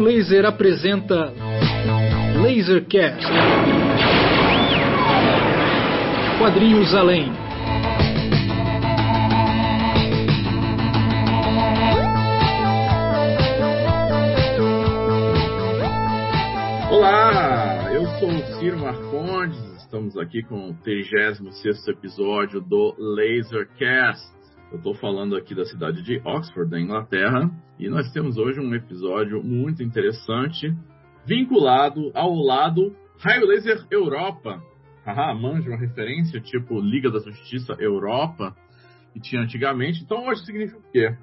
Raio Laser apresenta Lasercast. Quadrinhos Além. Olá, eu sou o Ciro Marcondes, estamos aqui com o 36 episódio do Lasercast. Eu estou falando aqui da cidade de Oxford, da Inglaterra, e nós temos hoje um episódio muito interessante, vinculado ao lado Raio Laser Europa. Haha, manja uma referência tipo Liga da Justiça Europa, que tinha antigamente. Então hoje significa o quê?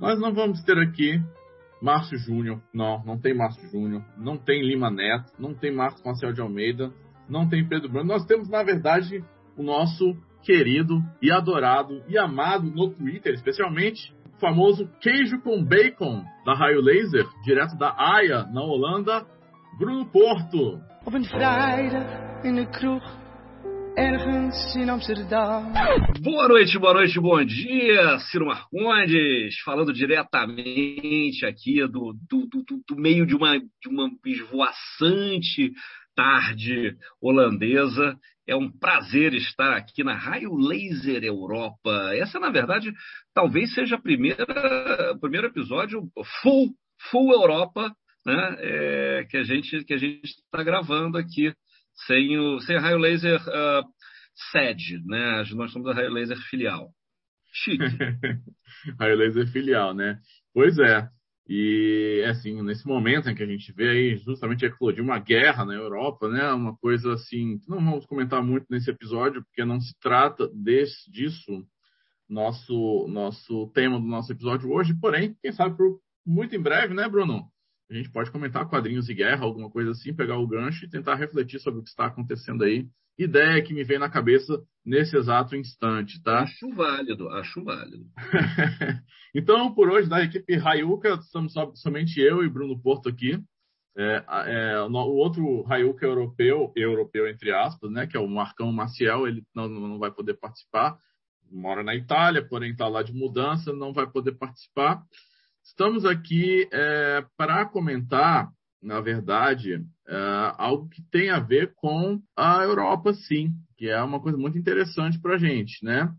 Nós não vamos ter aqui Márcio Júnior, não, não tem Márcio Júnior, não tem Lima Neto, não tem Marcos Marcel de Almeida, não tem Pedro Bruno. Nós temos, na verdade, o nosso querido e adorado e amado no Twitter, especialmente, o famoso queijo com bacon da Raio Laser, direto da Haia, na Holanda, Bruno Porto. Op een vrijdag in de kroeg, ergens in Amsterdam. Boa noite, boa noite, bom dia, Ciro Marcondes, falando diretamente aqui do, do, do, do meio de uma, de uma esvoaçante tarde holandesa. É um prazer estar aqui na Raio Laser Europa. Essa, na verdade, talvez seja o primeiro episódio full, full Europa, né? É, que a gente que a gente está gravando aqui sem o sem a Raio Laser uh, sede, né? Nós somos a Raio Laser filial. Chique. Raio Laser filial, né? Pois é. E, assim, nesse momento em que a gente vê aí justamente eclodir uma guerra na Europa, né? Uma coisa assim, não vamos comentar muito nesse episódio, porque não se trata desse, disso, nosso, nosso tema do nosso episódio hoje. Porém, quem sabe por muito em breve, né, Bruno? A gente pode comentar quadrinhos e guerra, alguma coisa assim, pegar o gancho e tentar refletir sobre o que está acontecendo aí. Ideia que me vem na cabeça nesse exato instante, tá? Acho válido, acho válido. então, por hoje, da equipe Rayuca, estamos somente eu e Bruno Porto aqui. É, é, o outro Rayuca europeu, europeu entre aspas, né, que é o Marcão Maciel, ele não, não vai poder participar. Mora na Itália, porém está lá de mudança, não vai poder participar. Estamos aqui é, para comentar, na verdade, é, algo que tem a ver com a Europa, sim, que é uma coisa muito interessante para a gente, né?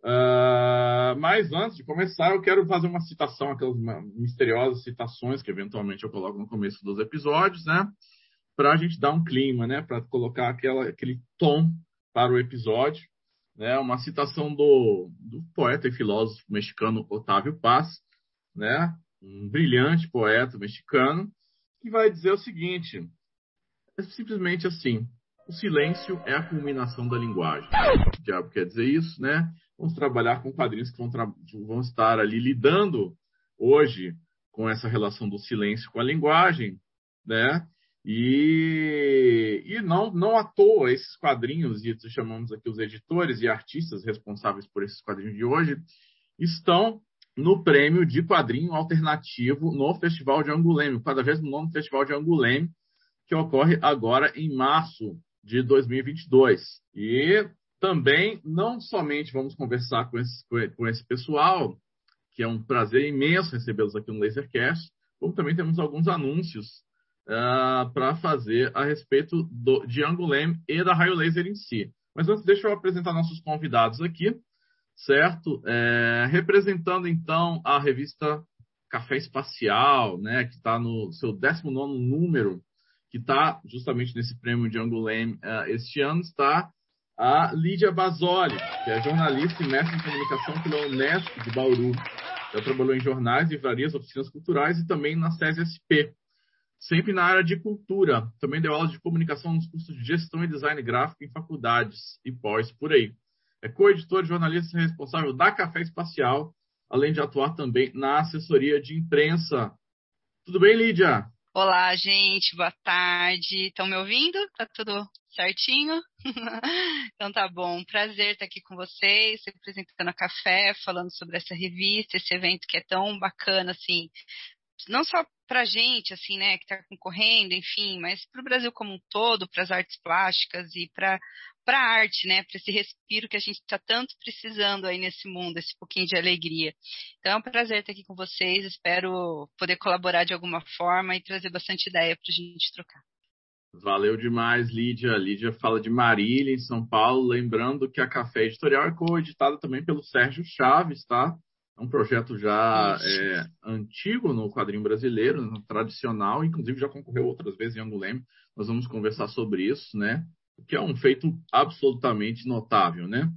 Uh, mas antes de começar, eu quero fazer uma citação, aquelas misteriosas citações que eventualmente eu coloco no começo dos episódios, né? Para a gente dar um clima, né? Para colocar aquela, aquele tom para o episódio. Né? Uma citação do, do poeta e filósofo mexicano Otávio Paz, né? um brilhante poeta mexicano, que vai dizer o seguinte: é simplesmente assim. O silêncio é a culminação da linguagem. O diabo quer dizer isso, né? Vamos trabalhar com quadrinhos que vão, vão estar ali lidando hoje com essa relação do silêncio com a linguagem, né? E, e não, não à toa esses quadrinhos, e chamamos aqui os editores e artistas responsáveis por esses quadrinhos de hoje, estão no prêmio de quadrinho alternativo no Festival de Anguleme, cada vez no nome Festival de Anguleme, que ocorre agora em março de 2022. E também, não somente vamos conversar com esse, com esse pessoal, que é um prazer imenso recebê-los aqui no Lasercast, como também temos alguns anúncios uh, para fazer a respeito do, de Anguleme e da Raio Laser em si. Mas antes, deixa eu apresentar nossos convidados aqui certo? É, representando então a revista Café Espacial, né, que está no seu 19 número, que está justamente nesse prêmio de Anguleme uh, este ano, está a Lídia Basoli, que é jornalista e mestre em comunicação pela Unesco de Bauru. Ela trabalhou em jornais, livrarias, oficinas culturais e também na SESI SP. Sempre na área de cultura. Também deu aulas de comunicação nos cursos de gestão e design gráfico em faculdades e pós por aí. É co-editor e jornalista responsável da Café Espacial, além de atuar também na assessoria de imprensa. Tudo bem, Lídia? Olá, gente, boa tarde. Estão me ouvindo? Tá tudo certinho? então tá bom, prazer estar aqui com vocês, representando a Café, falando sobre essa revista, esse evento que é tão bacana, assim, não só para gente, assim, né, que está concorrendo, enfim, mas para o Brasil como um todo, para as artes plásticas e para para a arte, né? Para esse respiro que a gente está tanto precisando aí nesse mundo, esse pouquinho de alegria. Então é um prazer estar aqui com vocês. Espero poder colaborar de alguma forma e trazer bastante ideia para a gente trocar. Valeu demais, Lídia. Lídia fala de Marília, em São Paulo. Lembrando que a Café Editorial é coeditada também pelo Sérgio Chaves, tá? É um projeto já é, antigo no quadrinho brasileiro, tradicional, inclusive já concorreu outras vezes em Anguleme. Nós vamos conversar sobre isso, né? Que é um feito absolutamente notável, né?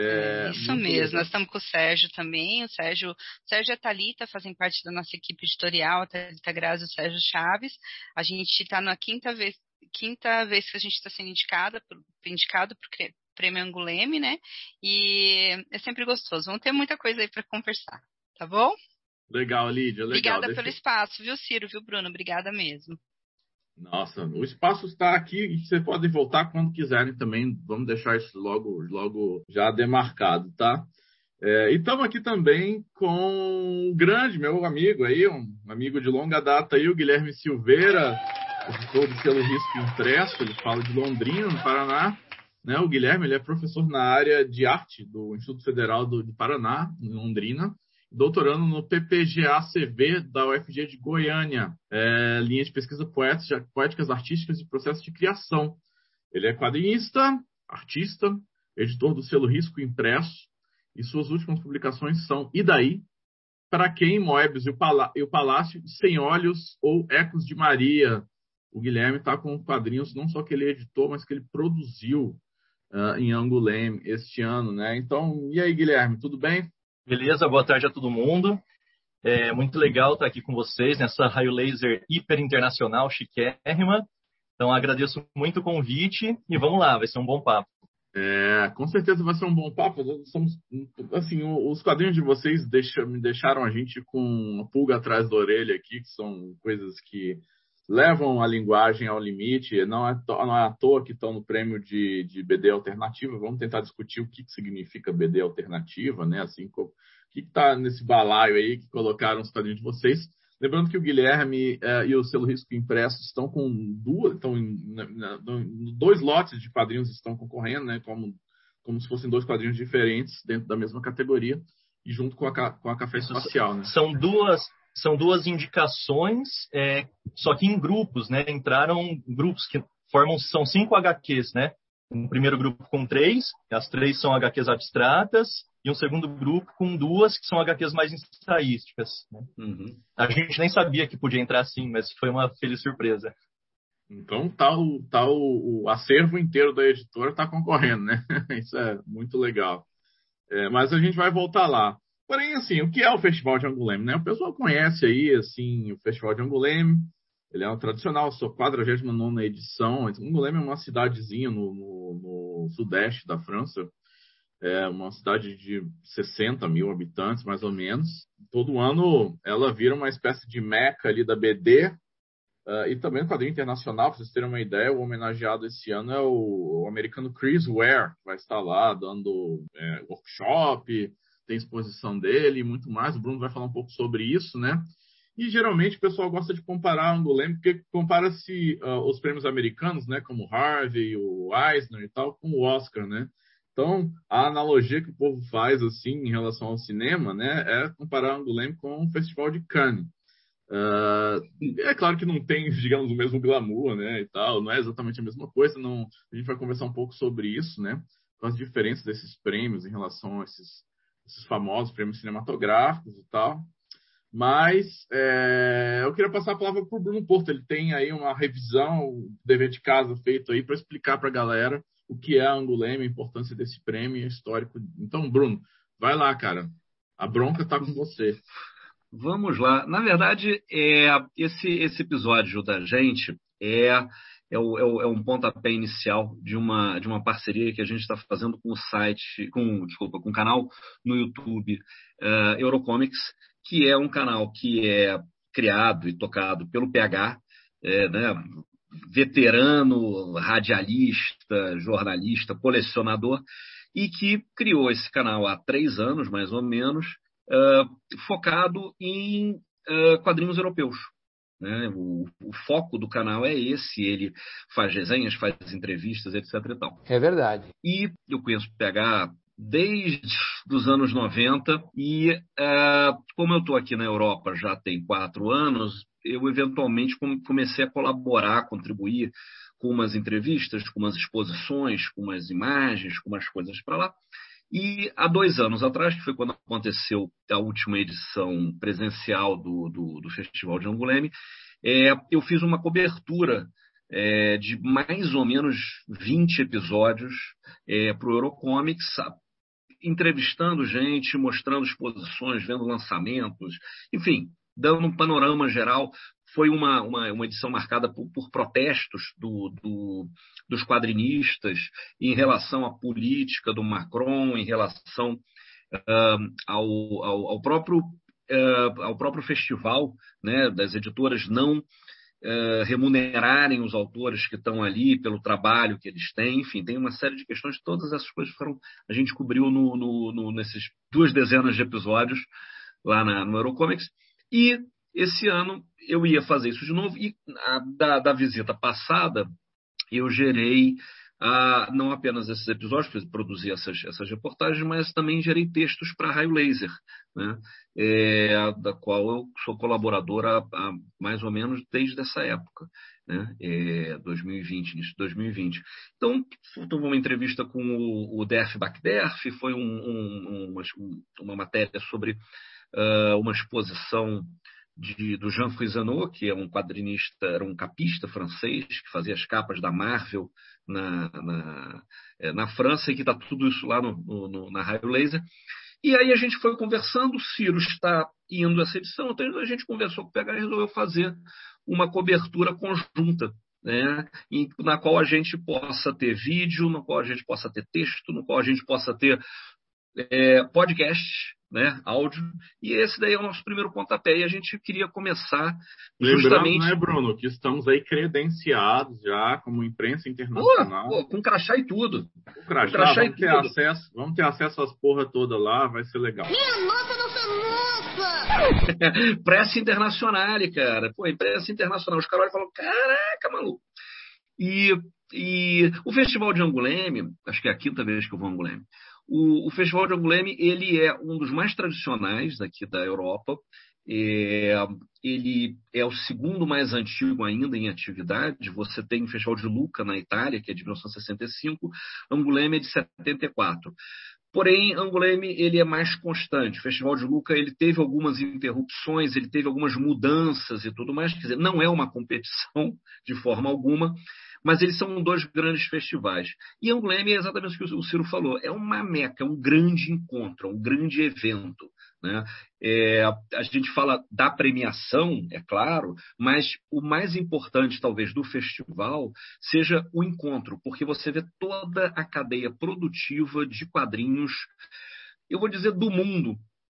É, isso mesmo, legal. nós estamos com o Sérgio também, o Sérgio, o Sérgio e a Thalita fazem parte da nossa equipe editorial, a Thalita Grazi e o Sérgio Chaves. A gente está na quinta vez, quinta vez que a gente está sendo indicada, indicado para o Prêmio Anguleme, né? E é sempre gostoso. Vamos ter muita coisa aí para conversar, tá bom? Legal, Lídia, legal. Obrigada Deixa... pelo espaço, viu, Ciro, viu, Bruno? Obrigada mesmo. Nossa, o espaço está aqui e vocês podem voltar quando quiserem também. Vamos deixar isso logo, logo já demarcado, tá? É, e estamos aqui também com um grande meu amigo aí, um amigo de longa data aí, o Guilherme Silveira, professor do selo Risco Impresso, ele fala de Londrina, no Paraná. Né? O Guilherme ele é professor na área de arte do Instituto Federal do, do Paraná, em Londrina doutorando no PPGA-CV da UFG de Goiânia, é, linha de pesquisa poéticas, poéticas artísticas e processos de criação. Ele é quadrinista, artista, editor do selo Risco Impresso, e suas últimas publicações são E Daí? Para quem Moebius e o, e o Palácio, Sem Olhos ou Ecos de Maria. O Guilherme está com quadrinhos, não só que ele editou, mas que ele produziu uh, em Anguleme este ano, né? Então, e aí, Guilherme, tudo bem? Beleza, boa tarde a todo mundo. É muito legal estar aqui com vocês nessa raio laser hiper internacional chiquérrima. Então agradeço muito o convite e vamos lá, vai ser um bom papo. É, com certeza vai ser um bom papo. Somos, assim, os quadrinhos de vocês deixam, me deixaram a gente com uma pulga atrás da orelha aqui, que são coisas que levam a linguagem ao limite. Não é, não é à toa que estão no prêmio de, de BD alternativa. Vamos tentar discutir o que, que significa BD alternativa, né? Assim, o que está nesse balaio aí que colocaram os quadrinhos de vocês. Lembrando que o Guilherme eh, e o selo Risco Impresso estão com duas, estão em, na, dois lotes de quadrinhos estão concorrendo, né? Como, como se fossem dois quadrinhos diferentes dentro da mesma categoria e junto com a, com a Café Espacial, né? São duas são duas indicações, é, só que em grupos, né? Entraram grupos que formam, são cinco HQs, né? Um primeiro grupo com três, as três são HQs abstratas, e um segundo grupo com duas, que são HQs mais ensaísticas. Né? Uhum. A gente nem sabia que podia entrar assim, mas foi uma feliz surpresa. Então tá o, tá o, o acervo inteiro da editora está concorrendo, né? Isso é muito legal. É, mas a gente vai voltar lá. Porém, assim, o que é o Festival de Anguleme? Né? O pessoal conhece aí, assim, o Festival de Anguleme. Ele é um tradicional, sua 49 edição. Anguleme é uma cidadezinha no, no, no, sudeste da França. É uma cidade de 60 mil habitantes, mais ou menos. Todo ano ela vira uma espécie de meca ali da BD. Uh, ah, e também no quadrinho internacional, para vocês terem uma ideia, o homenageado esse ano é o, o americano Chris Ware, que vai estar lá dando é, workshop, tem exposição dele e muito mais. O Bruno vai falar um pouco sobre isso, né? E geralmente o pessoal gosta de comparar Angolem, porque compara-se uh, os prêmios americanos, né, como o Harvey, o Eisner e tal, com o Oscar, né? Então, a analogia que o povo faz assim em relação ao cinema, né, é comparar Angolem com o Festival de Cannes. Uh, é claro que não tem, digamos, o mesmo glamour, né, e tal, não é exatamente a mesma coisa, não, a gente vai conversar um pouco sobre isso, né, com as diferenças desses prêmios em relação a esses esses famosos prêmios cinematográficos e tal. Mas é, eu queria passar a palavra para o Bruno Porto. Ele tem aí uma revisão, um dever de casa feito aí para explicar para a galera o que é a Anguleme, a importância desse prêmio histórico. Então, Bruno, vai lá, cara. A bronca está com você. Vamos lá. Na verdade, é, esse, esse episódio da gente é é, o, é, o, é, um pontapé inicial de uma, de uma parceria que a gente está fazendo com o site, com, desculpa, com o canal no YouTube uh, Eurocomics, que é um canal que é criado e tocado pelo PH, é, né, veterano, radialista, jornalista, colecionador, e que criou esse canal há três anos, mais ou menos, uh, focado em uh, quadrinhos europeus Né? O, o, foco do canal é esse, ele faz resenhas, faz entrevistas, etc. E tal. É verdade. E eu conheço o PH desde os anos 90 e uh, como eu estou aqui na Europa já tem quatro anos, eu eventualmente comecei a colaborar, contribuir com umas entrevistas, com umas exposições, com umas imagens, com umas coisas para lá. E há dois anos atrás, que foi quando aconteceu a última edição presencial do, do, do Festival de Anguleme, é, eu fiz uma cobertura é, de mais ou menos 20 episódios é, para o Eurocomics, entrevistando gente, mostrando exposições, vendo lançamentos, enfim, dando um panorama geral. Foi uma, uma, uma edição marcada por, por protestos do, do, dos quadrinistas em relação à política do Macron, em relação uh, ao, ao, ao, próprio, uh, ao próprio festival, né, das editoras não Uh, remunerarem os autores que estão ali pelo trabalho que eles têm, enfim, tem uma série de questões. Todas essas coisas foram a gente cobriu no, no, no nesses duas dezenas de episódios lá na, no Eurocomics. E esse ano eu ia fazer isso de novo, e a, da, da visita passada eu gerei ah, não apenas esses episódios, produzi essas, essas reportagens, mas também gerei textos para Raio Laser, né? É, da qual eu sou colaborador há, há, mais ou menos desde essa época, né? É, 2020, início de 2020. Então, houve uma entrevista com o, o Derf Bakderf, foi um, um, uma, uma matéria sobre uh, uma exposição de, do Jean Frisano, que é um quadrinista, era um capista francês, que fazia as capas da Marvel na, na, é, na França, e que está tudo isso lá no, no, na Raio Laser. E aí a gente foi conversando, o Ciro está indo essa edição, então a gente conversou com o PH e resolveu fazer uma cobertura conjunta, né, na qual a gente possa ter vídeo, na qual a gente possa ter texto, no qual a gente possa ter é, podcast, né, áudio, e esse daí é o nosso primeiro pontapé, e a gente queria começar Lembrando, justamente... né, Bruno, que estamos aí credenciados já como imprensa internacional. Pô, pô, com crachá e tudo. Com crachá, com crachá vamos, ter tudo. Acesso, vamos ter acesso às porra toda lá, vai ser legal. Minha nossa, nossa, nossa! Pressa internacional, cara. Pô, imprensa internacional. Os caras falam, caraca, maluco. E, e o Festival de Anguleme, acho que é a quinta vez que eu vou a Anguleme, o, o, Festival de Anguleme ele é um dos mais tradicionais daqui da Europa. É, ele é o segundo mais antigo ainda em atividade. Você tem o Festival de Luca na Itália, que é de 1965, Anguleme é de 74. Porém, Anguleme ele é mais constante. O Festival de Luca ele teve algumas interrupções, ele teve algumas mudanças e tudo mais. Quer dizer, não é uma competição de forma alguma, mas eles são dois grandes festivais. E Angoulême é exatamente o que o Ciro falou, é uma meca, é um grande encontro, é um grande evento. Né? É, a gente fala da premiação, é claro, mas o mais importante, talvez, do festival seja o encontro, porque você vê toda a cadeia produtiva de quadrinhos, eu vou dizer, do mundo,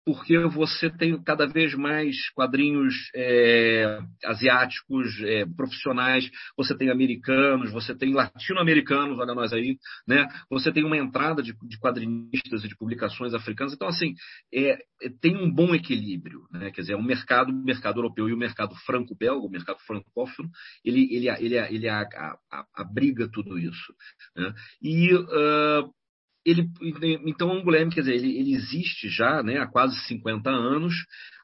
porque você tem cada vez mais quadrinhos é, asiáticos, é, profissionais, você tem americanos, você tem latino-americanos, olha nós aí, né? Você tem uma entrada de, de quadrinistas e de publicações africanas. Então, assim, é, é tem um bom equilíbrio, né? Quer dizer, o mercado, o mercado europeu e o mercado franco-belga, o mercado francófono, ele, ele, ele, ele, ele abriga tudo isso. Né? E uh, ele, então, Angoulême, quer dizer, ele, ele, existe já né, há quase 50 anos.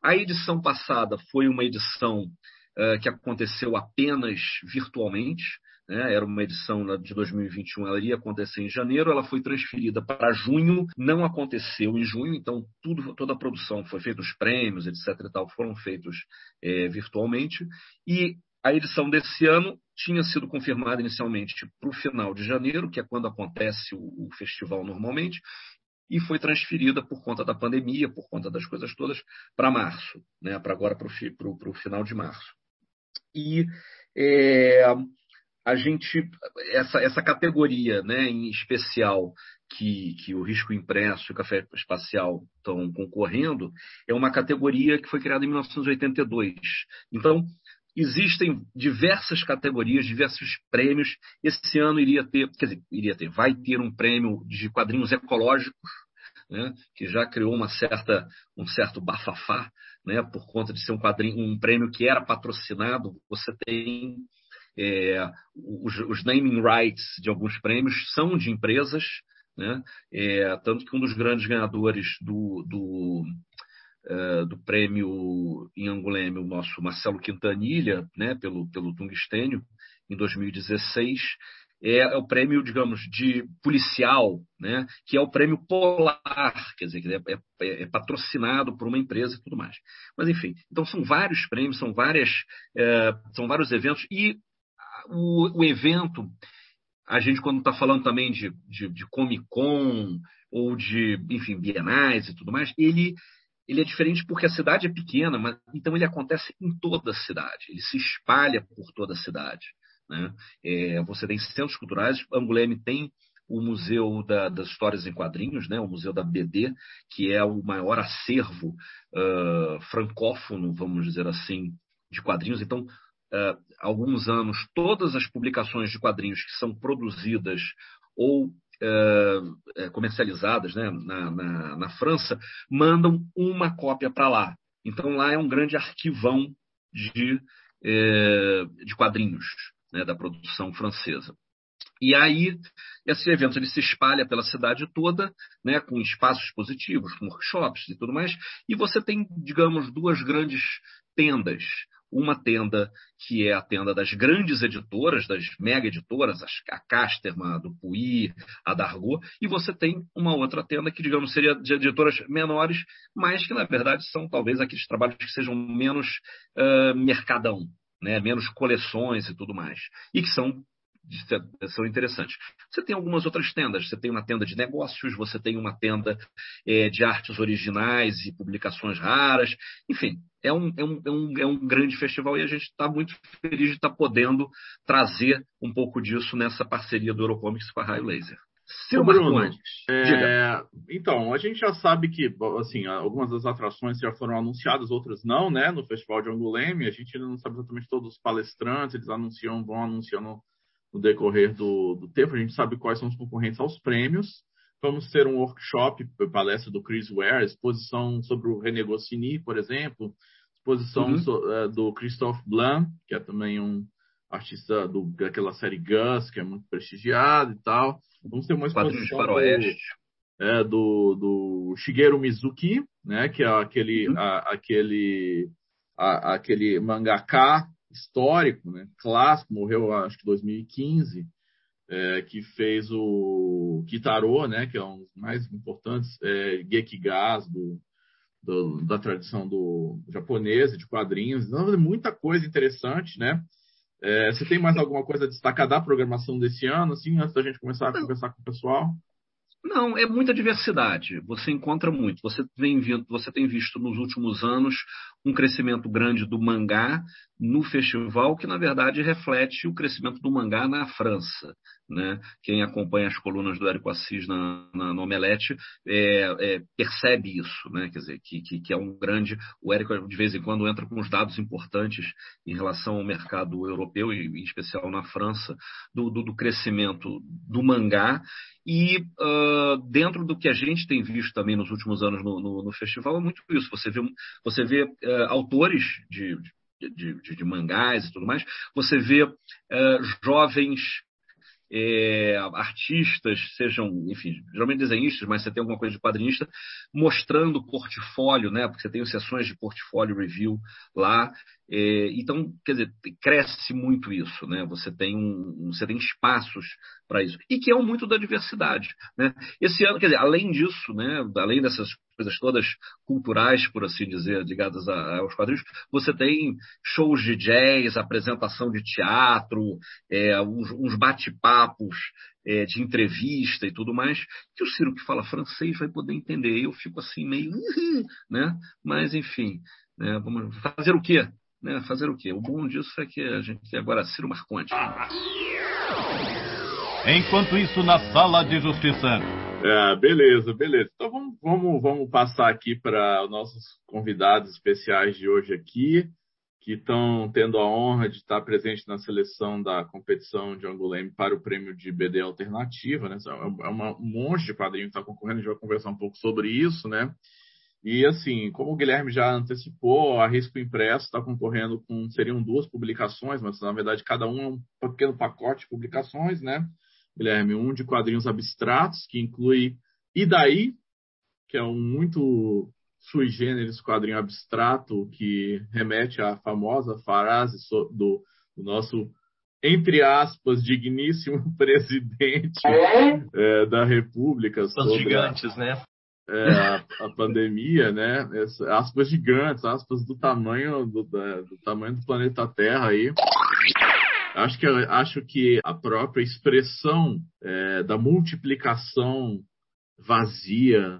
A edição passada foi uma edição uh, que aconteceu apenas virtualmente. Né, era uma edição de 2021, ela iria acontecer em janeiro, ela foi transferida para junho, não aconteceu em junho, então tudo, toda a produção foi feita, os prêmios, etc. E tal, foram feitos é, virtualmente. E a edição desse ano tinha sido confirmada inicialmente para o final de janeiro, que é quando acontece o, o festival normalmente, e foi transferida por conta da pandemia, por conta das coisas todas, para março, né, para agora para o final de março. E é, a gente, essa, essa categoria né, em especial que, que o risco impresso e o café espacial estão concorrendo, é uma categoria que foi criada em 1982. Então, existem diversas categorias, diversos prêmios. Esse ano iria ter, quer dizer, iria ter, vai ter um prêmio de quadrinhos ecológicos, né, que já criou uma certa, um certo bafafá, né, por conta de ser um quadrinho, um prêmio que era patrocinado. Você tem é, os, os, naming rights de alguns prêmios são de empresas, né, é, tanto que um dos grandes ganhadores do, do Uh, do prêmio em Anguleme, o nosso Marcelo Quintanilha, né, pelo, pelo Tungstênio, em 2016, é, é, o prêmio, digamos, de policial, né, que é o prêmio Polar, quer dizer, que é, é, é, patrocinado por uma empresa e tudo mais. Mas, enfim, então são vários prêmios, são, várias, é, são vários eventos, e o, o evento, a gente, quando está falando também de, de, de Comic Con ou de, enfim, bienais e tudo mais, ele ele é diferente porque a cidade é pequena, mas então ele acontece em toda a cidade, ele se espalha por toda a cidade. Né? É, você tem centros culturais, Anguleme tem o Museu da, das Histórias em Quadrinhos, né? o Museu da BD, que é o maior acervo uh, francófono, vamos dizer assim, de quadrinhos. Então, uh, alguns anos, todas as publicações de quadrinhos que são produzidas ou uh, comercializadas né? na, na, na França mandam uma cópia para lá. Então, lá é um grande arquivão de, de quadrinhos né, da produção francesa. E aí, esse evento ele se espalha pela cidade toda, né, com espaços positivos, com workshops e tudo mais, e você tem, digamos, duas grandes tendas. Uma tenda que é a tenda das grandes editoras, das mega editoras, a Casterman, a Dupuy, a Dargaud, e você tem uma outra tenda que, digamos, seria de editoras menores, mas que, na verdade, são talvez aqueles trabalhos que sejam menos uh, mercadão, né, menos coleções e tudo mais, e que são são interessantes. Você tem algumas outras tendas. Você tem uma tenda de negócios, você tem uma tenda é, de artes originais e publicações raras. Enfim, é um, é um, é um, é um grande festival e a gente está muito feliz de estar tá podendo trazer um pouco disso nessa parceria do Eurocomics com a Raio Laser. Seu Bruno, é, então, a gente já sabe que assim, algumas das atrações já foram anunciadas, outras não, né? No Festival de Anguleme, a gente ainda não sabe exatamente todos os palestrantes, eles anunciam, vão anunciando no decorrer do, do tempo, a gente sabe quais são os concorrentes aos prêmios. Vamos ter um workshop, palestra do Chris Ware, exposição sobre o René Goscinny, por exemplo, exposição uhum. so, uh, do Christophe Blanc, que é também um artista do, daquela série Gus, que é muito prestigiado e tal. Vamos ter uma exposição do, é, do, do Shigeru Mizuki, né, que é aquele, uhum. a, aquele, a, aquele mangaka histórico, né, clássico, morreu acho que 2015, é, que fez o Kitaro, né, que é um dos mais importantes é, Gekigas do, do, da tradição do, japonesa, de quadrinhos. Então, muita coisa interessante, né? É, você tem mais alguma coisa a destacar da programação desse ano, assim, antes da gente começar a conversar com o pessoal? Não, é muita diversidade. Você encontra muito. Você tem, você tem visto nos últimos anos um crescimento grande do mangá no festival, que na verdade reflete o crescimento do mangá na França. Né? Quem acompanha as colunas do Érico Assis na, na, no Omelete é, é, percebe isso, né? quer dizer, que, que, que, é um grande. O Érico, de vez em quando, entra com uns dados importantes em relação ao mercado europeu, e em especial na França, do, do, do crescimento do mangá. E uh, dentro do que a gente tem visto também nos últimos anos no, no, no festival, é muito isso. Você vê, você vê uh, autores de, de, de, de, mangás e tudo mais, você vê uh, jovens é, artistas, sejam, enfim, geralmente desenhistas, mas você tem alguma coisa de quadrinista, mostrando portfólio, né? Porque você tem sessões de portfólio review lá. É, então, quer dizer, cresce muito isso, né? Você tem, um, você tem espaços para isso. E que é muito da diversidade, né? Esse ano, quer dizer, além disso, né? Além dessas coisas todas culturais, por assim dizer, ligadas aos quadrinhos, você tem shows de jazz, apresentação de teatro, é, uns, uns bate-papos é, de entrevista e tudo mais, que o Ciro que fala francês vai poder entender. Eu fico assim meio, né? Mas enfim, né? vamos fazer o quê? Né? Fazer o quê? O bom disso é que a gente agora Ciro Marconte. Enquanto isso, na sala de justiça. É, beleza, beleza. Então vamos, vamos, vamos passar aqui para os nossos convidados especiais de hoje aqui, que estão tendo a honra de estar presente na seleção da competição de Angoleme para o prêmio de BD Alternativa, né? É uma, um monte de quadrinho que está concorrendo, a gente vai conversar um pouco sobre isso, né? E assim, como o Guilherme já antecipou, a Risco Impresso está concorrendo com seriam duas publicações, mas na verdade cada um é um pequeno pacote de publicações, né? Guilherme, um de quadrinhos abstratos que inclui E daí, que é um muito sui generis quadrinho abstrato que remete à famosa frase do, do nosso entre aspas, digníssimo presidente é, da República. Os gigantes, a, né? É, a, a, pandemia, né? Essa, aspas gigantes, aspas do tamanho do, da, do tamanho do planeta Terra aí. Acho que, acho que a própria expressão é, da multiplicação vazia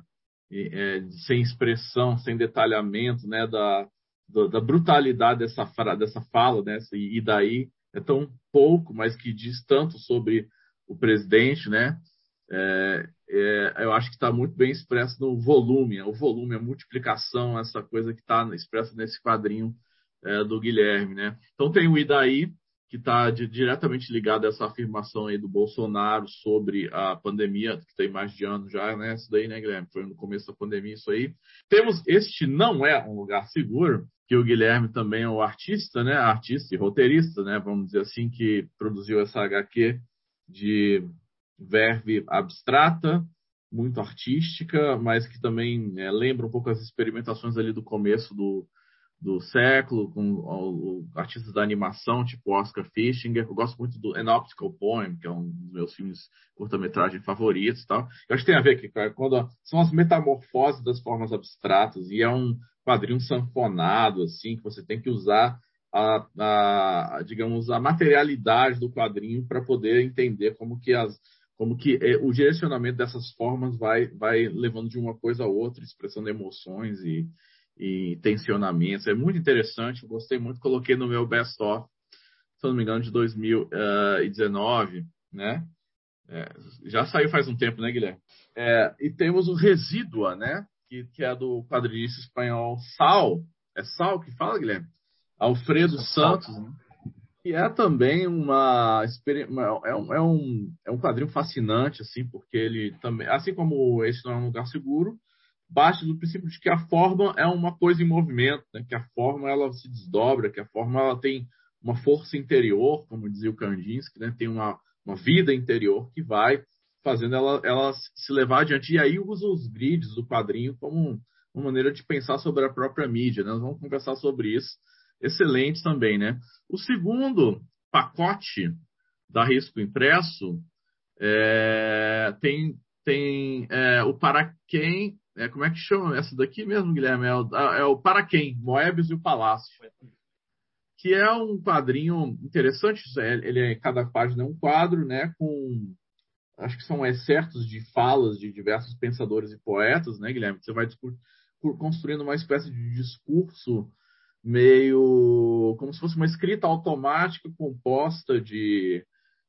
é, sem expressão, sem detalhamento, né, da, da, da brutalidade dessa, dessa fala, né, e daí é tão pouco, mas que diz tanto sobre o presidente, né, é, é, eu acho que está muito bem expresso no volume, o volume, a multiplicação, essa coisa que está expressa nesse quadrinho é, do Guilherme, né. Então tem o Idaí, que está diretamente ligado a essa afirmação aí do Bolsonaro sobre a pandemia, que tem mais de ano já, né? Isso daí, né, Guilherme? Foi no começo da pandemia isso aí. Temos Este Não É um Lugar Seguro, que o Guilherme também é o artista, né? Artista e roteirista, né? Vamos dizer assim, que produziu essa HQ de verve abstrata, muito artística, mas que também é, lembra um pouco as experimentações ali do começo do, do século, com artistas da animação, tipo Oscar Fischinger. Eu gosto muito do An Optical Poem, que é um dos meus filmes curta-metragem favoritos e tal. Eu acho que tem a ver que quando são as metamorfoses das formas abstratas e é um quadrinho sanfonado, assim, que você tem que usar a, a digamos, a materialidade do quadrinho para poder entender como que as como que é, o direcionamento dessas formas vai, vai levando de uma coisa a outra, expressando emoções e, e tensionamentos. É muito interessante, eu gostei muito, coloquei no meu best-of, se não me engano, de 2019, né? É, já saiu faz um tempo, né, Guilherme? É, e temos o Resídua, né? Que, que é do quadrinista espanhol Sal. É Sal que fala, Guilherme? Alfredo Santos, né? que é também uma, uma é, um, é, um, é um quadrinho fascinante, assim, porque ele também, assim como esse não é um lugar seguro, bate do princípio de que a forma é uma coisa em movimento, né? que a forma ela se desdobra, que a forma ela tem uma força interior, como dizia o Kandinsky, né? tem uma, uma vida interior que vai fazendo ela, ela se levar adiante. E aí usa os grids do quadrinho como uma maneira de pensar sobre a própria mídia. Né? Nós vamos conversar sobre isso. Excelente também, né? O segundo pacote da Risco Impresso é, tem, tem é, o Para Quem é, como é que chama essa daqui mesmo, Guilherme? É o, é o Para Quem? Moebius e o Palácio. Que é um quadrinho interessante. Ele é, cada página é um quadro, né? Com acho que são excertos de falas de diversos pensadores e poetas, né, Guilherme? Você vai construindo uma espécie de discurso meio como se fosse uma escrita automática composta de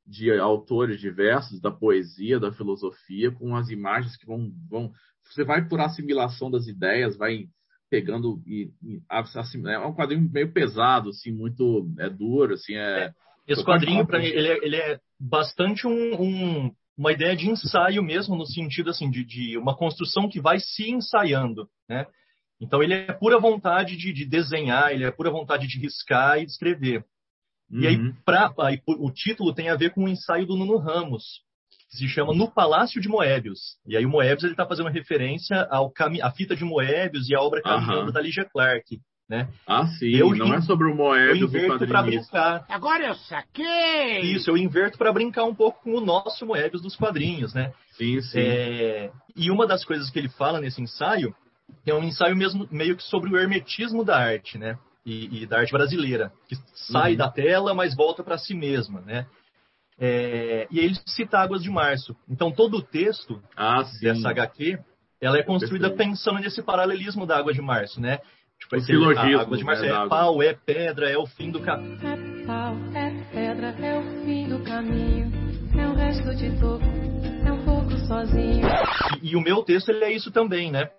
de autores diversos da poesia, da filosofia, com as imagens que vão, vão você vai por assimilação das ideias, vai pegando e, e assim, é um quadrinho meio pesado, assim, muito é duro, assim, é. Esse quadrinho para ele, é, ele é bastante um, um, uma ideia de ensaio mesmo, no sentido assim de, de, uma construção que vai se ensaiando, né? Então ele é pura vontade de, de desenhar, ele é pura vontade de riscar e de escrever. Uhum. E aí, uhum. pra, aí, o título tem a ver com o ensaio do Nuno Ramos, que se chama No Palácio de Moebius. E aí o Moebius ele está fazendo referência ao cami a fita de Moebius e a obra Caminhando da Ligia Clark. Né? Ah, sim, eu não é sobre o Moebius. Eu inverto para brincar. Agora eu saquei! Isso, eu inverto para brincar um pouco com o nosso Moebius dos quadrinhos, né? Sim, sim. É... E uma das coisas que ele fala nesse ensaio é um ensaio mesmo meio que sobre o hermetismo da arte, né? e, e da arte brasileira, que sai uhum. da tela, mas volta para si mesma, né? É, e aí ele cita Águas de Março. Então, todo o texto ah, dessa HQ, ela é construída pensando nesse paralelismo da Água de Março, né? Tipo, o silogismo, a Água de Março né, é pau, é pedra, é o fim do caminho. É pau, é pedra, é o fim do caminho, é o resto de toco, é um pouco sozinho. E, e o meu texto, ele é isso também, né?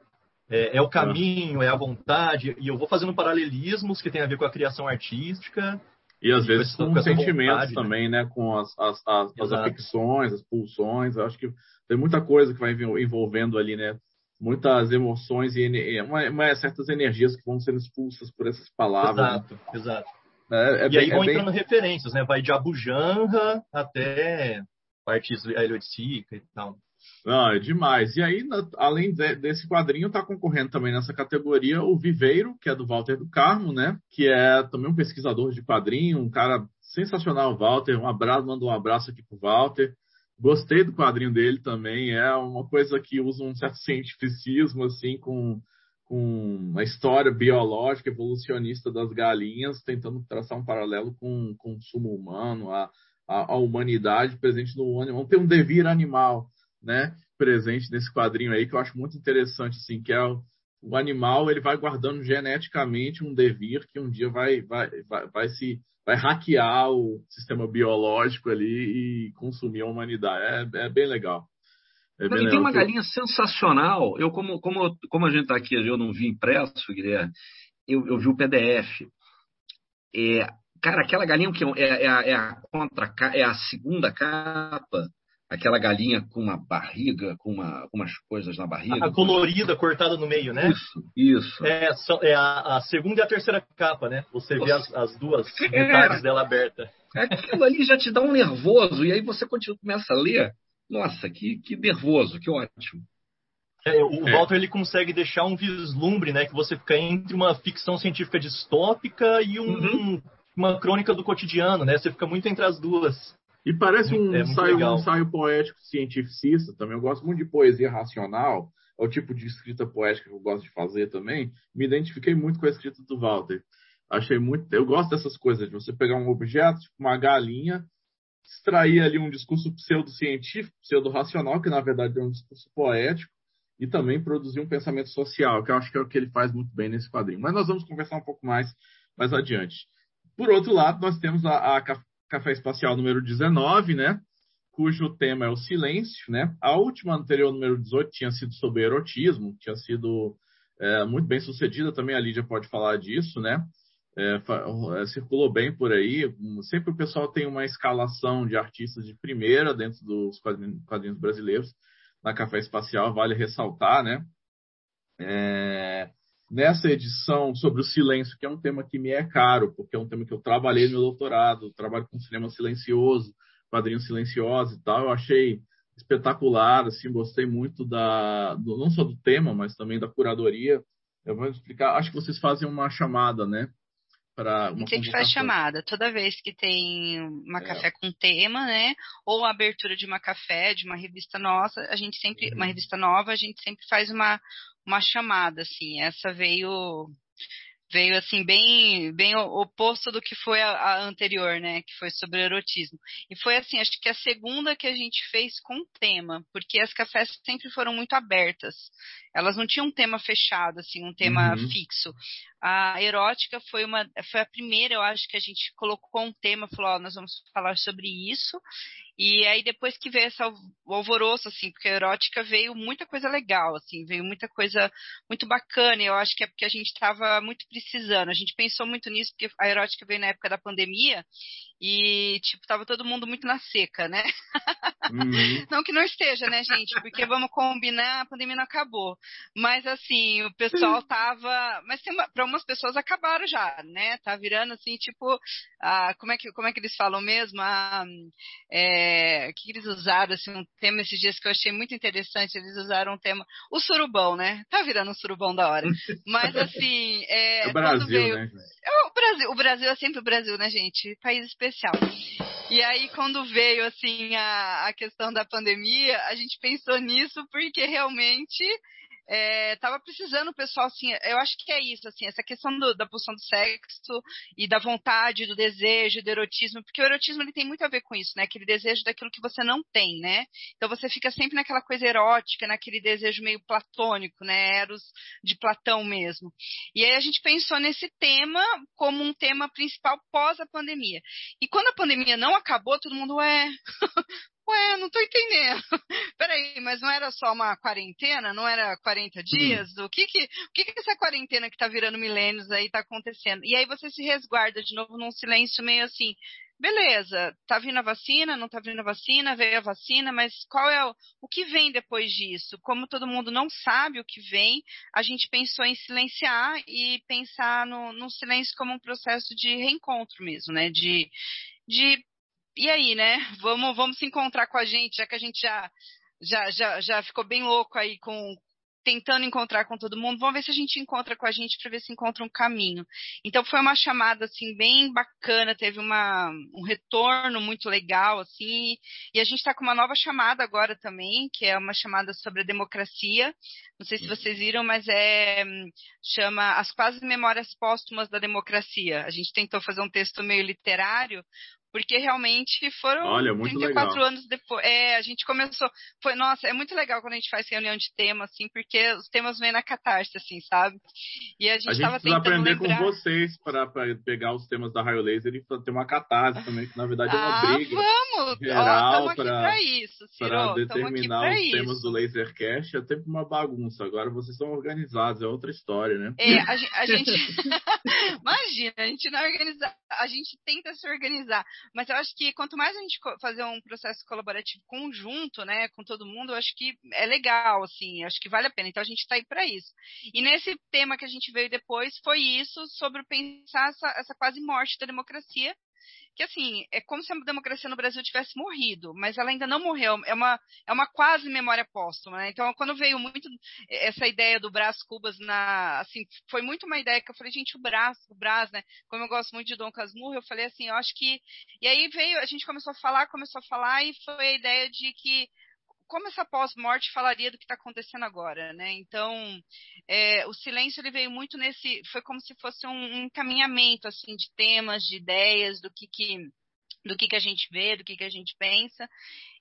é, é, o caminho, é a vontade, e eu vou fazendo paralelismos que tem a ver com a criação artística. E às vezes com, com sentimentos vontade, né? também, né? Com as, as, as, as afecções, as pulsões. Eu acho que tem muita coisa que vai envolvendo ali, né? Muitas emoções e uma, uma, certas energias que vão sendo expulsas por essas palavras. Exato, né? exato. É, é e bem, aí vão é entrando bem... referências, né? Vai de Abu Janra até partes heliotística e tal. Não, é demais. E aí, além desse quadrinho, está concorrendo também nessa categoria o Viveiro, que é do Walter do Carmo, né? Que é também um pesquisador de quadrinho, um cara sensacional, Walter. Um abraço, manda um abraço aqui pro Walter. Gostei do quadrinho dele também. É uma coisa que usa um certo cientificismo, assim, com, com a história biológica, evolucionista das galinhas, tentando traçar um paralelo com o consumo humano, a, a, a humanidade presente no animal. Tem um devir animal né, presente nesse quadrinho aí que eu acho muito interessante, assim, que é o, o animal ele vai guardando geneticamente um devir que um dia vai, vai, vai, vai se vai hackear o sistema biológico ali e consumir a humanidade. É, é bem legal. É bem legal. tem uma galinha sensacional. Eu, como, como, como a gente está aqui, eu não vi impresso, Guilherme, eu, eu vi o PDF. É, cara, aquela galinha que é, é, a, é, a contra, é a segunda capa aquela galinha com uma barriga, com, uma, com umas coisas na barriga. A colorida, cortada no meio, né? Isso, isso. É, é a, a, segunda e a terceira capa, né? Você Nossa. vê as, as duas é. metades dela aberta. Aquilo ali já te dá um nervoso, e aí você continua, começa a ler. Nossa, que, que nervoso, que ótimo. É, o é. Walter ele consegue deixar um vislumbre, né? Que você fica entre uma ficção científica distópica e um, uhum. uma crônica do cotidiano, né? Você fica muito entre as duas. E parece um, é ensaio, um ensaio poético cientificista também. Eu gosto muito de poesia racional, é o tipo de escrita poética que eu gosto de fazer também. Me identifiquei muito com a escrita do Walter. Achei muito. Eu gosto dessas coisas, de você pegar um objeto, tipo uma galinha, extrair ali um discurso pseudocientífico, pseudo-racional, que na verdade é um discurso poético, e também produzir um pensamento social, que eu acho que é o que ele faz muito bem nesse quadrinho. Mas nós vamos conversar um pouco mais mais adiante. Por outro lado, nós temos a, a Café Espacial número 19, né? Cujo tema é o silêncio, né? A última anterior, número 18, tinha sido sobre erotismo, tinha sido é, muito bem sucedida, também a Lídia pode falar disso, né? É, é, circulou bem por aí. Sempre o pessoal tem uma escalação de artistas de primeira dentro dos quadrinhos, quadrinhos brasileiros. Na Café Espacial, vale ressaltar, né? É, nessa edição sobre o silêncio, que é um tema que me é caro, porque é um tema que eu trabalhei no meu doutorado, trabalho com cinema silencioso, quadrinhos silenciosos e tal, eu achei espetacular, assim, gostei muito da, do, não só do tema, mas também da curadoria. Eu vou explicar, acho que vocês fazem uma chamada, né? Para uma a gente faz chamada toda vez que tem uma é. café com tema, né? Ou a abertura de uma café, de uma revista nossa, a gente sempre, uhum. uma revista nova, a gente sempre faz uma, uma chamada, assim. Essa veio veio assim bem bem oposto do que foi a, a, anterior, né, que foi sobre erotismo. E foi assim, acho que a segunda que a gente fez com tema, porque as cafés sempre foram muito abertas. Elas não tinham um tema fechado, assim, um tema uhum. fixo. A erótica foi uma foi a primeira, eu acho que a gente colocou um tema, falou, ó, nós vamos falar sobre isso. E aí depois que veio esse alvoroço, assim, porque a erótica veio muita coisa legal, assim, veio muita coisa muito bacana. E eu acho que é porque a gente estava muito precisando. A gente pensou muito nisso, porque a erótica veio na época da pandemia e, tipo, tava todo mundo muito na seca, né? Uhum. não que não esteja, né, gente? Porque vamos combinar, a pandemia não acabou. Mas, assim, o pessoal tava. Mas para umas pessoas acabaram já, né? Tá virando, assim, tipo. Ah, como, é que, como é que eles falam mesmo? Ah, é, que eles usaram, assim, um tema esses dias que eu achei muito interessante. Eles usaram um tema. O surubão, né? Tá virando um surubão da hora. Mas, assim. É, é o Brasil, veio, né? É o Brasil, o Brasil é sempre o Brasil, né, gente? País especial especial. E aí, quando veio assim a, a questão da pandemia, a gente pensou nisso porque realmente é, precisando o pessoal, assim, eu acho que é isso, assim, essa questão do, da pulsão do sexo e da vontade, do desejo, do erotismo, porque o erotismo ele tem muito a ver com isso, né? Aquele desejo daquilo que você não tem, né? Então você fica sempre naquela coisa erótica, naquele desejo meio platônico, né? Eros de Platão mesmo. E aí a gente pensou nesse tema como um tema principal pós a pandemia. E quando a pandemia não acabou, todo mundo, é, Ué, não tô entendendo. Peraí, mas não era só uma quarentena? Não era 40 dias? Hum. O que que, o que que essa quarentena que tá virando milênios aí tá acontecendo? E aí você se resguarda de novo num silêncio meio assim, beleza, tá vindo a vacina, não tá vindo a vacina, veio a vacina, mas qual é o, o que vem depois disso? Como todo mundo não sabe o que vem, a gente pensou em silenciar e pensar no, no silêncio como um processo de reencontro mesmo, né? De, de e aí, né? Vamos, vamos se encontrar com a gente, já que a gente já, já, já, já ficou bem louco aí com, tentando encontrar com todo mundo, vamos ver se a gente encontra com a gente para ver se encontra um caminho. Então foi uma chamada assim bem bacana, teve uma, um retorno muito legal assim, e a gente está com uma nova chamada agora também, que é uma chamada sobre a democracia. Não sei se vocês viram, mas é chama As Quase Memórias Póstumas da Democracia. A gente tentou fazer um texto meio literário, porque realmente foram Olha, 34 legal. anos depois. É, a gente começou. Foi, nossa, é muito legal quando a gente faz reunião de tema, assim, porque os temas vêm na catarse, assim, sabe? E a gente estava tentando. aprender lembrar... com vocês para pegar os temas da Raio Laser e ter uma catarse também, que na verdade é uma ah, briga. Vamos! Geral para isso, Para determinar os isso. temas do Lasercast é sempre uma bagunça. Agora vocês estão organizados, é outra história, né? É, a, a gente. Imagina, a gente não organiza, a gente tenta se organizar. Mas eu acho que quanto mais a gente fazer um processo colaborativo conjunto, né, com todo mundo, eu acho que é legal, assim, acho que vale a pena. Então a gente está aí para isso. E nesse tema que a gente veio depois foi isso sobre pensar essa, essa quase morte da democracia que assim, é como se a democracia no Brasil tivesse morrido, mas ela ainda não morreu, é uma, é uma quase memória póstuma, né? Então, quando veio muito essa ideia do Brás Cubas na, assim, foi muito uma ideia que eu falei, gente, o Brás, o Brás, né? Como eu gosto muito de Dom Casmurro, eu falei assim, eu acho que, e aí veio, a gente começou a falar, começou a falar, e foi a ideia de que como essa pós-morte falaria do que está acontecendo agora, né? Então, é, o silêncio ele veio muito nesse, foi como se fosse um, encaminhamento assim de temas, de ideias, do que que do que, que a gente vê, do que, que a gente pensa.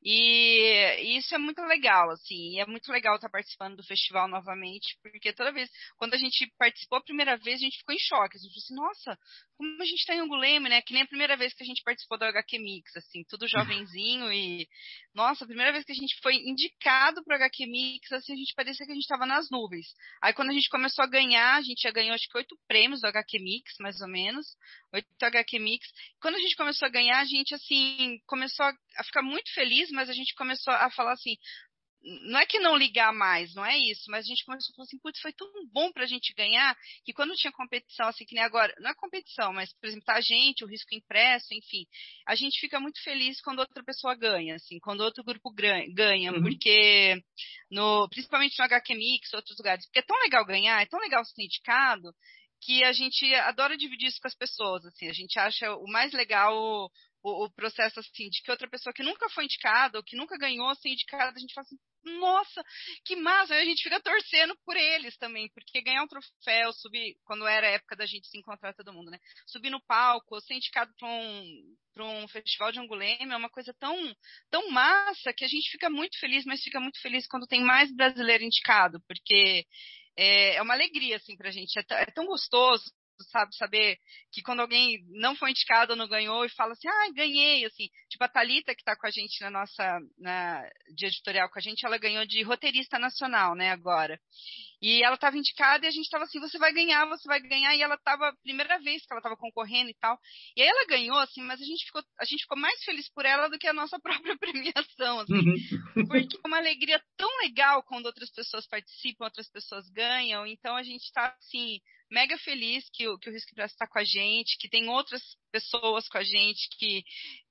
E, isso é muito legal, assim, e é muito legal estar participando do festival novamente, porque toda vez, quando a gente participou a primeira vez, a gente ficou em choque, a gente falou assim, nossa, como a gente está em Anguleme, né, que nem a primeira vez que a gente participou do HQ Mix, assim, tudo jovenzinho e, nossa, a primeira vez que a gente foi indicado para o HQ Mix, assim, a gente parecia que a gente estava nas nuvens. Aí quando a gente começou a ganhar, a gente já ganhou acho que oito prêmios do HQ Mix, mais ou menos, oito HQ Mix. Quando a gente começou a ganhar, a gente, assim, começou a ficar muito feliz, mas a gente começou a falar assim, não é que não ligar mais, não é isso, mas a gente começou a falar assim, putz, foi tão bom pra gente ganhar, que quando tinha competição, assim, que nem agora, não é competição, mas, por exemplo, tá a gente, o risco impresso, enfim, a gente fica muito feliz quando outra pessoa ganha, assim, quando outro grupo ganha, uhum. porque, no, principalmente no HQ Mix, outros lugares, porque é tão legal ganhar, é tão legal ser indicado, que a gente adora dividir isso com as pessoas, assim, a gente acha o mais legal o, o, processo assim de que outra pessoa que nunca foi indicada ou que nunca ganhou ser indicada, a gente fala assim, nossa, que massa, aí a gente fica torcendo por eles também, porque ganhar um troféu, subir, quando era a época da gente se encontrar todo mundo, né? Subir no palco, ser indicado para um, um festival de Anguleme é uma coisa tão, tão massa que a gente fica muito feliz, mas fica muito feliz quando tem mais brasileiro indicado, porque é, é uma alegria, assim, pra gente. É, é tão gostoso sabe? Saber que quando alguém não foi indicado ou não ganhou e fala assim, ah, ganhei, assim. Tipo, a Thalita, que está com a gente na nossa, na, de editorial com a gente, ela ganhou de roteirista nacional, né, agora. E ela estava indicada e a gente estava assim, você vai ganhar, você vai ganhar. E ela estava, primeira vez que ela estava concorrendo e tal. E aí ela ganhou, assim, mas a gente ficou, a gente ficou mais feliz por ela do que a nossa própria premiação, assim. Uhum. Porque é uma alegria tão legal quando outras pessoas participam, outras pessoas ganham. Então a gente está, assim, mega feliz que o, que o Risco está com a gente, que tem outras pessoas com a gente, que,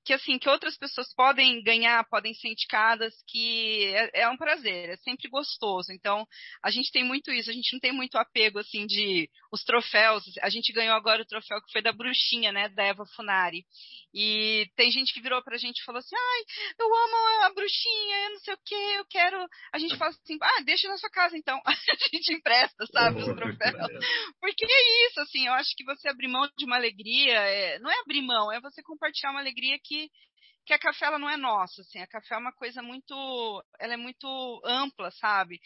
que assim, que outras pessoas podem ganhar, podem ser indicadas, que é, é, um prazer, é sempre gostoso. Então, a gente tem muito isso, a gente não tem muito apego, assim, de os troféus. A gente ganhou agora o troféu que foi da Bruxinha, né, da Eva Funari. E tem gente que virou pra gente e falou assim, ai, eu amo a Bruxinha, eu não sei o que, eu quero... A gente fala assim, ah, deixa na sua casa, então. a gente empresta, sabe, os troféus. Porque é isso, assim, eu acho que você abrir mão de uma alegria, é... não é abrir mão, é você compartilhar uma alegria que que a café ela não é nossa, assim, a café é uma coisa muito, ela é muito ampla, sabe?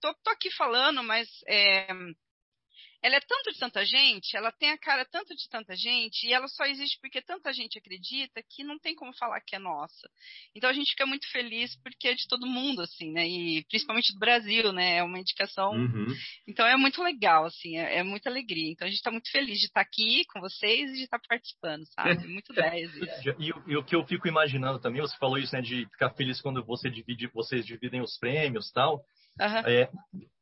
Tô, tô aqui falando, mas é, ela é tanto de tanta gente, ela tem a cara tanto de tanta gente, e ela só existe porque tanta gente acredita que não tem como falar que é nossa. Então a gente fica muito feliz porque é de todo mundo, assim, né? E principalmente do Brasil, né? É uma indicação. Uhum. Então é muito legal, assim, é, é, muita alegria. Então a gente está muito feliz de estar tá aqui com vocês e de estar tá participando, sabe? Muito 10. e, e, o que eu fico imaginando também, você falou isso, né, de ficar feliz quando você divide, vocês dividem os prêmios e tal. Uhum. É,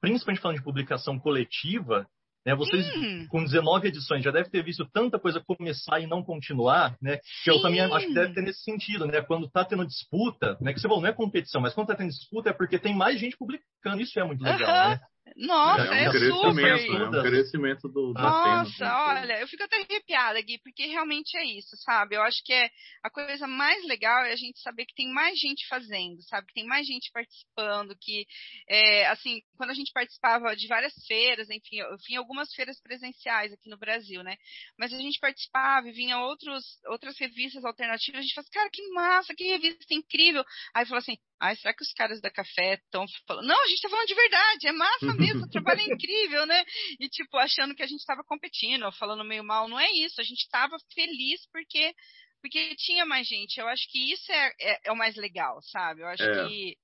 principalmente falando de publicação coletiva, né, vocês, hum. com 19 edições, já devem ter visto tanta coisa começar e não continuar, né? Que eu também acho que deve ter nesse sentido, né? Quando está tendo disputa, né? Que você falou, não é competição, mas quando está tendo disputa é porque tem mais gente publicando. Isso é muito legal, uhum. né? Nossa, é, um é crescimento, super. É um crescimento do, da Nossa, cena, olha, eu fico até arrepiada, Gui, porque realmente é isso, sabe? Eu acho que é a coisa mais legal é a gente saber que tem mais gente fazendo, sabe? Que tem mais gente participando, que, é, assim, quando a gente participava de várias feiras, enfim, eu fui em algumas feiras presenciais aqui no Brasil, né? Mas a gente participava e vinha outros, outras revistas alternativas, a gente fala, cara, que massa, que revista incrível. Aí falou assim, ai, será que os caras da café estão falando? Não, a gente está falando de verdade, é massa mesmo, o trabalho é incrível, né? E tipo, achando que a gente estava competindo, ou falando meio mal, não é isso, a gente estava feliz porque porque tinha mais gente. Eu acho que isso é, é, é o mais legal, sabe? Eu acho é. que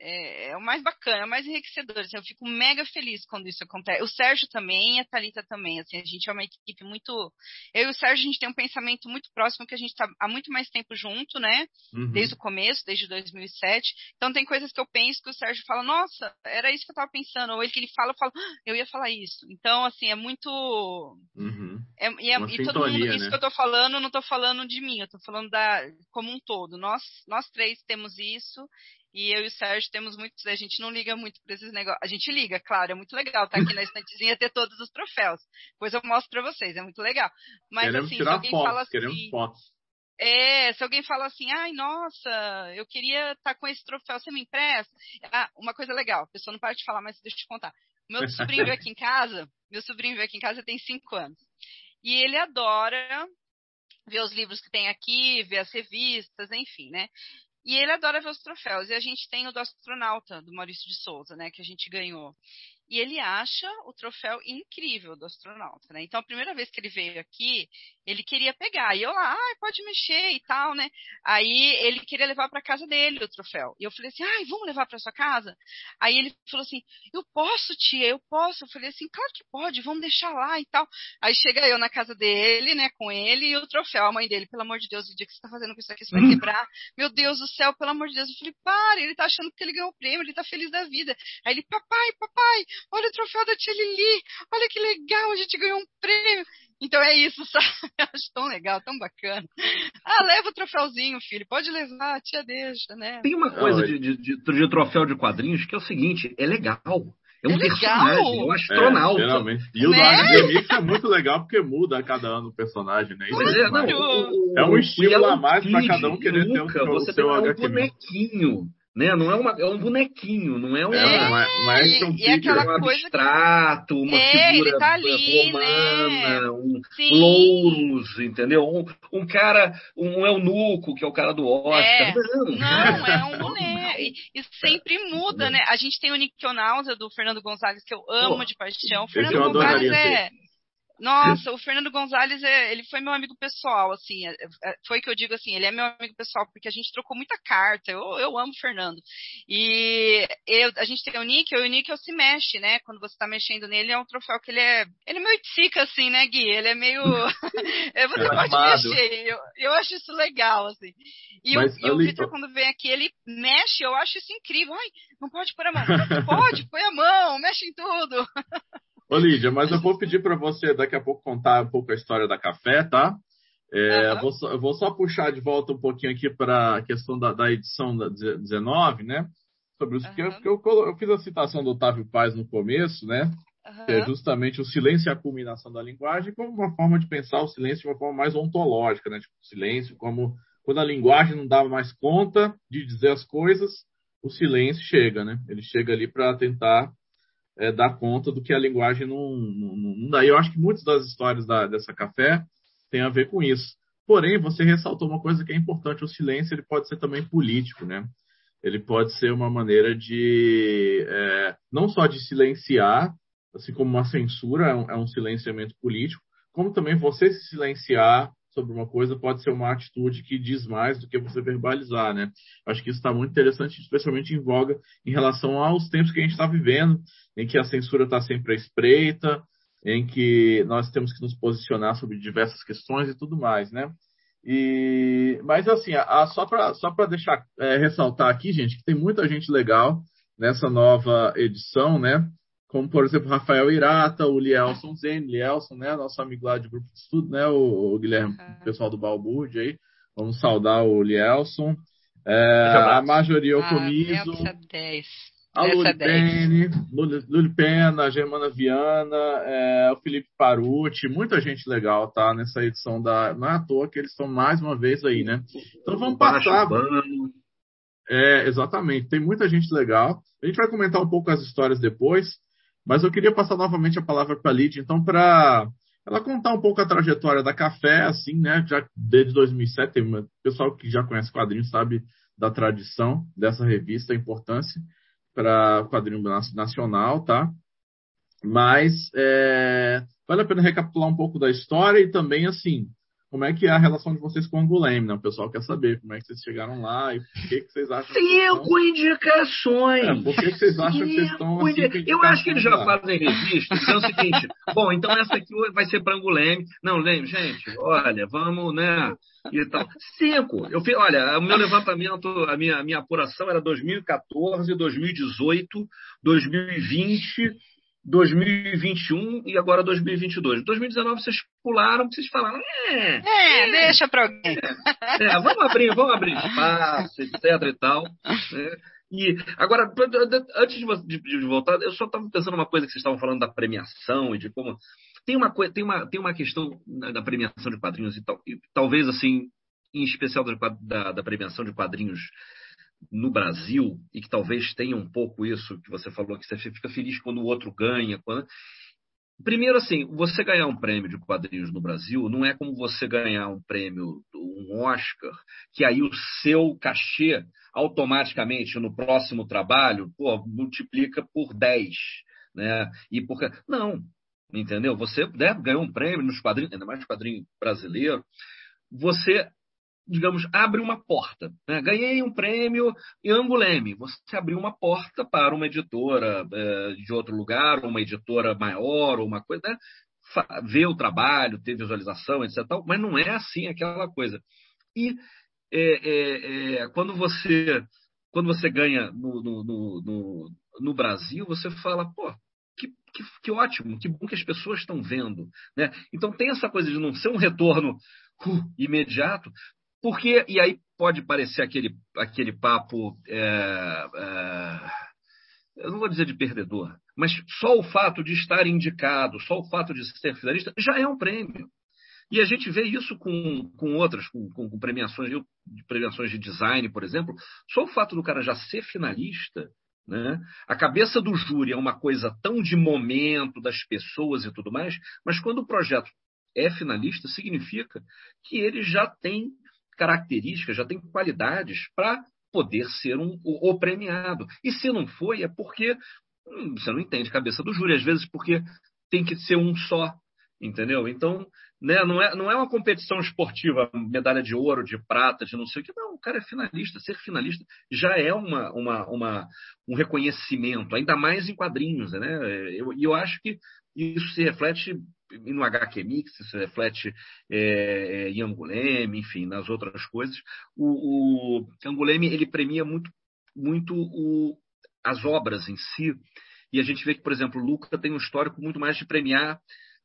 é, é, o mais bacana, é o mais enriquecedor. Assim, eu fico mega feliz quando isso acontece. O Sérgio também, a Thalita também. Assim, a gente é uma equipe muito. Eu e o Sérgio, a gente tem um pensamento muito próximo, que a gente está há muito mais tempo junto, né? Uhum. Desde o começo, desde 2007. Então, tem coisas que eu penso que o Sérgio fala, nossa, era isso que eu estava pensando. Ou ele que ele fala, eu falo, ah, eu ia falar isso. Então, assim, é muito. Uhum. É, e, é, e todo mundo, né? isso que eu estou falando, não estou falando de mim, eu estou falando da, como um todo. Nós, nós três temos isso e eu e o Sérgio temos muitos, a gente não liga muito para esses negócios. A gente liga, claro, é muito legal estar tá aqui na estantezinha ter todos os troféus. Depois eu mostro para vocês, é muito legal. Mas queremos assim, se alguém fotos, fala assim, queremos fotos. É, se alguém fala assim, ai, nossa, eu queria estar tá com esse troféu, você me empresta? Ah, uma coisa legal, a pessoa não para de falar, mas deixa eu te contar. Meu sobrinho veio aqui em casa, meu sobrinho veio aqui em casa tem cinco anos. E ele adora ver os livros que tem aqui, ver as revistas, enfim, né? E ele adora ver os troféus. E a gente tem o do astronauta, do Maurício de Souza, né? Que a gente ganhou. E ele acha o troféu incrível do astronauta, né? Então, a primeira vez que ele veio aqui, ele queria pegar. E eu lá, ah, pode mexer e tal, né? Aí ele queria levar para casa dele o troféu. E eu falei assim, ai, vamos levar para sua casa? Aí ele falou assim, eu posso, tia, eu posso. Eu falei assim, claro que pode, vamos deixar lá e tal. Aí chega eu na casa dele, né, com ele e o troféu. A mãe dele, pelo amor de Deus, o dia que você tá fazendo com isso aqui, você vai uhum. quebrar. Meu Deus do céu, pelo amor de Deus. Eu falei, para, ele tá achando que ele ganhou o prêmio, ele tá feliz da vida. Aí ele, papai, papai, olha o troféu da tia Lili, olha que legal, a gente ganhou um prêmio. Então é isso, sabe? Eu acho tão legal, tão bacana. Ah, leva o troféuzinho, filho, pode levar, a tia deixa, né? Tem uma coisa de, de, de, de troféu de quadrinhos que é o seguinte, é legal. É um é personagem, é um astronauta. É, e o né? da Academia é muito legal porque muda a cada ano o personagem, né? Pois é, não, o, o, é um estímulo a mais para cada um querer nunca, ter o, você seu tem um bonequinho né? Não é, uma, é um bonequinho, não é um, é, uma, uma action e, e aquela um coisa abstrato, uma é, figura tá ali, romana, né? um louros, entendeu? Um, um, cara, um eunuco, que é o cara do Oscar. É, não, não é um boneco. E, e, sempre muda, né? A gente tem o Nick Náusea do Fernando Gonzalez, que eu amo Pô, de paixão. O Fernando Gonzalez é. Ter. Nossa, o Fernando Gonzalez, é, ele foi meu amigo pessoal, assim, é, é, foi que eu digo assim, ele é meu amigo pessoal, porque a gente trocou muita carta, eu, eu amo o Fernando. E eu, a gente tem o Nick, e o Nick se mexe, né, quando você tá mexendo nele, é um troféu que ele é, ele é meio tica, assim, né, Gui, ele é meio, você é pode mexer, eu, eu acho isso legal, assim. E, Mas, o, e o Victor, quando vem aqui, ele mexe, eu acho isso incrível, ai, não pode pôr a mão, pode, põe a mão, mexe em tudo. Ô, Lídia, mas eu vou pedir para você daqui a pouco contar um pouco a história da café, tá? É, uhum. vou só, eu vou só puxar de volta um pouquinho aqui para a questão da, da, edição da 19, né? Sobre isso, uhum. porque eu, eu, eu, fiz a citação do Otávio Paz no começo, né? Uhum. Que é justamente o silêncio e a culminação da linguagem, como uma forma de pensar o silêncio de uma forma mais ontológica, né? Tipo, o silêncio, como quando a linguagem não dá mais conta de dizer as coisas, o silêncio chega, né? Ele chega ali para tentar é, dar conta do que a linguagem não, não, não dá. E eu acho que muitas das histórias da, dessa café têm a ver com isso. Porém, você ressaltou uma coisa que é importante: o silêncio ele pode ser também político, né? Ele pode ser uma maneira de é, não só de silenciar assim como uma censura é um, é um silenciamento político, como também você se silenciar sobre uma coisa pode ser uma atitude que diz mais do que você verbalizar, né? Acho que isso está muito interessante, especialmente em voga em relação aos tempos que a gente está vivendo, em que a censura está sempre à espreita, em que nós temos que nos posicionar sobre diversas questões e tudo mais, né? E, mas assim, a, só para só deixar é, ressaltar aqui, gente, que tem muita gente legal nessa nova edição, né? Como, por exemplo, Rafael Irata, o Lielson Zen, Lielson, né? Nosso amigo lá de grupo de estudo, né? O, o Guilherme, uhum. pessoal do Balbúrdia aí. Vamos saudar o Lielson. É, a maioria ah, Comiso. 10. A Lulipene, Lulipena, a Germana Viana, é, o Felipe Paruti, muita gente legal, tá? Nessa edição da. Não é à toa que eles estão mais uma vez aí, né? Então vamos passar. É, exatamente. Tem muita gente legal. A gente vai comentar um pouco as histórias depois, mas eu queria passar novamente a palavra para a Lid, então, para ela contar um pouco a trajetória da Café, assim, né? Já desde 2007, tem uma, pessoal que já conhece quadrinhos sabe da tradição dessa revista, a importância para quadrinho nacional, tá? Mas é, vale a pena recapitular um pouco da história e também, assim, como é que é a relação de vocês com o Anguleme, né? O pessoal quer saber como é que vocês chegaram lá e por que, que vocês acham Cinco indicações! É, por que, que vocês acham que vocês estão assim, Eu acho que eles já fazem revista, então é o seguinte, bom, então essa aqui vai ser para Anguleme. Não, Leme, gente, olha, vamos, né? E tal. Cinco. Eu fiz, olha, o meu levantamento, a minha, a minha apuração era 2014, 2018, 2020 2021 e agora 2022. 2019 vocês pularam, vocês falaram, é, é, é deixa para alguém. É, é, vamos abrir, vamos abrir espaço, etc e tal. Né? E agora, antes de, de, de voltar, eu só estava pensando uma coisa que vocês estavam falando da premiação e de como tem uma tem uma tem uma questão da premiação de quadrinhos e, tal, e talvez assim, em especial da, da, da premiação de quadrinhos no Brasil, e que talvez tenha um pouco isso que você falou, que você fica feliz quando o outro ganha. Quando... Primeiro, assim, você ganhar um prêmio de quadrinhos no Brasil não é como você ganhar um prêmio, um Oscar, que aí o seu cachê automaticamente no próximo trabalho pô, multiplica por 10. Né? E por... Não, entendeu? Você né, ganhou um prêmio nos quadrinhos, ainda mais quadrinho brasileiro, você digamos, abre uma porta. Né? Ganhei um prêmio em Anguleme. Você abriu uma porta para uma editora é, de outro lugar, uma editora maior, ou uma coisa, né? ver o trabalho, ter visualização, etc. Tal, mas não é assim aquela coisa. E é, é, quando você quando você ganha no, no, no, no Brasil, você fala, pô, que, que, que, ótimo, que bom que as pessoas estão vendo. Né? Então tem essa coisa de não ser um retorno uh, imediato, porque, e aí pode parecer aquele, aquele papo, é, é, eu não vou dizer de perdedor, mas só o fato de estar indicado, só o fato de ser finalista, já é um prêmio. E a gente vê isso com, com outras, com, com premiações, premiações de design, por exemplo. Só o fato do cara já ser finalista, né? A cabeça do júri é uma coisa tão de momento das pessoas e tudo mais, mas quando o projeto é finalista, significa que ele já tem características, já tem qualidades para poder ser um, o, o, premiado. E se não foi, é porque hum, você não entende a cabeça do júri, às vezes porque tem que ser um só, entendeu? Então, né, não, é, não é uma competição esportiva, medalha de ouro, de prata, de não sei o que, não, o cara é finalista, ser finalista já é uma, uma, uma um reconhecimento, ainda mais em quadrinhos, né? E eu, eu acho que isso se reflete no HQ Mix, isso reflete é, é, em Anguleme, enfim, nas outras coisas. O, o Anguleme ele premia muito, muito o, as obras em si, e a gente vê que, por exemplo, Luca tem um histórico muito mais de premiar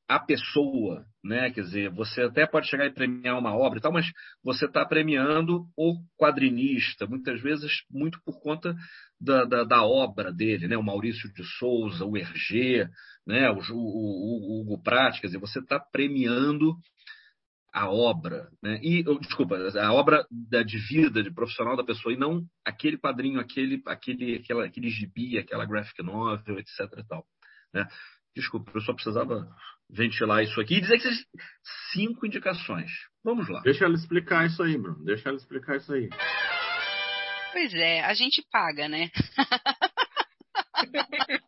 a pessoa, né? Quer dizer, você até pode chegar e premiar uma obra e tal, mas você está premiando o quadrinista, muitas vezes muito por conta da, da, da, obra dele, né? O Maurício de Souza, o Hergé, né? O, o, o, Hugo Prat, quer dizer, você está premiando a obra, né? E desculpa, a obra da, de vida, de profissional da pessoa, e não aquele quadrinho, aquele, aquele, aquela, aquele gibi, aquela graphic novel, etc. E tal, né? Desculpa, eu só precisava ventilar isso aqui e dizer que vocês cinco indicações. Vamos lá. Deixa ela explicar isso aí, Bruno. Deixa ela explicar isso aí. Pois é, a gente paga, né?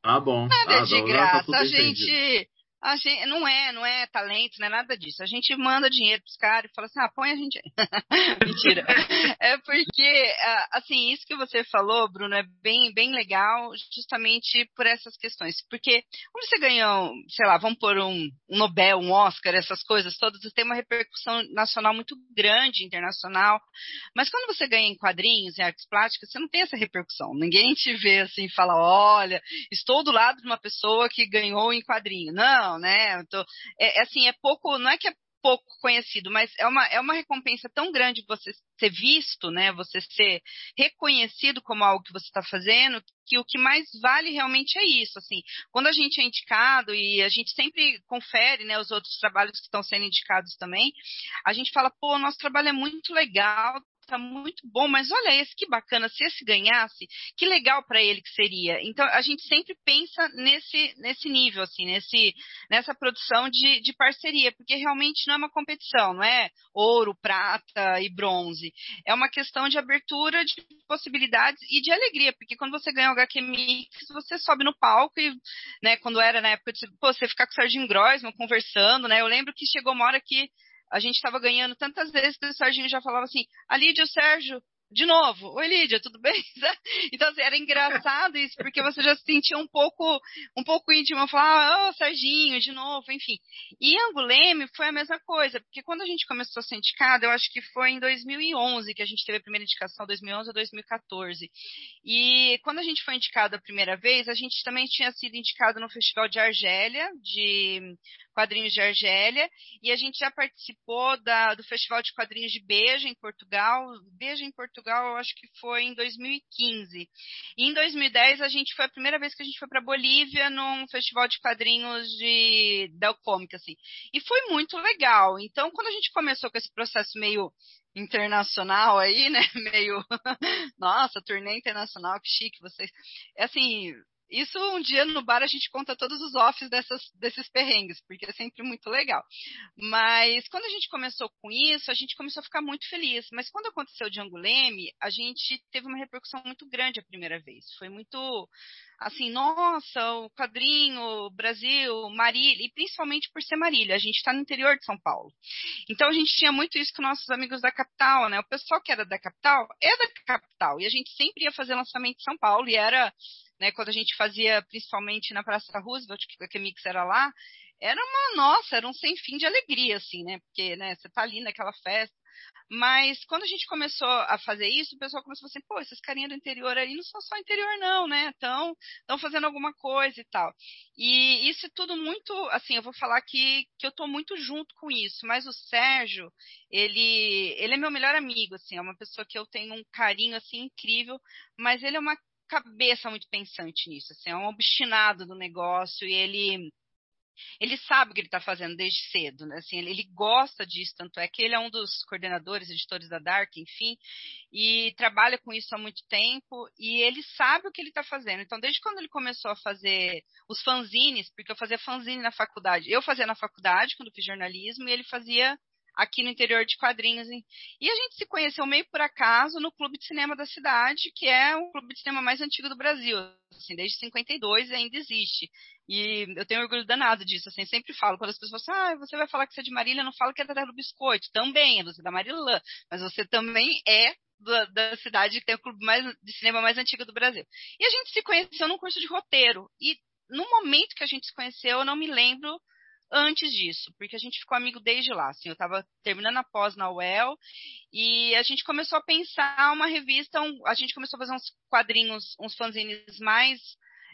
Ah, bom. Nada ah, de não, graça. Tá a gente. A gente, não é, não é talento, não é nada disso. A gente manda dinheiro pros caras e fala assim, ah, põe a gente. Mentira. É porque, ah, assim, isso que você falou, Bruno, é bem, bem legal, justamente por essas questões. Porque quando você ganhou, sei lá, vamos pôr um, um Nobel, um Oscar, essas coisas todas, tem uma repercussão nacional muito grande, internacional. Mas quando você ganha em quadrinhos, em artes plásticas, você não tem essa repercussão. Ninguém te vê assim e fala, olha, estou do lado de uma pessoa que ganhou em quadrinho. Não, né? Tô, é, é, assim, é pouco, não é que é pouco conhecido, mas é uma, é uma recompensa tão grande você ser visto, né? Você ser reconhecido como algo que você está fazendo, que o que mais vale realmente é isso, assim. Quando a gente é indicado e a gente sempre confere, né, os outros trabalhos que estão sendo indicados também, a gente fala, pô, nosso trabalho é muito legal, tá muito bom, mas olha esse que bacana, se esse ganhasse, que legal para ele que seria. Então a gente sempre pensa nesse nesse nível assim, nesse nessa produção de, de parceria, porque realmente não é uma competição, não é ouro, prata e bronze. É uma questão de abertura de possibilidades e de alegria, porque quando você ganha o HQ Mix, você sobe no palco e, né, quando era na época de, pô, você ficar com o Serginho Groisman conversando, né? Eu lembro que chegou uma hora que a gente estava ganhando tantas vezes que o Serginho já falava assim, a Lídia, o Sérgio, de novo, oi Lídia, tudo bem? Então, assim, era engraçado isso, porque você já se sentia um pouco, um pouco íntimo, falar, oh, Serginho, de novo, enfim. E Anguleme foi a mesma coisa, porque quando a gente começou a ser indicado, eu acho que foi em 2011 que a gente teve a primeira indicação, 2011 ou 2014. E quando a gente foi indicado a primeira vez, a gente também tinha sido indicado no Festival de Argélia, de quadrinhos de Argélia, e a gente já participou da, do Festival de Quadrinhos de Beja, em Portugal. Beja, em Portugal, eu acho que foi em 2015. E em 2010, a gente foi a primeira vez que a gente foi para Bolívia num festival de quadrinhos de Del Comic, assim. E foi muito legal. Então, quando a gente começou com esse processo meio internacional aí, né? Meio, nossa, turnê internacional, que chique vocês. É assim, isso um dia no bar a gente conta todos os offs dessas, desses perrengues, porque é sempre muito legal. Mas quando a gente começou com isso, a gente começou a ficar muito feliz. Mas quando aconteceu o Django Leme, a gente teve uma repercussão muito grande a primeira vez. Foi muito assim, nossa, o quadrinho, Brasil, Marília, e principalmente por ser Marília, a gente está no interior de São Paulo. Então a gente tinha muito isso com nossos amigos da capital, né? O pessoal que era da capital é da capital, e a gente sempre ia fazer lançamento em São Paulo, e era né, quando a gente fazia principalmente na Praça Roosevelt, que a Mix era lá, era uma, nossa, era um sem fim de alegria, assim, né, porque, né, você tá ali naquela festa, mas quando a gente começou a fazer isso, o pessoal começou a assim, pô, esses carinhas do interior aí não são só interior não, né, estão estão fazendo alguma coisa e tal. E isso é tudo muito, assim, eu vou falar que, que eu tô muito junto com isso, mas o Sérgio, ele, ele é meu melhor amigo, assim, é uma pessoa que eu tenho um carinho, assim, incrível, mas ele é uma cabeça muito pensante nisso, assim, é um obstinado do negócio e ele ele sabe o que ele está fazendo desde cedo, né? Assim, ele, ele, gosta disso, tanto é que ele é um dos coordenadores, editores da Dark, enfim, e trabalha com isso há muito tempo, e ele sabe o que ele está fazendo. Então, desde quando ele começou a fazer os fanzines, porque eu fazia fanzine na faculdade, eu fazia na faculdade, quando fiz jornalismo, e ele fazia aqui no interior de quadrinhos. E a gente se conheceu meio por acaso no Clube de Cinema da cidade, que é o clube de cinema mais antigo do Brasil. Assim, desde 52 ainda existe. E eu tenho orgulho danado disso, assim, sempre falo, quando as pessoas falam ah, você vai falar que você é de Marília, não fala que é da Terra do Biscoito. Também, você é da Marilã, mas você também é da, da, cidade que tem o clube mais, de cinema mais antigo do Brasil. E a gente se conheceu num curso de roteiro. E no momento que a gente se conheceu, eu não me lembro antes disso, porque a gente ficou amigo desde lá. Assim, eu estava terminando a pós na UEL e a gente começou a pensar uma revista, um, a gente começou a fazer uns quadrinhos, uns fanzines mais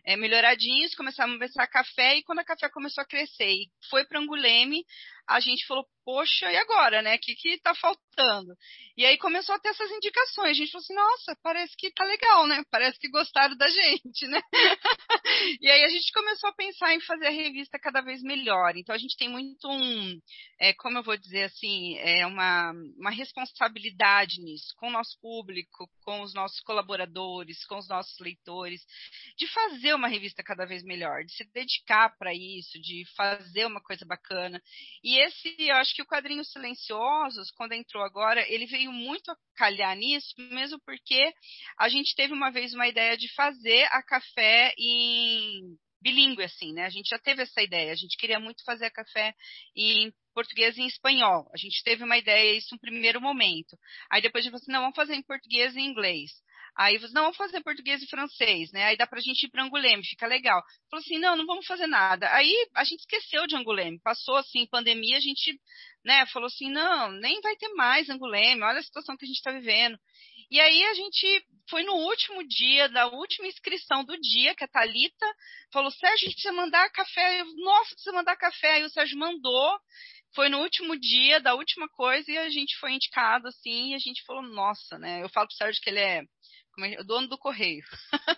é, melhoradinhos, começamos a pensar café e quando a café começou a crescer e foi para Anguleme, a gente falou, poxa, e agora, né? O que, que tá faltando? E aí começou a ter essas indicações. A gente falou assim, nossa, parece que tá legal, né? Parece que gostaram da gente, né? e aí a gente começou a pensar em fazer a revista cada vez melhor. Então a gente tem muito um, é, como eu vou dizer assim, é uma, uma responsabilidade nisso, com o nosso público, com os nossos colaboradores, com os nossos leitores, de fazer uma revista cada vez melhor, de se dedicar para isso, de fazer uma coisa bacana. E esse, eu acho que o quadrinho Silenciosos, quando entrou agora, ele veio muito a calhar nisso, mesmo porque a gente teve uma vez uma ideia de fazer a café em bilíngue, assim, né? A gente já teve essa ideia, a gente queria muito fazer a café em português e em espanhol. A gente teve uma ideia, isso no primeiro momento. Aí depois a gente falou assim, não, vamos fazer em português e em inglês. Aí você, não, vamos fazer português e francês, né? Aí dá pra gente ir para Anguleme, fica legal. Falou assim, não, não vamos fazer nada. Aí a gente esqueceu de Anguleme, passou assim, pandemia, a gente, né, falou assim, não, nem vai ter mais Anguleme, olha a situação que a gente está vivendo. E aí a gente foi no último dia, da última inscrição do dia, que a Thalita falou, Sérgio, a gente precisa mandar café. Eu, Nossa, precisa mandar café. Aí o Sérgio mandou, foi no último dia da última coisa e a gente foi indicado, assim, e a gente falou, nossa, né? Eu falo pro Sérgio que ele é, o dono do correio.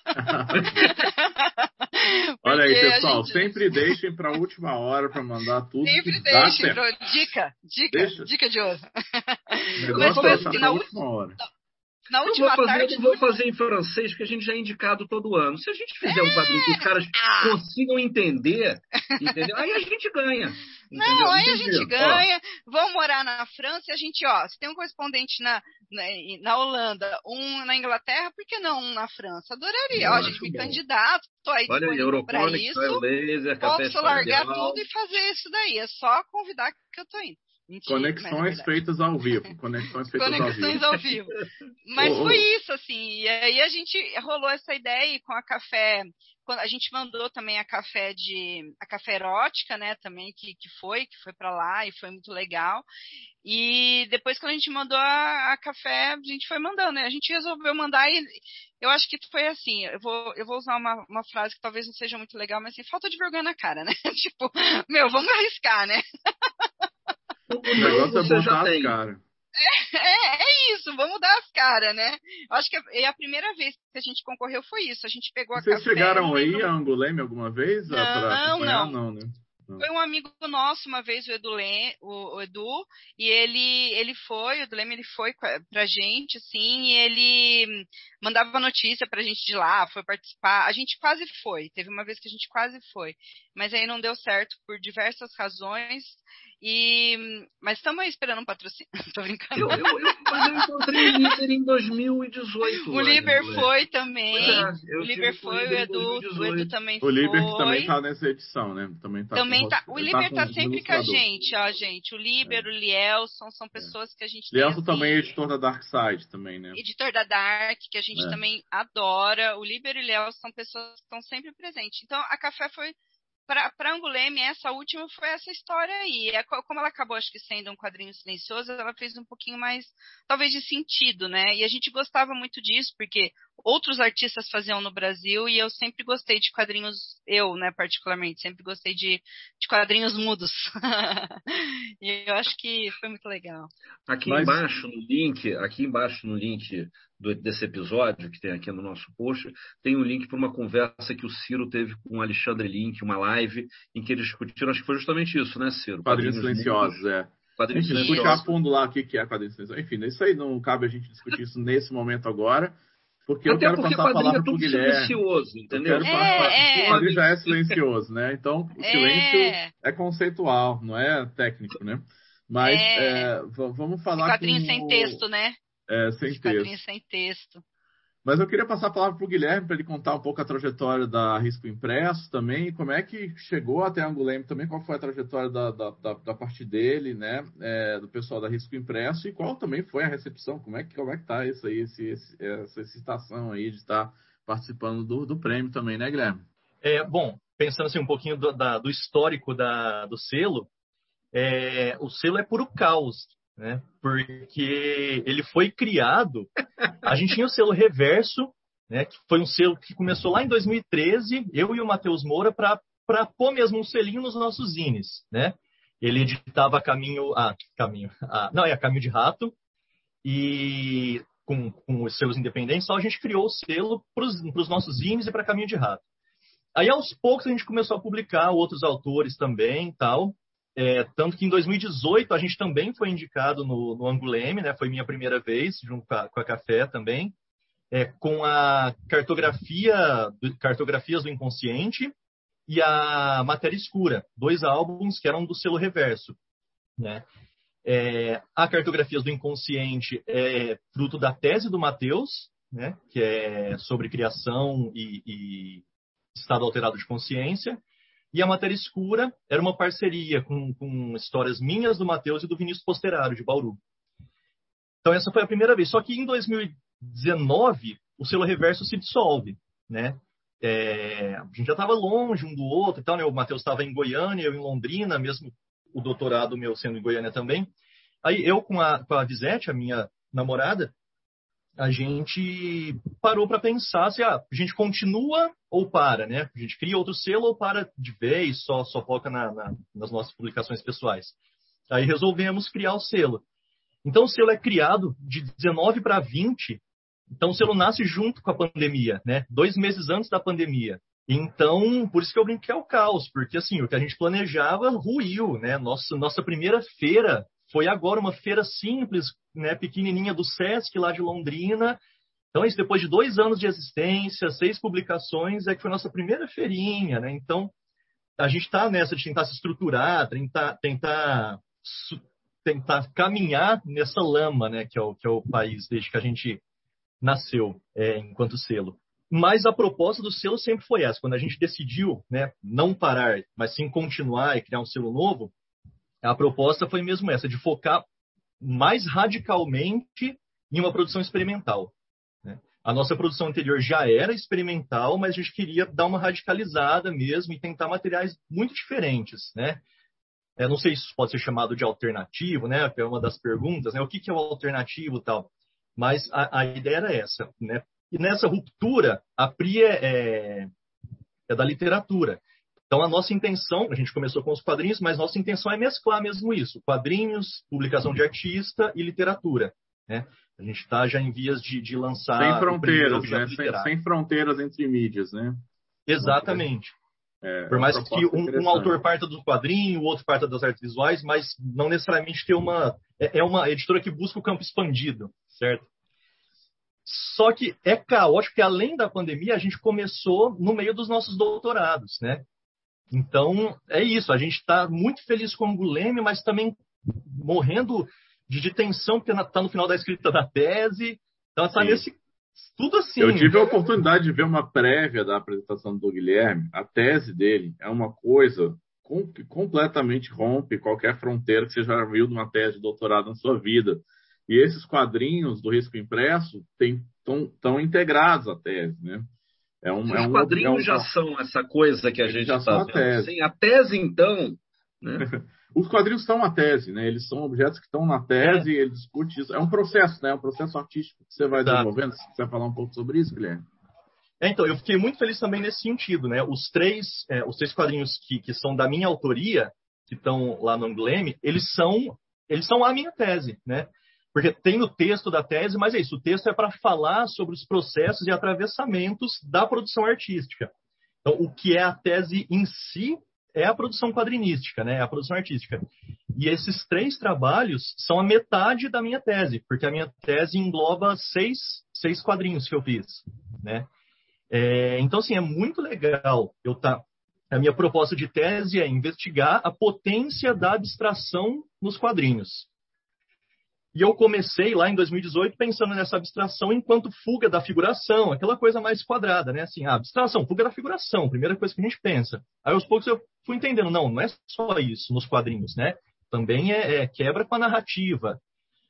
Olha aí, pessoal, gente... sempre deixem para a última hora para mandar tudo. Sempre deixem. Dica, dica, Deixa. dica de ouro. Mas foi assim, na última hora. Na última eu vou fazer, tarde. Eu vou fazer em francês, porque a gente já é indicado todo ano. Se a gente fizer é. um quadrinho que os caras ah. consigam entender, entendeu? Aí a gente ganha. Não, aí a gente ganha, ó. vão morar na França e a gente, ó, se tem um correspondente na, na, na, Holanda, um na Inglaterra, por que não um na França? Adoraria. ó, a gente me candidato, tô aí Olha disponível para isso. Laser, posso largar tudo e fazer isso daí. É só convidar que eu tô indo. Mentira, Conexões feitas ao vivo. Conexões feitas Conexões ao vivo. Ao vivo. Mas oh, foi isso, assim. E aí a gente rolou essa ideia e com a café. A gente mandou também a café de a café erótica, né? Também que, que foi, que foi para lá e foi muito legal. E depois quando a gente mandou a, a, café, a gente foi mandando, né? A gente resolveu mandar e eu acho que foi assim, eu vou, eu vou usar uma, uma frase que talvez não seja muito legal, mas assim, falta de vergonha na cara, né? tipo, meu, vamos arriscar, né? O negócio é botar as caras. É, é, é, isso, vamos dar as caras, né? Acho que a, a, primeira vez que a gente concorreu foi isso. A gente pegou Vocês a Vocês chegaram aí a Anguleme alguma vez? Não, não. não né? Foi um amigo nosso uma vez, o Edu, o, o Edu e ele, ele foi, o Eduleme, ele foi pra gente, assim, e ele mandava notícia pra gente de lá, foi participar. A gente quase foi, teve uma vez que a gente quase foi, mas aí não deu certo por diversas razões. E, mas estamos aí esperando um patrocínio. Tô brincando. Eu, eu, eu, mas eu encontrei o Liber em 2018. O Liber foi também. É, o Liber foi, o Edu, o Edu também foi. O Liber também tá nessa edição, né? Também tá. Também tá. O Liber tá, tá sempre com a gente, ó, gente. O Liber, é. o Lielson, são pessoas é. que a gente Lielson também é editor da Dark Side também, né? Editor da Dark, que a gente é. também adora. O Liber e o Lielson são pessoas que estão sempre presentes. Então, a Café foi para Anguleme, essa última foi essa história aí. É, como ela acabou, acho que sendo um quadrinho silencioso, ela fez um pouquinho mais, talvez, de sentido, né? E a gente gostava muito disso, porque outros artistas faziam no Brasil e eu sempre gostei de quadrinhos, eu, né, particularmente, sempre gostei de, de quadrinhos mudos. e eu acho que foi muito legal. Aqui Mas... embaixo no link, aqui embaixo no link do, desse episódio, que tem aqui no nosso post, tem um link para uma conversa que o Ciro teve com o Alexandre Link, uma live, em que eles discutiram, acho que foi justamente isso, né, Ciro? Quadrinhos, silenciosos, é. Quadrinhos silenciosos. Puxar a fundo lá o que é quadrinhos silenciosos. Enfim, isso aí não cabe a gente discutir isso nesse momento agora. Porque Até eu quero porque passar a palavra é para o Guilherme. silencioso, entendeu? Eu quero é, passar, é. O quadrinho já é silencioso, né? Então, o é. silêncio é conceitual, não é técnico, né? Mas é. é vamos falar quadrinho com... sem texto, né? É, sem texto. Quadrinho sem texto. Mas eu queria passar a palavra para o Guilherme para ele contar um pouco a trajetória da Risco Impresso também, como é que chegou até Anguleme também, qual foi a trajetória da, da, da, da parte dele, né, é, do pessoal da Risco Impresso e qual também foi a recepção, como é que como é que tá isso aí, esse, esse, essa excitação aí de estar participando do, do prêmio também, né, Guilherme? É, bom, pensando assim um pouquinho do, da, do histórico da, do selo, é, o selo é puro caos, né? Porque ele foi criado. A gente tinha o selo Reverso, né? Que foi um selo que começou lá em 2013, eu e o Matheus Moura, para pôr mesmo um selinho nos nossos zines, né? Ele editava Caminho. Ah, Caminho. Ah, não, é Caminho de Rato. E com, com os selos independentes, só a gente criou o selo para os nossos zines e para Caminho de Rato. Aí, aos poucos, a gente começou a publicar outros autores também tal. É, tanto que em 2018 a gente também foi indicado no, no Anguleme, né? Foi minha primeira vez, junto com a, com a Café também, é, com a cartografia, cartografias do inconsciente e a Matéria Escura, dois álbuns que eram do selo Reverso. né? É, a Cartografias do Inconsciente é fruto da tese do Mateus, né? Que é sobre criação e, e estado alterado de consciência. E a Matéria Escura era uma parceria com, com histórias minhas, do Mateus e do Vinícius Posterário, de Bauru. Então, essa foi a primeira vez. Só que em 2019, o selo reverso se dissolve, né? É, a gente já estava longe um do outro e tal, né? O Matheus estava em Goiânia, eu em Londrina, mesmo o doutorado meu sendo em Goiânia também. Aí eu com a, com a Visete, a minha namorada, a gente parou para pensar se ah, a gente continua ou para, né? A gente cria outro selo ou para de vez, só, só foca na, na, nas nossas publicações pessoais. Aí resolvemos criar o selo. Então o selo é criado de 19 para 20 então o selo nasce junto com a pandemia, né? Dois meses antes da pandemia. Então, por isso que eu brinco que é o caos, porque assim, o que a gente planejava ruiu, né? Nossa, nossa primeira feira foi agora uma feira simples, né? Pequenininha do Sesc lá de Londrina. Então, isso depois de dois anos de existência, seis publicações, é que foi nossa primeira feirinha, né? Então, a gente está nessa de tentar se estruturar, tentar, tentar, tentar caminhar nessa lama, né? Que é o, que é o país desde que a gente nasceu é, enquanto selo. Mas a proposta do selo sempre foi essa. Quando a gente decidiu né, não parar, mas sim continuar e criar um selo novo, a proposta foi mesmo essa, de focar mais radicalmente em uma produção experimental. Né? A nossa produção anterior já era experimental, mas a gente queria dar uma radicalizada mesmo e tentar materiais muito diferentes. Né? Eu não sei se isso pode ser chamado de alternativo, né? É uma das perguntas, né? O que, que é o alternativo tal? Mas a, a ideia era essa, né? E nessa ruptura, a PRI é, é, é, da literatura. Então, a nossa intenção, a gente começou com os quadrinhos, mas nossa intenção é mesclar mesmo isso: quadrinhos, publicação de artista e literatura. Né? A gente está já em vias de, de lançar. Sem fronteiras, né? Sem, sem, fronteiras entre mídias, né? Exatamente. É, Por mais que um, um, autor parta do quadrinho, o outro parta das artes visuais, mas não necessariamente ter uma. É, é uma editora que busca o campo expandido certo? Só que é caótico, porque além da pandemia, a gente começou no meio dos nossos doutorados, né? Então, é isso. A gente está muito feliz com o Guleme, mas também morrendo de, de tensão, porque está no final da escrita da tese. Então, está nesse. Tudo assim. Eu tive a oportunidade de ver uma prévia da apresentação do Guilherme. A tese dele é uma coisa que completamente rompe qualquer fronteira que você já viu numa tese de doutorado na sua vida. E esses quadrinhos do risco impresso estão integrados à tese, né? É um, Os é um, quadrinhos é um, já são essa coisa que a gente está vendo. A tese. Sim, a tese, então... Né? Os quadrinhos são a tese, né? Eles são objetos que estão na tese é. e ele discute isso. É um processo, né? É um processo artístico que você vai Exato. desenvolvendo. Você vai falar um pouco sobre isso, Guilherme? É, então, eu fiquei muito feliz também nesse sentido, né? Os três, é, os três quadrinhos que, que são da minha autoria, que estão lá no Angleme, eles são, eles são a minha tese, né? Porque tem o texto da tese, mas é isso, o texto é para falar sobre os processos e atravessamentos da produção artística. Então, o que é a tese em si é a produção quadrinística, né? É a produção artística. E esses três trabalhos são a metade da minha tese, porque a minha tese engloba seis, seis quadrinhos que eu fiz, né? É, então, assim, é muito legal eu. Tá, a minha proposta de tese é investigar a potência da abstração nos quadrinhos. E eu comecei lá em 2018 pensando nessa abstração enquanto fuga da figuração, aquela coisa mais quadrada, né? Assim, a abstração, fuga da figuração, primeira coisa que a gente pensa. Aí aos poucos eu fui entendendo, não, não é só isso nos quadrinhos, né? Também é, é quebra com a narrativa.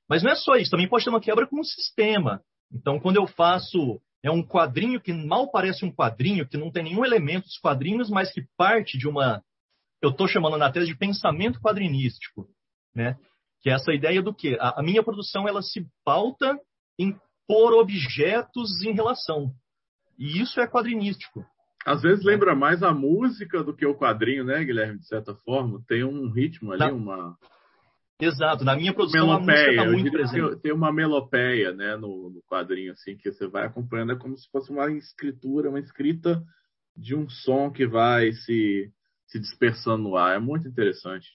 Mas não é só isso, também pode ter uma quebra com o sistema. Então, quando eu faço é um quadrinho que mal parece um quadrinho, que não tem nenhum elemento dos quadrinhos, mas que parte de uma, eu estou chamando na tese de pensamento quadrinístico, né? Que é essa ideia do que a, a minha produção ela se pauta em pôr objetos em relação. E isso é quadrinístico. Às vezes lembra mais a música do que o quadrinho, né, Guilherme? De certa forma, tem um ritmo ali, uma. Exato. Na minha produção melopeia, a música está muito. Tem uma melopeia, né, no, no, quadrinho assim que você vai acompanhando, é como se fosse uma escritura, uma escrita de um som que vai se se dispersando no ar. É muito interessante.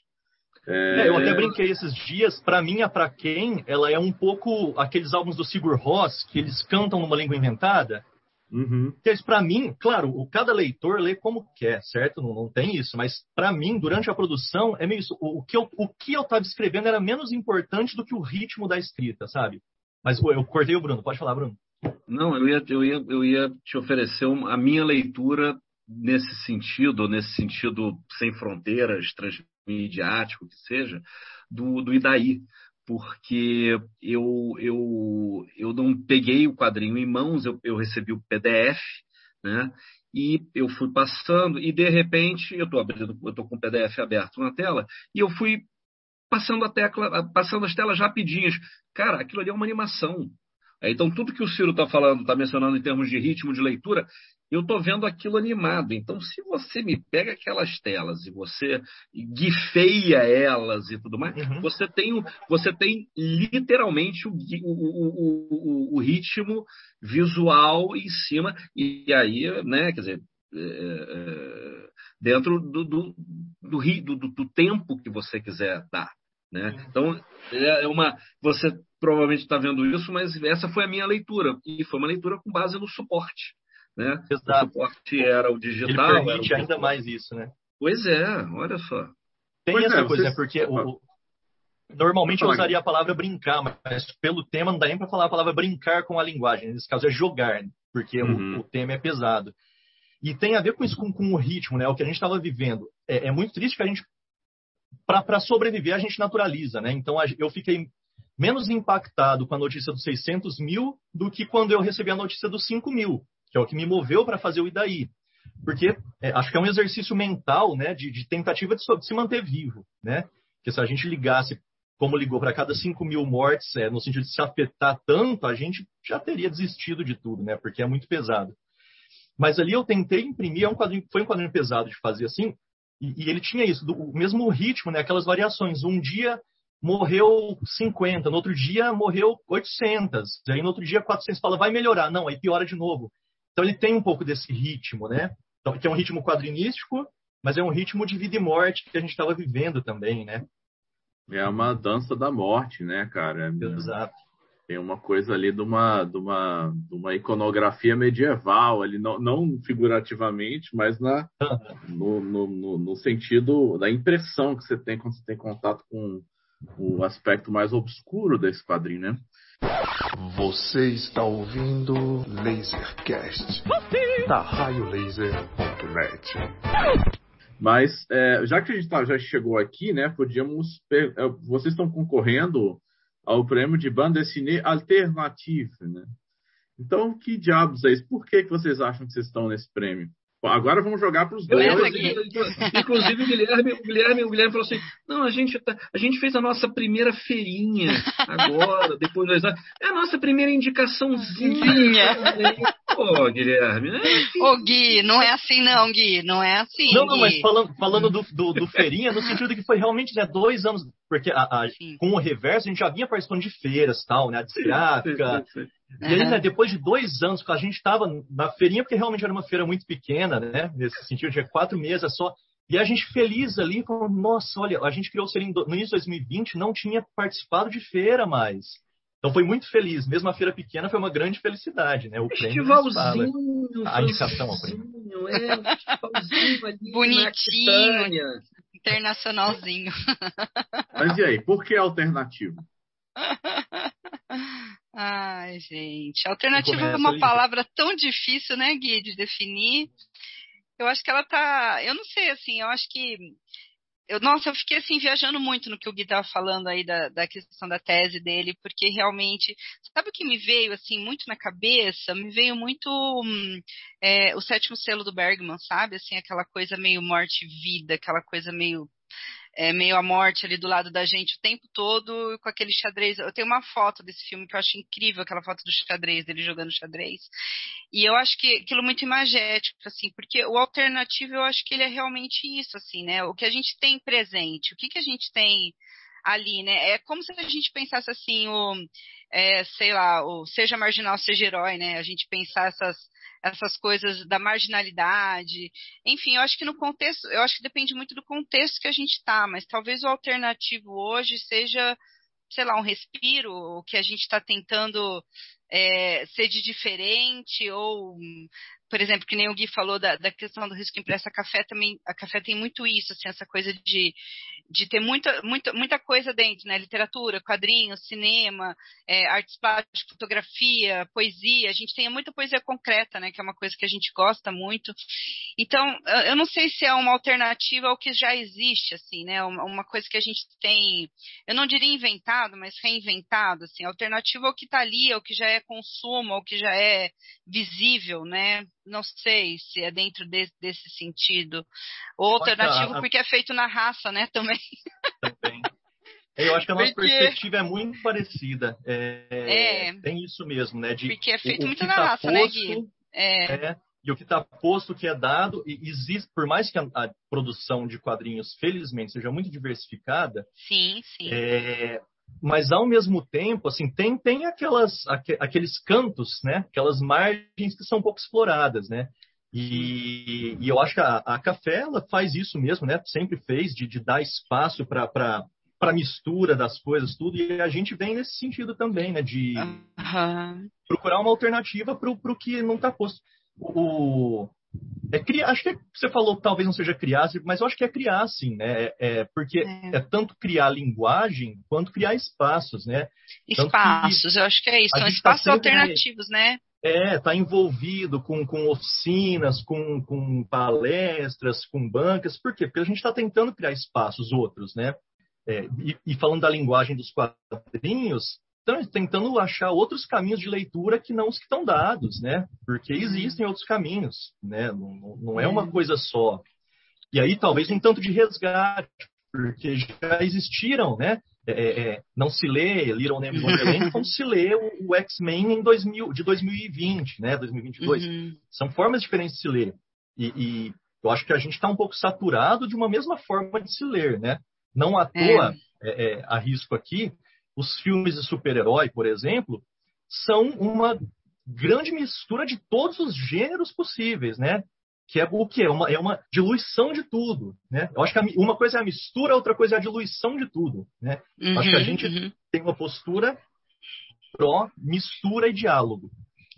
É... É, eu até brinquei esses dias, para mim, a Pra Quem, ela é um pouco aqueles álbuns do Sigur Rós, que eles cantam numa língua inventada. Uhum. Porque isso, para mim, claro, o, cada leitor lê como quer, certo? Não, não tem isso, mas para mim, durante a produção, é meio isso. O, o que eu o que eu estava escrevendo era menos importante do que o ritmo da escrita, sabe? Mas eu, eu cortei o Bruno, pode falar, Bruno. Não, eu ia, eu ia, eu ia te oferecer a minha leitura nesse sentido, nesse sentido sem fronteiras, transmediático que seja, do, do Idaí, porque eu, eu, eu não peguei o quadrinho em mãos, eu, eu recebi o PDF, né? E eu fui passando, e de repente eu estou abrindo, eu estou com o PDF aberto na tela, e eu fui passando a tecla, passando as telas rapidinhas. Cara, aquilo ali é uma animação. Então, tudo que o Ciro está falando, está mencionando em termos de ritmo de leitura, eu estou vendo aquilo animado. Então, se você me pega aquelas telas e você guifeia elas e tudo mais, uhum. você, tem, você tem literalmente o, o, o, o, ritmo visual em cima. E aí, né, quer dizer, é, é, dentro do, do, do, do, do tempo que você quiser dar. Né? Uhum. Então, é uma. Você provavelmente está vendo isso, mas essa foi a minha leitura. E foi uma leitura com base no suporte. Né? Exato. O suporte era o digital. Ele permite o... ainda mais isso, né? Pois é, olha só. Tem pois essa é, coisa, vocês... né? Porque o... normalmente eu usaria a palavra brincar, mas pelo tema não dá nem para falar a palavra brincar com a linguagem. Nesse caso é jogar, porque uhum. o, o, tema é pesado. E tem a ver com isso, com, com o ritmo, né? O que a gente estava vivendo. É, é, muito triste que a gente, para sobreviver, a gente naturaliza, né? Então eu fiquei menos impactado com a notícia dos 600 mil do que quando eu recebi a notícia dos 5 mil que é o que me moveu para fazer o Idaí. Porque é, acho que é um exercício mental, né, de, de tentativa de, de, se manter vivo, né? Que se a gente ligasse, como ligou para cada 5 mil mortes, é, no sentido de se afetar tanto, a gente já teria desistido de tudo, né? Porque é muito pesado. Mas ali eu tentei imprimir, é um quadrinho, foi um quadrinho pesado de fazer assim, e, e ele tinha isso, do, o mesmo ritmo, né? Aquelas variações. Um dia morreu 50, no outro dia morreu 800, aí no outro dia 400, fala, vai melhorar. Não, aí piora de novo. Então ele tem um pouco desse ritmo, né? Então, que é um ritmo quadrinístico, mas é um ritmo de vida e morte que a gente estava vivendo também, né? É uma dança da morte, né, cara? Exato. Tem uma coisa ali de uma, de uma, de uma iconografia medieval, ali, não, não figurativamente, mas na, no, no, no, no sentido da impressão que você tem quando você tem contato com o aspecto mais obscuro desse quadrinho, né? Você está ouvindo Lasercast da raiolaser.net. Mas é, já que a gente tá, já chegou aqui, né, podíamos é, vocês estão concorrendo ao prêmio de banda dessinée alternative, né? Então, que diabos é isso? Por que, que vocês acham que vocês estão nesse prêmio? Agora vamos jogar para os dois. Inclusive, o Guilherme, o Guilherme, o Guilherme falou assim: não, a gente, tá, a gente fez a nossa primeira feirinha agora, depois de dois anos. É a nossa primeira indicaçãozinha. Pô, Guilherme. Né? Ô, Gui, não é assim, não, Gui. Não é assim. Não, não, Gui. mas falando, falando do, do, do feirinha, no sentido de que foi realmente né, dois anos. Porque a, a, com o reverso a gente já vinha participando de feiras tal, né? A desgráfica. E aí, né, depois de dois anos, que a gente estava na feirinha, porque realmente era uma feira muito pequena, né? Nesse sentido, tinha quatro mesas só. E a gente feliz ali, com, nossa, olha, a gente criou o Serim no início de 2020, não tinha participado de feira mais. Então foi muito feliz. Mesmo a feira pequena foi uma grande felicidade, né? O festivalzinho, prêmio a indicação ao prêmio. É, festivalzinho ali Bonitinho, internacionalzinho. Mas e aí, por que alternativo? Ai, gente. Alternativa é uma ali. palavra tão difícil, né, Gui, de definir. Eu acho que ela tá. Eu não sei, assim, eu acho que. Eu, nossa, eu fiquei assim viajando muito no que o Gui estava falando aí da, da questão da tese dele, porque realmente, sabe o que me veio assim muito na cabeça? Me veio muito hum, é, o sétimo selo do Bergman, sabe? Assim, aquela coisa meio morte vida, aquela coisa meio é, meio a morte ali do lado da gente o tempo todo com aquele xadrez. Eu tenho uma foto desse filme que eu acho incrível, aquela foto do xadrez, dele jogando xadrez. E eu acho que aquilo muito imagético, assim, porque o alternativo eu acho que ele é realmente isso, assim, né? O que a gente tem presente, o que, que a gente tem ali, né? É como se a gente pensasse assim, o, é, sei lá, o seja marginal, seja herói, né? A gente pensar essas essas coisas da marginalidade. Enfim, eu acho que no contexto, eu acho que depende muito do contexto que a gente está, mas talvez o alternativo hoje seja, sei lá, um respiro, o que a gente está tentando é, ser de diferente ou por exemplo, que nem o Gui falou da, da questão do risco impresso, a café também, a café tem muito isso, assim, essa coisa de, de ter muita, muita, muita coisa dentro, né? Literatura, quadrinhos, cinema, é, artes plásticas, fotografia, poesia. A gente tem muita poesia concreta, né? Que é uma coisa que a gente gosta muito. Então, eu não sei se é uma alternativa ao que já existe, assim, né? Uma coisa que a gente tem, eu não diria inventado, mas reinventado, assim, alternativa ao que está ali, ao que já é consumo, ao que já é visível, né? Não sei se é dentro de, desse sentido. Ou alternativo, a... porque é feito na raça, né, também. Também. Eu acho que a nossa porque... perspectiva é muito parecida. É, é, Tem isso mesmo, né? De, porque é feito muito na tá raça, né, posto, né, Gui? É. é. E o que está posto, que é dado, e existe, por mais que a, a, produção de quadrinhos, felizmente, seja muito diversificada, sim, sim. É, mas ao mesmo tempo, assim, tem, tem aquelas, aqu, aqueles cantos, né? Aquelas margens que são pouco exploradas, né? E, e eu acho que a, a, Café ela faz isso mesmo, né? Sempre fez de, de dar espaço para para mistura das coisas, tudo, e a gente vem nesse sentido também, né? De uhum. procurar uma alternativa para o que não está posto. O, é criar, acho que você falou que talvez não seja criar, mas eu acho que é criar, sim, né? É, é porque é. é. tanto criar linguagem quanto criar espaços, né? Espaços, eu acho que é isso, são tá espaços tá alternativos, né? É, está envolvido com, com oficinas, com, com palestras, com bancas. Por quê? Porque a gente está tentando criar espaços outros, né? É, e, e, falando da linguagem dos quadrinhos, tentando achar outros caminhos de leitura que não os que estão dados, né? Porque uhum. existem outros caminhos, né? Não, não é uma uhum. coisa só. E aí talvez um tanto de resgate, porque já existiram, né? É, é, é não se lê Little Name Wonderland como se lê o, o X-Men em 2000, de 2020, né? 2022. Uhum. São formas diferentes de se ler. E, e eu acho que a gente está um pouco saturado de uma mesma forma de se ler, né? Não à toa, é. é, é arrisco aqui, os filmes de super-herói, por exemplo, são uma grande mistura de todos os gêneros possíveis, né? Que é o que é uma, é uma diluição de tudo, né? Eu acho que a, uma coisa é a mistura, outra coisa é a diluição de tudo, né? Uhum, acho que a uhum, gente uhum. tem uma postura pró mistura e diálogo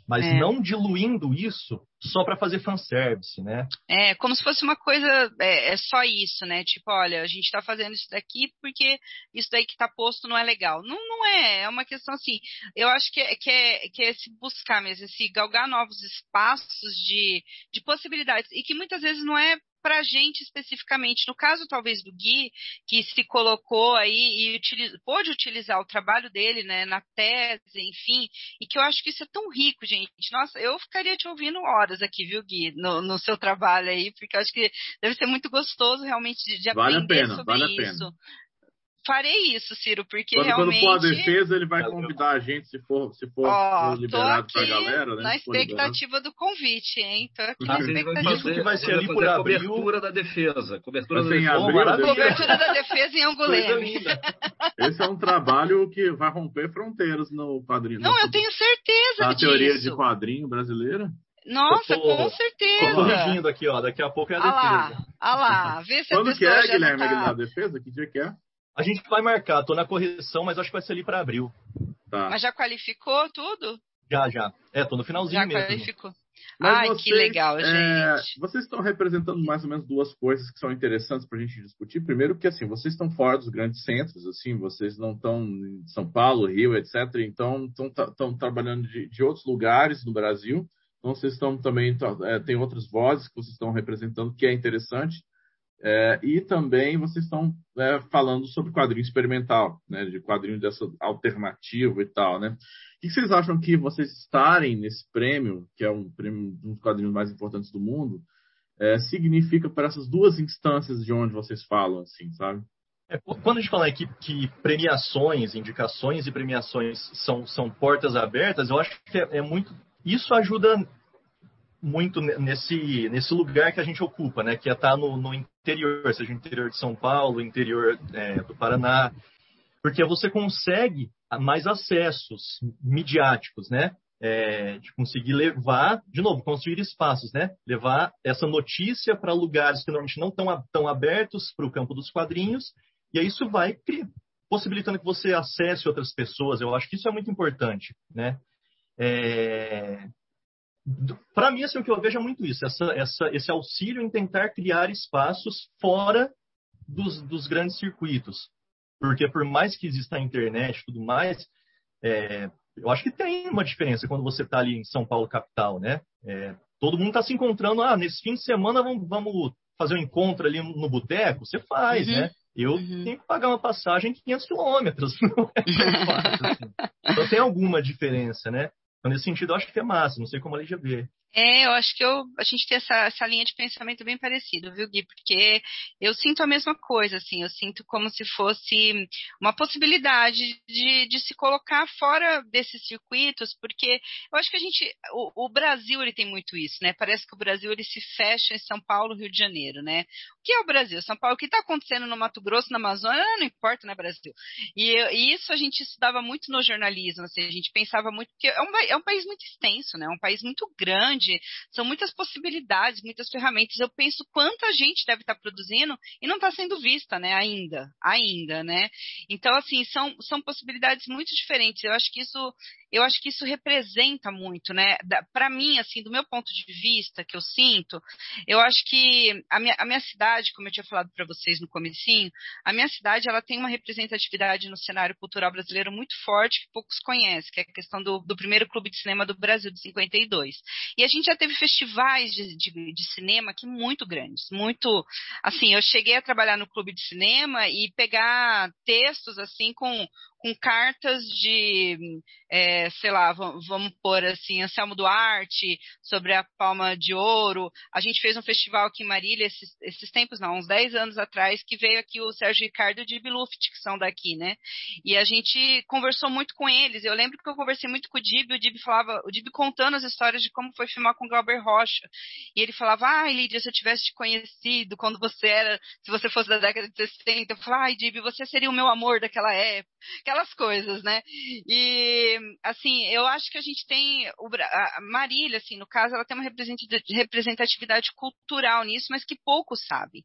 mas é. não diluindo isso só para fazer fanservice, né? É, como se fosse uma coisa, é, é só isso, né? Tipo, olha, a gente está fazendo isso daqui porque isso daí que está posto não é legal. Não, não é, é uma questão assim, eu acho que é, que é, que é se buscar mesmo, esse galgar novos espaços de, de possibilidades, e que muitas vezes não é para a gente especificamente. No caso, talvez, do Gui, que se colocou aí e utiliza, pôde utilizar o trabalho dele né, na tese, enfim, e que eu acho que isso é tão rico, gente. Nossa, eu ficaria te ouvindo horas aqui, viu, Gui, no, no seu trabalho aí, porque eu acho que deve ser muito gostoso realmente de, de vale aprender pena, sobre vale isso farei isso, Ciro, porque quando, realmente... Quando for a defesa, ele vai convidar a gente, se for, se for, oh, for liberado pra galera, né? na expectativa do convite, hein? Tô aqui na expectativa. Isso que vai ser ali por abril. Cobertura da defesa. Cobertura, da, defesa. Abril, cobertura da defesa em Anguleme. Esse é um trabalho que vai romper fronteiras no quadrinho. Não, eu tenho certeza Na disso. teoria de quadrinho brasileira. Nossa, tô, com certeza. Tô corrigindo aqui, ó. Daqui a pouco é a ah defesa. Ah lá, vê se Quando a que é, Guilherme, tá... a defesa? Que dia que é? A gente vai marcar, tô na correção, mas acho que vai ser ali para abril. Tá. Mas já qualificou tudo? Já, já. É, tô no finalzinho já mesmo. Já qualificou. Mas Ai, vocês, que legal, é, gente. Vocês estão representando mais ou menos duas coisas que são interessantes para a gente discutir. Primeiro, que assim, vocês estão fora dos grandes centros, assim, vocês não estão em São Paulo, Rio, etc. Então, estão trabalhando de, de, outros lugares no Brasil. Então, vocês estão também é, tem outras vozes que vocês estão representando, que é interessante. É, e também vocês estão é, falando sobre quadrinho experimental, né, de quadrinho dessa alternativo e tal, né? O que vocês acham que vocês estarem nesse prêmio, que é um prêmio um dos quadrinhos mais importantes do mundo, é, significa para essas duas instâncias de onde vocês falam, assim, sabe? É, quando a gente fala aqui que premiações, indicações e premiações são, são portas abertas, eu acho que é, é muito. Isso ajuda muito nesse, nesse lugar que a gente ocupa, né? Que é estar tá no, no interior, seja interior de São Paulo, interior é, do Paraná, porque você consegue mais acessos midiáticos, né? É, de conseguir levar, de novo, construir espaços, né? Levar essa notícia para lugares que normalmente não estão tão abertos para o campo dos quadrinhos, e aí isso vai possibilitando que você acesse outras pessoas. Eu acho que isso é muito importante, né? É... Para mim, assim, o que eu vejo é muito isso, essa, essa, esse auxílio em tentar criar espaços fora dos, dos grandes circuitos. Porque por mais que exista a internet e tudo mais, é, eu acho que tem uma diferença quando você está ali em São Paulo, capital, né? É, todo mundo está se encontrando, ah, nesse fim de semana vamos, vamos fazer um encontro ali no boteco? Você faz, uhum. né? Eu uhum. tenho que pagar uma passagem 500 quilômetros. Não é fácil, assim. Então tem alguma diferença, né? Então, nesse sentido, eu acho que é massa. Não sei como a Lígia vê. É, eu acho que eu, a gente tem essa, essa linha de pensamento bem parecida, viu, Gui? Porque eu sinto a mesma coisa, assim, eu sinto como se fosse uma possibilidade de, de se colocar fora desses circuitos, porque eu acho que a gente, o, o, Brasil, ele tem muito isso, né? Parece que o Brasil, ele se fecha em São Paulo, Rio de Janeiro, né? Que é o Brasil? São Paulo, o que está acontecendo no Mato Grosso, na Amazônia, não importa, né, Brasil? E, e, isso a gente estudava muito no jornalismo, assim, a gente pensava muito, porque é um, é um país muito extenso, né? É um país muito grande, são muitas possibilidades, muitas ferramentas. Eu penso quanta gente deve estar produzindo e não está sendo vista, né, ainda, ainda, né? Então, assim, são, são possibilidades muito diferentes. Eu acho que isso, eu acho que isso representa muito, né? Para mim, assim, do meu ponto de vista, que eu sinto, eu acho que a minha, a minha cidade, como eu tinha falado para vocês no comecinho, a minha cidade, ela tem uma representatividade no cenário cultural brasileiro muito forte que poucos conhecem, que é a questão do, do primeiro clube de cinema do Brasil de 52. E a gente já teve festivais de, de, de, cinema aqui muito grandes, muito, assim, eu cheguei a trabalhar no clube de cinema e pegar textos, assim, com com cartas de, é, sei lá, vamos, pôr assim, Anselmo Duarte, sobre a Palma de Ouro. A gente fez um festival aqui em Marília, esses, esses tempos não, uns 10 anos atrás, que veio aqui o Sérgio Ricardo e o Dib Luft, que são daqui, né? E a gente conversou muito com eles. Eu lembro que eu conversei muito com o Dib, o Dib falava, o Dib contando as histórias de como foi filmar com o Glauber Rocha. E ele falava, ai, Lídia, se eu tivesse te conhecido quando você era, se você fosse da década de 60, eu falava, ai, Dib, você seria o meu amor daquela época aquelas coisas, né? E, assim, eu acho que a gente tem, a Marília, assim, no caso, ela tem uma representatividade cultural nisso, mas que poucos sabem.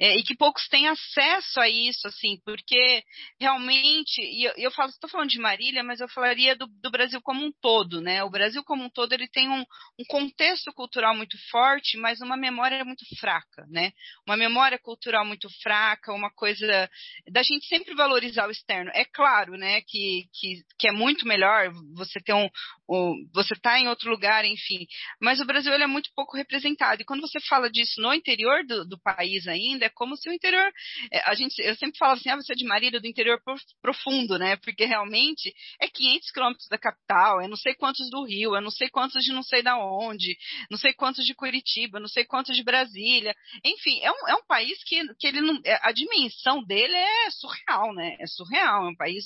É, e que poucos têm acesso a isso, assim, porque realmente, e eu, eu falo, estou falando de Marília, mas eu falaria do, do, Brasil como um todo, né? O Brasil como um todo, ele tem um, um contexto cultural muito forte, mas uma memória muito fraca, né? Uma memória cultural muito fraca, uma coisa da gente sempre valorizar o externo. É claro, né, que, que, que é muito melhor você ter um, um você tá em outro lugar, enfim. Mas o Brasil ele é muito pouco representado. E quando você fala disso no interior do, do país ainda, é como se o interior, é, a gente, eu sempre falo assim, ah, você é de Marília do interior profundo, né? Porque realmente é 500 quilômetros da capital, é não sei quantos do Rio, é não sei quantos de não sei da onde, não sei quantos de Curitiba, não sei quantos de Brasília. Enfim, é um, é um país que, que ele não, é, a dimensão dele é surreal, né? É surreal, é um país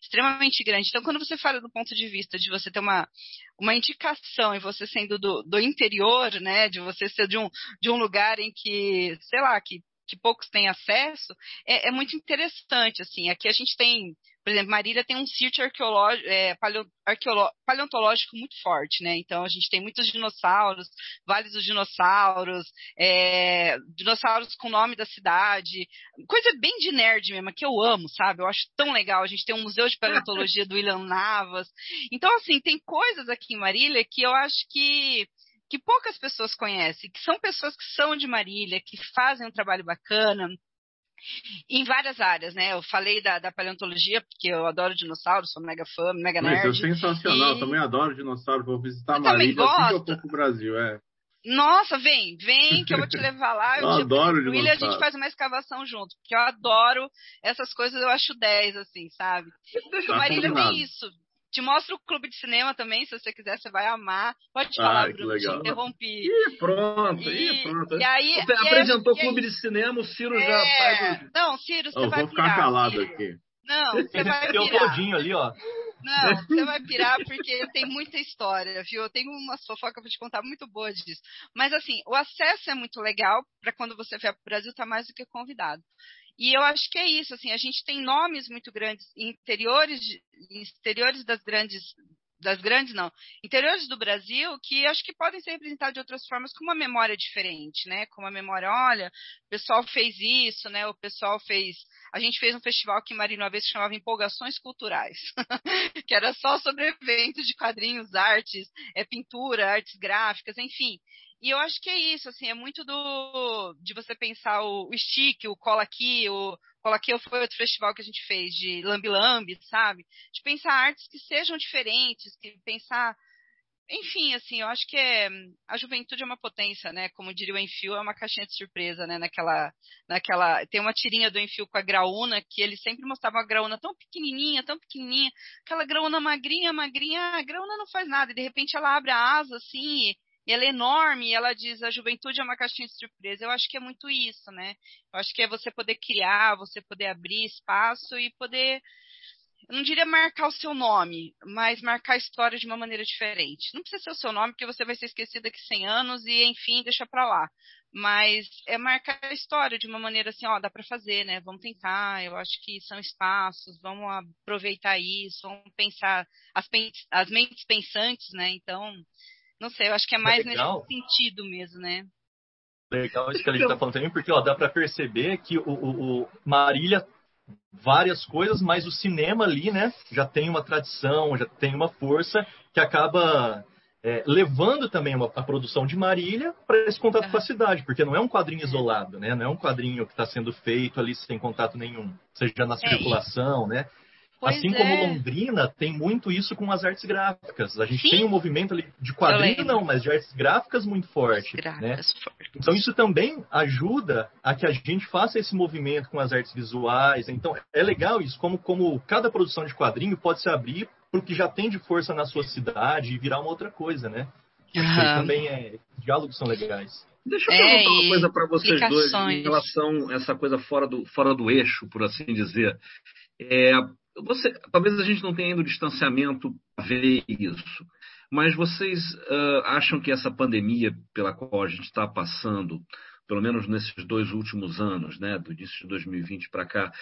extremamente grande. Então, quando você fala do ponto de vista de você ter uma, uma indicação e você sendo do, do interior, né, de você ser de um, de um lugar em que, sei lá, que que poucos têm acesso, é, é, muito interessante, assim, aqui a gente tem por exemplo, Marília tem um sítio é, paleontológico muito forte, né? Então a gente tem muitos dinossauros, vales dos dinossauros, é, dinossauros com o nome da cidade, coisa bem de nerd mesmo, que eu amo, sabe? Eu acho tão legal. A gente tem um museu de paleontologia do William Navas. Então, assim, tem coisas aqui em Marília que eu acho que que poucas pessoas conhecem, que são pessoas que são de Marília, que fazem um trabalho bacana, em várias áreas, né? Eu falei da, da, paleontologia, porque eu adoro dinossauros, sou mega fã, mega nerd. Mas é sensacional, e... também adoro dinossauros, vou visitar a Marília assim que eu for pro Brasil, é. Nossa, vem, vem que eu vou te levar lá. eu, eu adoro dinossauro. E a gente faz uma escavação junto, porque eu adoro essas coisas, eu acho 10, assim, sabe? Tá Marília tem isso. Te mostro o clube de cinema também, se você quiser, você vai amar. Pode falar, Bruno, legal. te interrompi. Ih, pronto, e, ih, pronto. E aí, você e apresentou o clube de cinema, o Ciro é... já faz. Não, Ciro, você eu vai vou ficar calado Ciro. aqui. Não, você vai pirar. Tem todinho ali, ó. Não, você vai pirar porque tem muita história, viu? Eu tenho uma fofoca pra te contar muito boa disso. Mas assim, o acesso é muito legal para quando você vier pro Brasil, tá mais do que convidado. E eu acho que é isso, assim, a gente tem nomes muito grandes interiores, interiores das grandes das grandes não, interiores do Brasil que acho que podem ser representados de outras formas com uma memória diferente, né? Com uma memória, olha, o pessoal fez isso, né? O pessoal fez, a gente fez um festival aqui em Marília uma vez que chamava Empolgações Culturais, que era só sobre eventos de quadrinhos, artes, é pintura, artes gráficas, enfim. E eu acho que é isso, assim, é muito do de você pensar o, o stick, o cola aqui, o cola aqui foi outro festival que a gente fez de lambi lambi, sabe? De pensar artes que sejam diferentes, que pensar enfim, assim, eu acho que é, a juventude é uma potência, né? Como diria o Enfio, é uma caixinha de surpresa, né? Naquela, naquela, tem uma tirinha do Enfio com a graúna que ele sempre mostrava uma graúna tão pequenininha, tão pequenininha, aquela graúna magrinha, magrinha, a graúna não faz nada, e de repente ela abre a asa assim, ela é enorme, e ela diz a juventude é uma caixinha de surpresa. Eu acho que é muito isso, né? Eu acho que é você poder criar, você poder abrir espaço e poder, eu não diria marcar o seu nome, mas marcar a história de uma maneira diferente. Não precisa ser o seu nome, porque você vai ser esquecido daqui 100 anos e, enfim, deixa para lá. Mas é marcar a história de uma maneira assim, ó, dá para fazer, né? Vamos tentar. Eu acho que são espaços, vamos aproveitar isso, vamos pensar as, as mentes pensantes, né? Então, não sei, eu acho que é mais Legal. nesse sentido mesmo, né? Legal isso que a gente está falando também, porque ó, dá para perceber que o, o, o, Marília, várias coisas, mas o cinema ali, né, já tem uma tradição, já tem uma força que acaba é, levando também uma, a produção de Marília para esse contato é. com a cidade, porque não é um quadrinho isolado, né? Não é um quadrinho que está sendo feito ali sem contato nenhum, seja na é, circulação, né? Pois assim é. como Londrina tem muito isso com as artes gráficas. A gente Sim. tem um movimento ali de quadrinho, não, mas de artes gráficas muito forte. Né? Então isso também ajuda a que a gente faça esse movimento com as artes visuais. Então é legal isso, como, como cada produção de quadrinho pode se abrir para o que já tem de força na sua cidade e virar uma outra coisa, né? Uhum. também é. Diálogos são legais. Deixa eu é, perguntar uma coisa para vocês dois em relação a essa coisa fora do, fora do eixo, por assim dizer. É, você, talvez a gente não tenha ainda o distanciamento para ver isso, mas vocês uh, acham que essa pandemia pela qual a gente está passando, pelo menos nesses dois últimos anos, né, do início de 2020 para cá,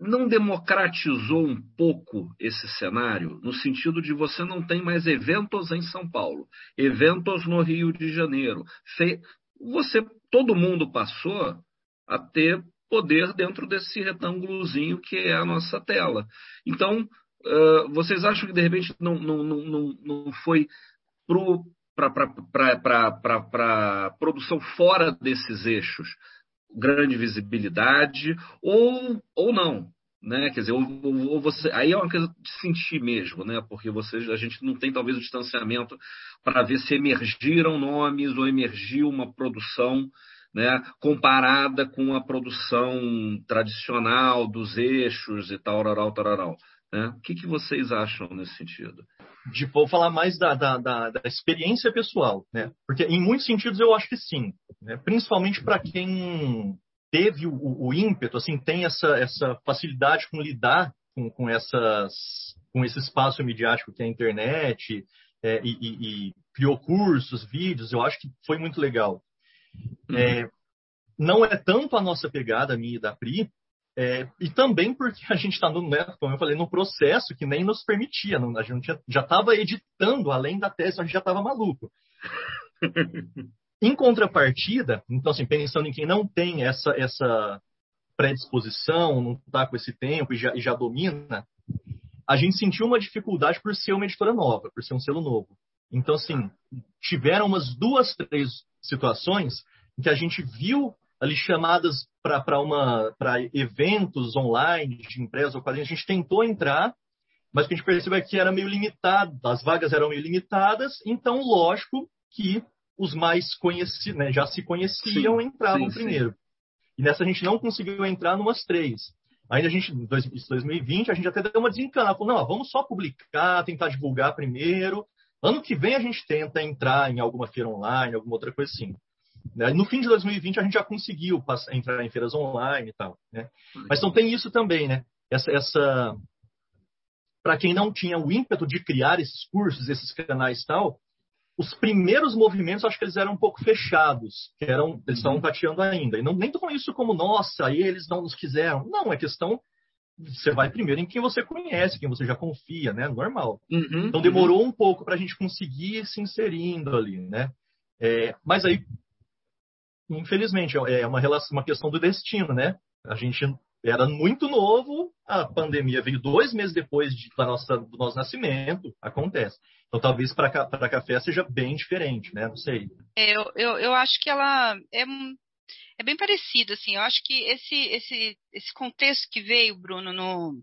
não democratizou um pouco esse cenário, no sentido de você não tem mais eventos em São Paulo, eventos no Rio de Janeiro. Você, todo mundo passou a ter poder dentro desse retângulozinho que é a nossa tela. Então, uh, vocês acham que de repente não, não, não, não foi para produção fora desses eixos grande visibilidade ou, ou não? Né? Quer dizer, ou, ou, você, aí é uma coisa de sentir mesmo, né? Porque você, a gente não tem talvez o distanciamento para ver se emergiram nomes ou emergiu uma produção né, comparada com a produção tradicional dos eixos e tal, tal, tal, né? O que, que vocês acham nesse sentido? De, vou falar mais da, da, da, da, experiência pessoal, né? Porque em muitos sentidos eu acho que sim, né? principalmente para quem teve o, o, ímpeto, assim, tem essa, essa facilidade com lidar com, com, essas, com esse espaço midiático que é a internet é, e, e, e criou cursos, vídeos, eu acho que foi muito legal. Uhum. É, não é tanto a nossa pegada, a minha e da Pri, é, e também porque a gente está, né, como eu falei, no processo que nem nos permitia. Não, a gente já estava editando além da tese, a gente já estava maluco. em contrapartida, então, assim, pensando em quem não tem essa, essa predisposição, não está com esse tempo e já, e já domina, a gente sentiu uma dificuldade por ser uma editora nova, por ser um selo novo. Então, assim, tiveram umas duas, três situações em que a gente viu ali chamadas para eventos online de empresas ou quadrinhos. A gente tentou entrar, mas o que a gente percebeu é que era meio limitado, as vagas eram meio limitadas, então, lógico que os mais conhecidos, né, já se conheciam, sim, entravam sim, primeiro. Sim. E nessa a gente não conseguiu entrar numas três. Ainda a gente, em 2020, a gente até deu uma desencana. Falou, não, vamos só publicar, tentar divulgar primeiro. Ano que vem a gente tenta entrar em alguma feira online, alguma outra coisa assim. Né? No fim de 2020 a gente já conseguiu passar, entrar em feiras online e tal. Né? Mas então tem isso também, né? Essa, essa... para quem não tinha o ímpeto de criar esses cursos, esses canais e tal, os primeiros movimentos acho que eles eram um pouco fechados, que eram eles estavam uhum. tateando ainda. E não, nem falando isso como nossa, aí eles não nos quiseram. Não, é questão você vai primeiro em quem você conhece, quem você já confia, né? Normal. Uhum, então demorou uhum. um pouco para a gente conseguir se inserindo ali, né? É, mas aí, infelizmente, é uma, relação, uma questão do destino, né? A gente era muito novo, a pandemia veio dois meses depois de, da nossa, do nosso nascimento, acontece. Então, talvez para café seja bem diferente, né? Não sei. Eu, eu, eu acho que ela é, é bem parecido, assim. Eu acho que esse, esse, esse contexto que veio, Bruno, no,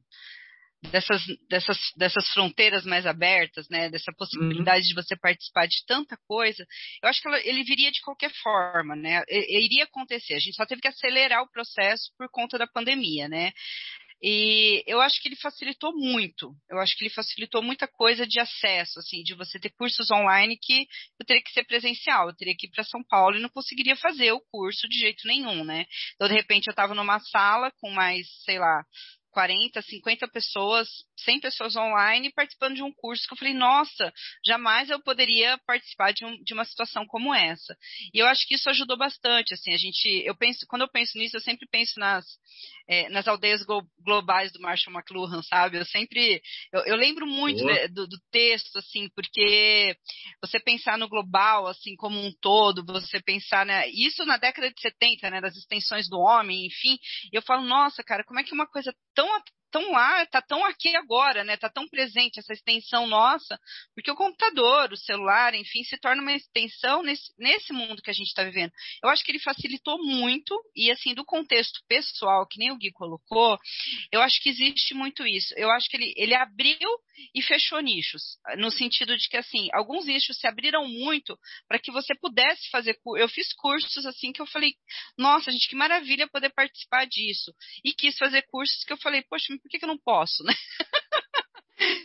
dessas, dessas, dessas fronteiras mais abertas, né, dessa possibilidade uhum. de você participar de tanta coisa, eu acho que ela, ele viria de qualquer forma, né, iria acontecer, a gente só teve que acelerar o processo por conta da pandemia, né, e eu acho que ele facilitou muito. Eu acho que ele facilitou muita coisa de acesso, assim, de você ter cursos online que eu teria que ser presencial, eu teria que ir para São Paulo e não conseguiria fazer o curso de jeito nenhum, né? Então, de repente, eu estava numa sala com mais, sei lá, 40, 50 pessoas, 100 pessoas online participando de um curso que eu falei, nossa, jamais eu poderia participar de, um, de, uma situação como essa. E eu acho que isso ajudou bastante, assim, a gente, eu penso, quando eu penso nisso, eu sempre penso nas, é, nas aldeias globais do Marshall McLuhan, sabe? Eu sempre, eu, eu lembro muito de, do, do, texto, assim, porque você pensar no global, assim, como um todo, você pensar, né, isso na década de 70, né, das extensões do homem, enfim, e eu falo, nossa, cara, como é que uma coisa tão tão lá, está tão aqui agora, né? Está tão presente essa extensão nossa, porque o computador, o celular, enfim, se torna uma extensão nesse, nesse mundo que a gente está vivendo. Eu acho que ele facilitou muito e assim do contexto pessoal, que nem o Gui colocou, eu acho que existe muito isso. Eu acho que ele, ele abriu e fechou nichos, no sentido de que assim alguns nichos se abriram muito para que você pudesse fazer. Eu fiz cursos assim que eu falei, nossa, gente, que maravilha poder participar disso e quis fazer cursos que eu falei, poxa por que, que eu não posso, né?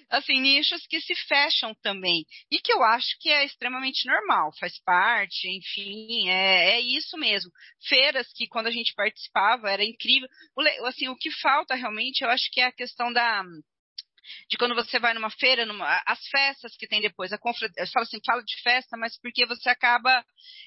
assim, nichos que se fecham também. E que eu acho que é extremamente normal, faz parte, enfim, é, é isso mesmo. Feiras que quando a gente participava era incrível. O, assim, o que falta realmente, eu acho que é a questão da de quando você vai numa feira, numa, as festas que tem depois, a falo assim, fala de festa, mas porque você acaba,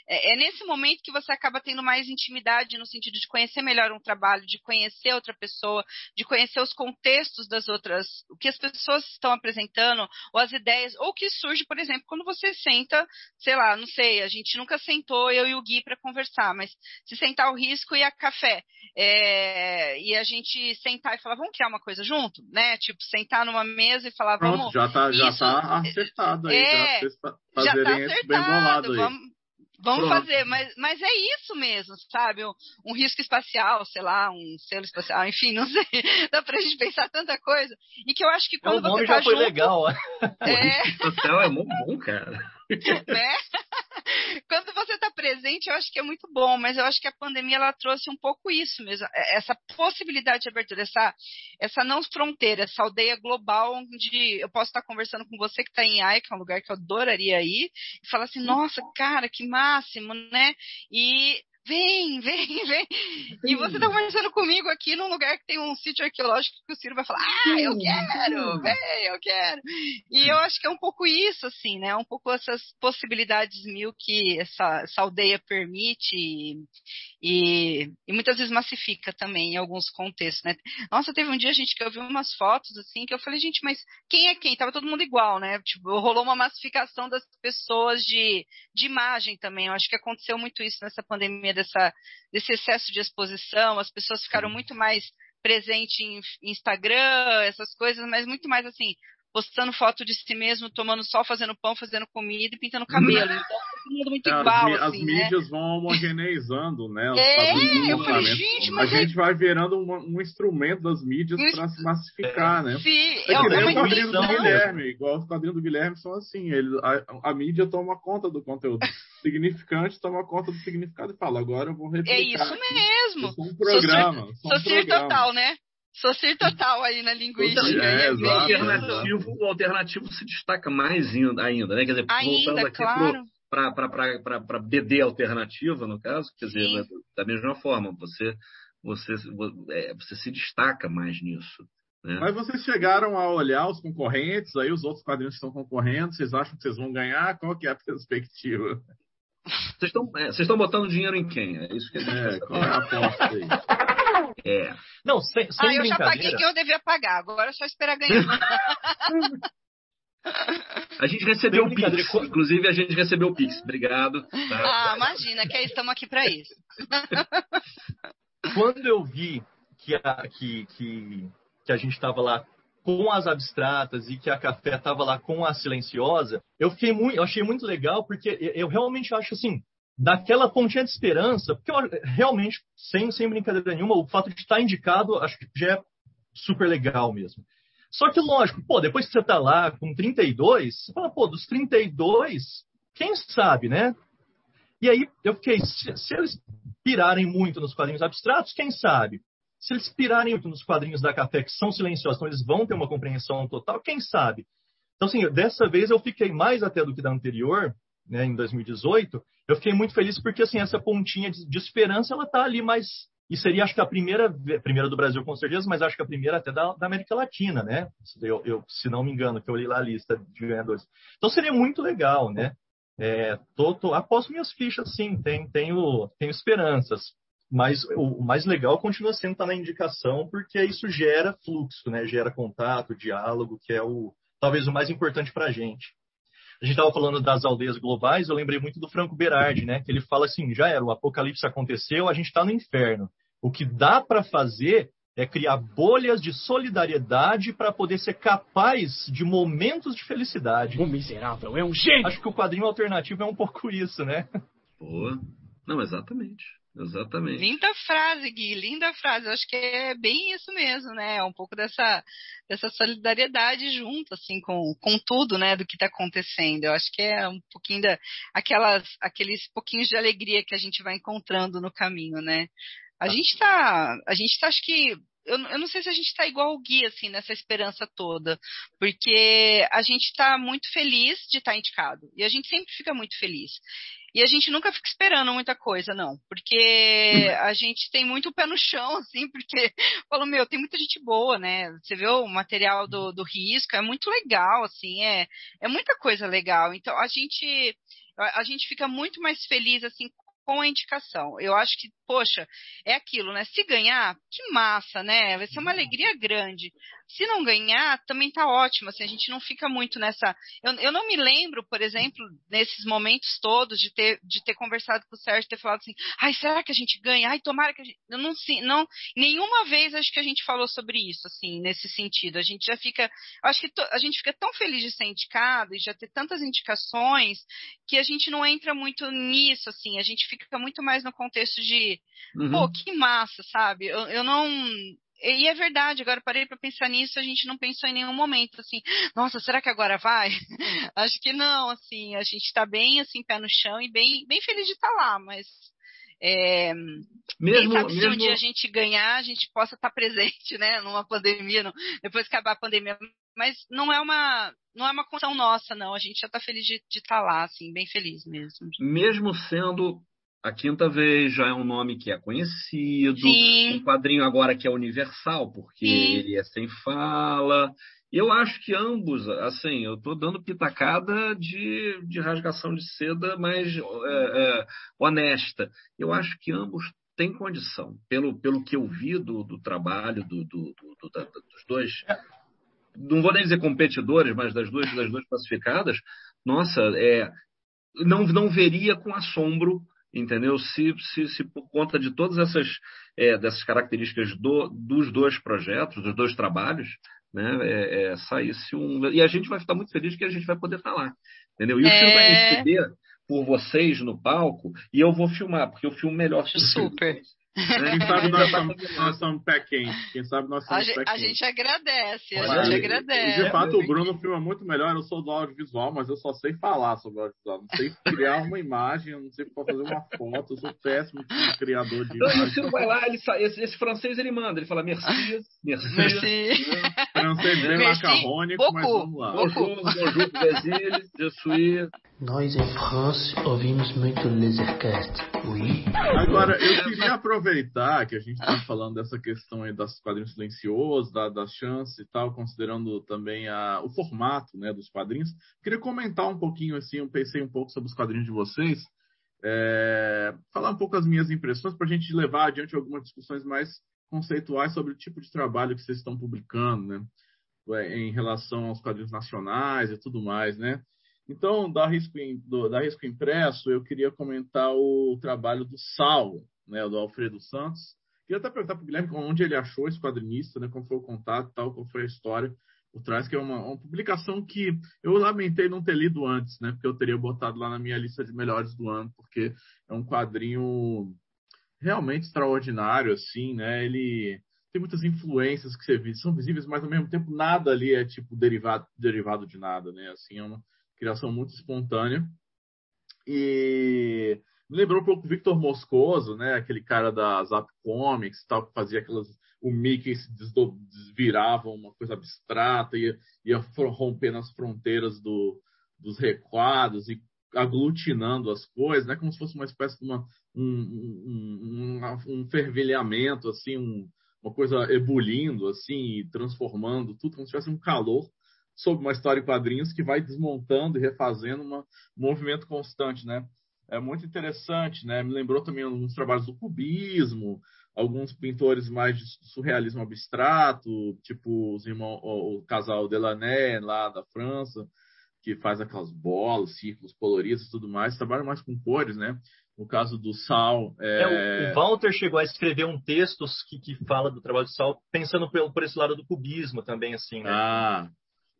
é, é, nesse momento que você acaba tendo mais intimidade no sentido de conhecer melhor um trabalho, de conhecer outra pessoa, de conhecer os contextos das outras, o que as pessoas estão apresentando, ou as ideias, ou o que surge, por exemplo, quando você senta, sei lá, não sei, a gente nunca sentou, eu e o Gui, para conversar, mas se sentar o risco e a café, é, e a gente sentar e falar, vamos criar uma coisa junto, né? Tipo, sentar numa mesa e falar, Pronto, vamos. Já tá, já tá acertado aí, é, já tá acertado, bem bolado aí. Vamos, vamos fazer, mas, mas é isso mesmo, sabe? Um, um, risco espacial, sei lá, um selo espacial, enfim, não sei. Dá pra gente pensar tanta coisa. E que eu acho que quando é, o nome você tá já foi junto, legal. É. O risco espacial é muito bom, cara. Né? quando você está presente, eu acho que é muito bom, mas eu acho que a pandemia ela trouxe um pouco isso mesmo, é, essa possibilidade de abertura, essa, essa não fronteira, essa aldeia global onde eu posso estar conversando com você que está em AI, que é um lugar que eu adoraria ir, e falar assim, nossa, cara, que máximo, né? E vem, vem, vem. E você tá conversando comigo aqui num lugar que tem um sítio arqueológico que o Ciro vai falar, ah, eu quero, vem, eu quero. E eu acho que é um pouco isso, assim, né? Um pouco essas possibilidades mil que essa, essa aldeia permite e, e, e, muitas vezes massifica também em alguns contextos, né? Nossa, teve um dia, gente, que eu vi umas fotos, assim, que eu falei, gente, mas quem é quem? Tava todo mundo igual, né? Tipo, rolou uma massificação das pessoas de, de imagem também. Eu acho que aconteceu muito isso nessa pandemia dessa, desse excesso de exposição, as pessoas ficaram muito mais presentes em Instagram, essas coisas, mas muito mais assim, postando foto de si mesmo, tomando sol, fazendo pão, fazendo comida e pintando cabelo. Então, mundo muito é, igual. As, assim, as mídias né? vão homogeneizando, né? É, eu falei, gente, mas. A gente vai virando um, um instrumento das mídias para se massificar, né? Sim, é, é que nem o quadrinho do Guilherme, igual os quadrinhos do Guilherme são assim, ele, a, a mídia toma conta do conteúdo. significante toma conta do significado e fala, agora eu vou replicar. É isso mesmo. Isso é um programa. Um total, né? Sou ser total aí na linguística. É, o, alternativo, o alternativo se destaca mais ainda, né? Quer dizer, ainda, voltando aqui claro. Para BD alternativa, no caso, quer dizer, Sim. da mesma forma, você, você, é, você se destaca mais nisso. Né? Mas vocês chegaram a olhar os concorrentes, aí os outros quadrinhos que estão concorrendo, vocês acham que vocês vão ganhar? Qual que é a perspectiva? Vocês estão, é, vocês estão botando dinheiro em quem? É isso que a gente é, qual é a aposta aí? É. Não, sem, sem ah, eu já paguei que eu devia pagar, agora é só esperar ganhar. A gente recebeu o Pix. Inclusive, a gente recebeu o Pix. Obrigado. tá? ah, imagina, que aí estamos aqui para isso. Quando eu vi que a, que, que, que a gente estava lá com as abstratas e que a café estava lá com a silenciosa, eu fiquei muito, eu achei muito legal porque eu, eu realmente acho assim, daquela pontinha de esperança, porque eu, realmente, sem, sem brincadeira nenhuma, o fato de estar indicado, acho que já é super legal mesmo. Só que, lógico, pô, depois que você tá lá com 32, você fala, pô, dos 32, quem sabe, né? E aí eu fiquei, se, se eles pirarem muito nos quadrinhos abstratos, quem sabe? Se eles pirarem muito nos quadrinhos da Café, que são silenciosos, então eles vão ter uma compreensão total, quem sabe? Então, assim, dessa vez eu fiquei mais até do que da anterior, né, em 2018, eu fiquei muito feliz porque, assim, essa pontinha de, de esperança, ela tá ali mais... E seria, acho que a primeira, primeira do Brasil, com certeza, mas acho que a primeira até da, da América Latina, né? Eu, eu, se não me engano, que eu li lá a lista de ganhadores. Então, seria muito legal, né? É, tô, tô, aposto minhas fichas, sim, tenho, tenho, tenho esperanças. Mas o, o mais legal continua sendo estar na indicação, porque isso gera fluxo, né? Gera contato, diálogo, que é o talvez o mais importante para a gente. A gente estava falando das aldeias globais, eu lembrei muito do Franco Berardi, né? Que ele fala assim: já era, o apocalipse aconteceu, a gente está no inferno. O que dá para fazer é criar bolhas de solidariedade para poder ser capaz de momentos de felicidade. O miserável é um gênio! Acho que o quadrinho alternativo é um pouco isso, né? Boa. Não, exatamente. Exatamente. Linda frase, Gui, linda frase. Eu acho que é bem isso mesmo, né? É um pouco dessa, dessa solidariedade junto, assim, com, com tudo, né, do que está acontecendo. Eu acho que é um pouquinho da, aquelas, aqueles pouquinhos de alegria que a gente vai encontrando no caminho, né? A gente tá, a gente tá, acho que eu, eu, não sei se a gente está igual o Gui, assim, nessa esperança toda, porque a gente está muito feliz de estar tá indicado, e a gente sempre fica muito feliz. E a gente nunca fica esperando muita coisa, não, porque a gente tem muito pé no chão, assim, porque, falo, meu, tem muita gente boa, né? Você vê o material do, do risco, é muito legal, assim, é, é muita coisa legal. Então, a gente, a gente fica muito mais feliz, assim, com a indicação. Eu acho que, poxa, é aquilo, né? Se ganhar, que massa, né? Vai ser uma alegria grande. Se não ganhar, também tá ótimo, assim, a gente não fica muito nessa... Eu, eu não me lembro, por exemplo, nesses momentos todos, de ter, de ter conversado com o Sérgio, ter falado assim, ai, será que a gente ganha? Ai, tomara que a gente... Eu não, não, nenhuma vez acho que a gente falou sobre isso, assim, nesse sentido. A gente já fica... Acho que to, a gente fica tão feliz de ser indicado e já ter tantas indicações que a gente não entra muito nisso, assim, a gente fica muito mais no contexto de, uhum. pô, que massa, sabe? Eu, eu não e é verdade, agora parei para pensar nisso, a gente não pensou em nenhum momento assim, nossa, será que agora vai? Acho que não, assim, a gente está bem assim, pé no chão e bem, bem feliz de estar tá lá, mas é, mesmo, sabe mesmo... se um dia a gente ganhar, a gente possa estar tá presente, né, numa pandemia, depois que acabar a pandemia, mas não é uma não é uma condição nossa, não, a gente já está feliz de estar tá lá, assim, bem feliz mesmo. Mesmo sendo a quinta vez já é um nome que é conhecido. Sim. Um quadrinho agora que é universal, porque Sim. ele é sem fala. Eu acho que ambos, assim, eu estou dando pitacada de, de rasgação de seda, mas é, é, honesta. Eu acho que ambos têm condição, pelo, pelo que eu vi do, do trabalho do, do, do da, dos dois. Não vou nem dizer competidores, mas das duas, das duas classificadas. Nossa, é, não, não veria com assombro entendeu? Se, se, se por conta de todas essas é, dessas características do, dos dois projetos, dos dois trabalhos, né, é, é, saísse um e a gente vai ficar muito feliz que a gente vai poder estar lá, entendeu? E o filme vai É. receber por vocês no palco e eu vou filmar porque eu filmo melhor que vocês. Quem sabe nós somos, nós somos pé quente. Quem sabe nós A somos gente, pé a quente. gente agradece, a gente agradece. De fato, o Bruno filma muito melhor. Eu sou do audiovisual, mas eu só sei falar sobre audiovisual. Não sei criar uma imagem, não sei fazer uma foto. Eu sou péssimo criador de Então, e o imagem. Ciro vai lá, ele esse, esse francês ele manda, ele fala merci, merci, Merci. Francês bem Merci macarrônico, mas vamos lá. bonjour, bonjour, Brasil, je suis. Nós em France ouvimos muito Lasercast. Oui. Agora, eu queria aproveitar que a gente está falando dessa questão aí das quadrinhos silenciosos, da, das chances e tal, considerando também a, o formato né, dos quadrinhos. Queria comentar um pouquinho, assim, eu pensei um pouco sobre os quadrinhos de vocês, é, falar um pouco as minhas impressões para a gente levar adiante algumas discussões mais conceituais sobre o tipo de trabalho que vocês estão publicando, né? É, em relação aos quadrinhos nacionais e tudo mais, né? Então, da Risco, do, da Risco Impresso, eu queria comentar o trabalho do Sal, né, do Alfredo Santos. Queria até perguntar para o Guilherme onde ele achou esse quadrinista, né, como foi o contato tal, qual foi a história por trás, que é uma, uma, publicação que eu lamentei não ter lido antes, né, porque eu teria botado lá na minha lista de melhores do ano, porque é um quadrinho realmente extraordinário, assim, né, ele tem muitas influências que você são visíveis, mas ao mesmo tempo nada ali é tipo derivado, derivado de nada, né, assim, é uma criação muito espontânea. E me lembrou um pouco o Victor Moscoso, né? Aquele cara da Zap Comics, tal, que fazia aquelas. O Mickey se desvirava uma coisa abstrata, ia, ia romper nas fronteiras do, dos recuados e aglutinando as coisas, né? Como se fosse uma espécie de uma, um, um, um, um fervilhamento, assim, um, uma coisa ebulindo, assim, transformando tudo como se tivesse um calor sobre uma história em quadrinhos que vai desmontando e refazendo uma, um movimento constante, né? É muito interessante, né? Me lembrou também alguns trabalhos do cubismo, alguns pintores mais de surrealismo abstrato, tipo os irmãos, o, casal Delané lá da França, que faz aquelas bolas, círculos coloridos e tudo mais, trabalha mais com cores, né? No caso do Sal. É... É, o, Walter chegou a escrever um texto que, que fala do trabalho do Sal, pensando por, por esse lado do cubismo também, assim, né? Ah,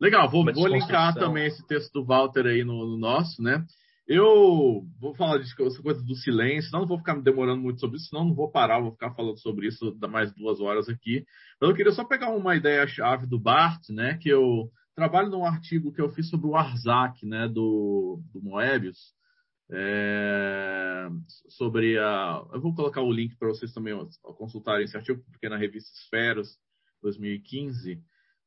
Legal, vou, vou linkar também esse texto do Walter aí no, no, nosso, né? Eu vou falar de essa coisa do silêncio, não vou ficar me demorando muito sobre isso, senão não vou parar, vou ficar falando sobre isso mais duas horas aqui. Mas eu queria só pegar uma ideia-chave do Bart, né? Que eu trabalho num artigo que eu fiz sobre o Arzak, né? Do, do Moebius. É, sobre a. Eu vou colocar o link para vocês também consultarem esse artigo, porque é na revista Esferas 2015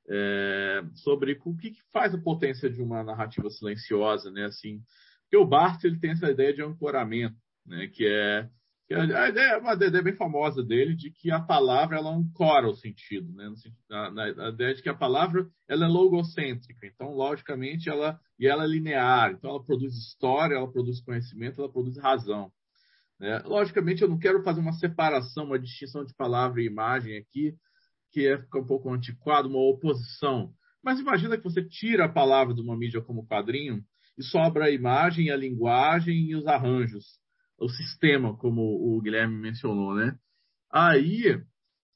é, sobre o que, que, faz a potência de uma narrativa silenciosa, né? Assim, porque o Barthes ele tem essa ideia de ancoramento, né? Que é, é a ideia, uma ideia bem famosa dele de que a palavra ela ancora o sentido, né? Na, ideia de que a palavra ela é logocêntrica, então logicamente ela e ela é linear, então ela produz história, ela produz conhecimento, ela produz razão. Né? Logicamente eu não quero fazer uma separação, uma distinção de palavra e imagem aqui que é um pouco antiquado, uma oposição. Mas imagina que você tira a palavra de uma mídia como quadrinho e sobra a imagem, a linguagem e os arranjos, o sistema, como o Guilherme mencionou, né? Aí,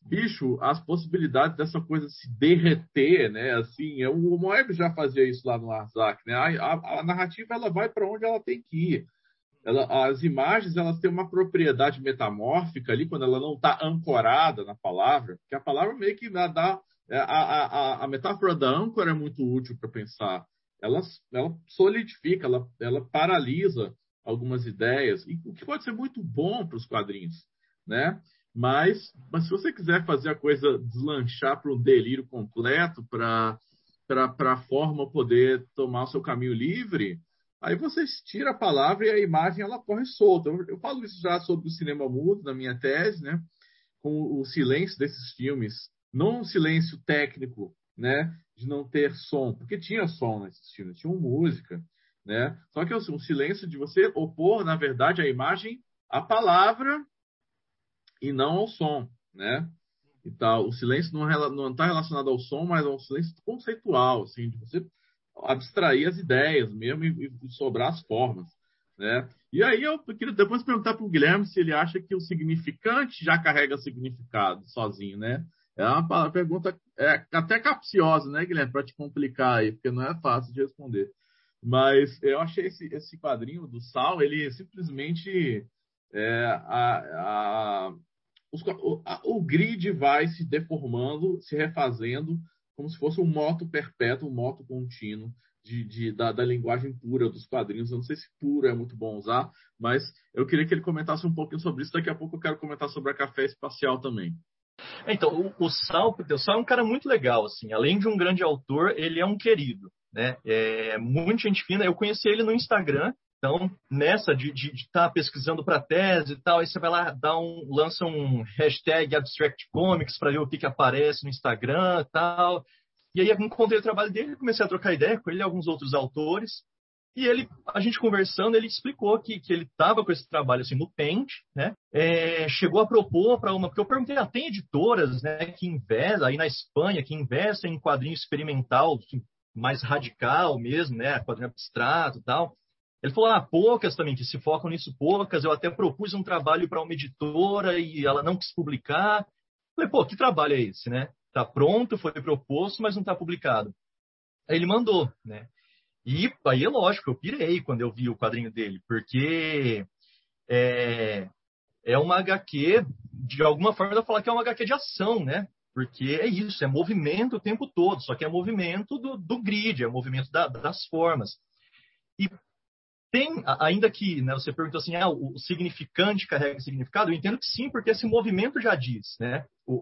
bicho, as possibilidades dessa coisa se derreter, né? Assim, é, o Moeb já fazia isso lá no Arzak, né? A, a, a narrativa ela vai para onde ela tem que ir ela, as imagens elas têm uma propriedade metamórfica ali quando ela não está ancorada na palavra, que a palavra meio que dá é, a, a, a metáfora da âncora é muito útil para pensar. Ela, ela solidifica, ela, ela paralisa algumas ideias, e o que pode ser muito bom para os quadrinhos, né? Mas, mas se você quiser fazer a coisa deslanchar para um delírio completo, para a forma poder tomar o seu caminho livre, Aí você tira a palavra e a imagem ela corre solta. Eu, eu falo isso já sobre o cinema mudo na minha tese, né? Com o silêncio desses filmes, não um silêncio técnico, né? De não ter som, porque tinha som nesses filmes, tinha música, né? Só que é um silêncio de você opor, na verdade, a imagem à palavra e não ao som, né? E tal. O silêncio não está relacionado ao som, mas ao silêncio conceitual, assim, de você abstrair as ideias mesmo e, e sobrar as formas. Né? E aí eu queria depois perguntar para o Guilherme se ele acha que o significante já carrega significado sozinho, né? É uma pergunta é, até capciosa, né, Guilherme, para te complicar aí, porque não é fácil de responder. Mas eu achei esse, esse quadrinho do Sal, ele simplesmente é, a, a, os, o, a, o grid vai se deformando, se refazendo como se fosse um moto perpétuo, um moto contínuo de, de da, da, linguagem pura dos quadrinhos. Eu não sei se puro é muito bom usar, mas eu queria que ele comentasse um pouquinho sobre isso. Daqui a pouco eu quero comentar sobre a café espacial também. Então, o, o Sal, o Sal é um cara muito legal, assim. Além de um grande autor, ele é um querido, né? É muita gente fina. Eu conheci ele no Instagram então, nessa de estar tá pesquisando para tese e tal, aí você vai lá, dá um, lança um hashtag Abstract Comics para ver o que, que aparece no Instagram e tal. E aí encontrei o trabalho dele, comecei a trocar ideia com ele e alguns outros autores. E ele, a gente conversando, ele explicou que, que ele estava com esse trabalho assim no Paint, né? É, chegou a propor para uma, porque eu perguntei, ah, tem editoras, né, que investem aí na Espanha, que investem em quadrinho experimental, mais radical mesmo, né, quadrinho abstrato, e tal. Ele falou, ah, poucas também, que se focam nisso poucas. Eu até propus um trabalho para uma editora e ela não quis publicar. Falei, pô, que trabalho é esse, né? Tá pronto, foi proposto, mas não está publicado. Aí ele mandou, né? E aí é lógico, eu pirei quando eu vi o quadrinho dele, porque é, é uma HQ, de alguma forma, eu falar que é uma HQ de ação, né? Porque é isso, é movimento o tempo todo, só que é movimento do, do grid, é movimento da, das formas. E tem, ainda que né, você perguntou assim, ah, o significante carrega significado, eu entendo que sim, porque esse movimento já diz, né? O,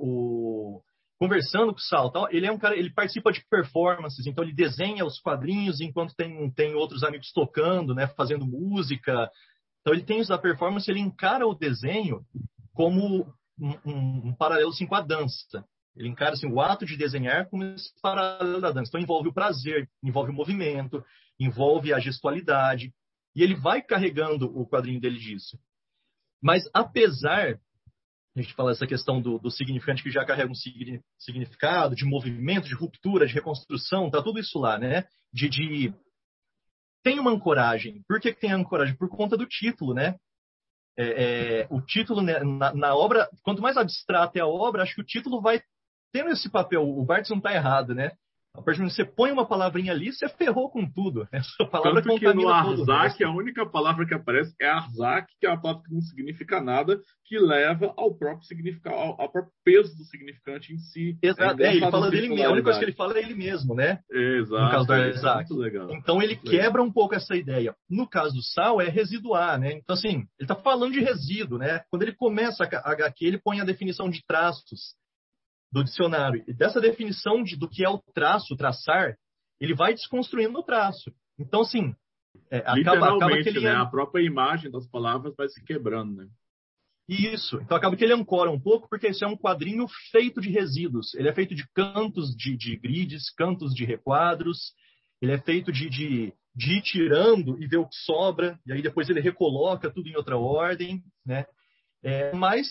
o conversando com o Sal, tal, ele é um cara, ele participa de performances, então ele desenha os quadrinhos enquanto tem, tem outros amigos tocando, né, fazendo música. Então ele tem isso da performance, ele encara o desenho como um, um, um paralelo assim, com a dança. Ele encara assim, o ato de desenhar como esse paralelo da dança. Então envolve o prazer, envolve o movimento, envolve a gestualidade. E ele vai carregando o quadrinho dele disso. Mas apesar a gente fala essa questão do, do significante que já carrega um significado, de movimento, de ruptura, de reconstrução, tá tudo isso lá, né? De, de... tem uma ancoragem. Por que tem ancoragem? Por conta do título, né? É, é, o título né, na, na, obra, quanto mais abstrata é a obra, acho que o título vai tendo esse papel. O Barthes não está errado, né? A partir do momento que você põe uma palavrinha ali, você ferrou com tudo. Essa palavra Tanto que no Arzak, a única palavra que aparece é Arzak, que é uma palavra que não significa nada, que leva ao próprio significado, ao, ao próprio peso do significante em si. Exato, é, ele fala dele mesmo. A única coisa que ele fala é ele mesmo, né? Exato. No caso do Arzak. Então ele muito quebra legal. um pouco essa ideia. No caso do Sal, é residuar, né? Então, assim, ele está falando de resíduo, né? Quando ele começa a HQ, ele põe a definição de traços do dicionário. E dessa definição de, do que é o traço, traçar, ele vai desconstruindo o traço. Então, assim, é, acaba, acaba que ele... né? A própria imagem das palavras vai se quebrando, né? Isso. Então acaba que ele ancora um pouco, porque esse é um quadrinho feito de resíduos. Ele é feito de cantos de, de grids, cantos de requadros. Ele é feito de, de, de ir tirando e ver o que sobra. E aí depois ele recoloca tudo em outra ordem, né? É, mas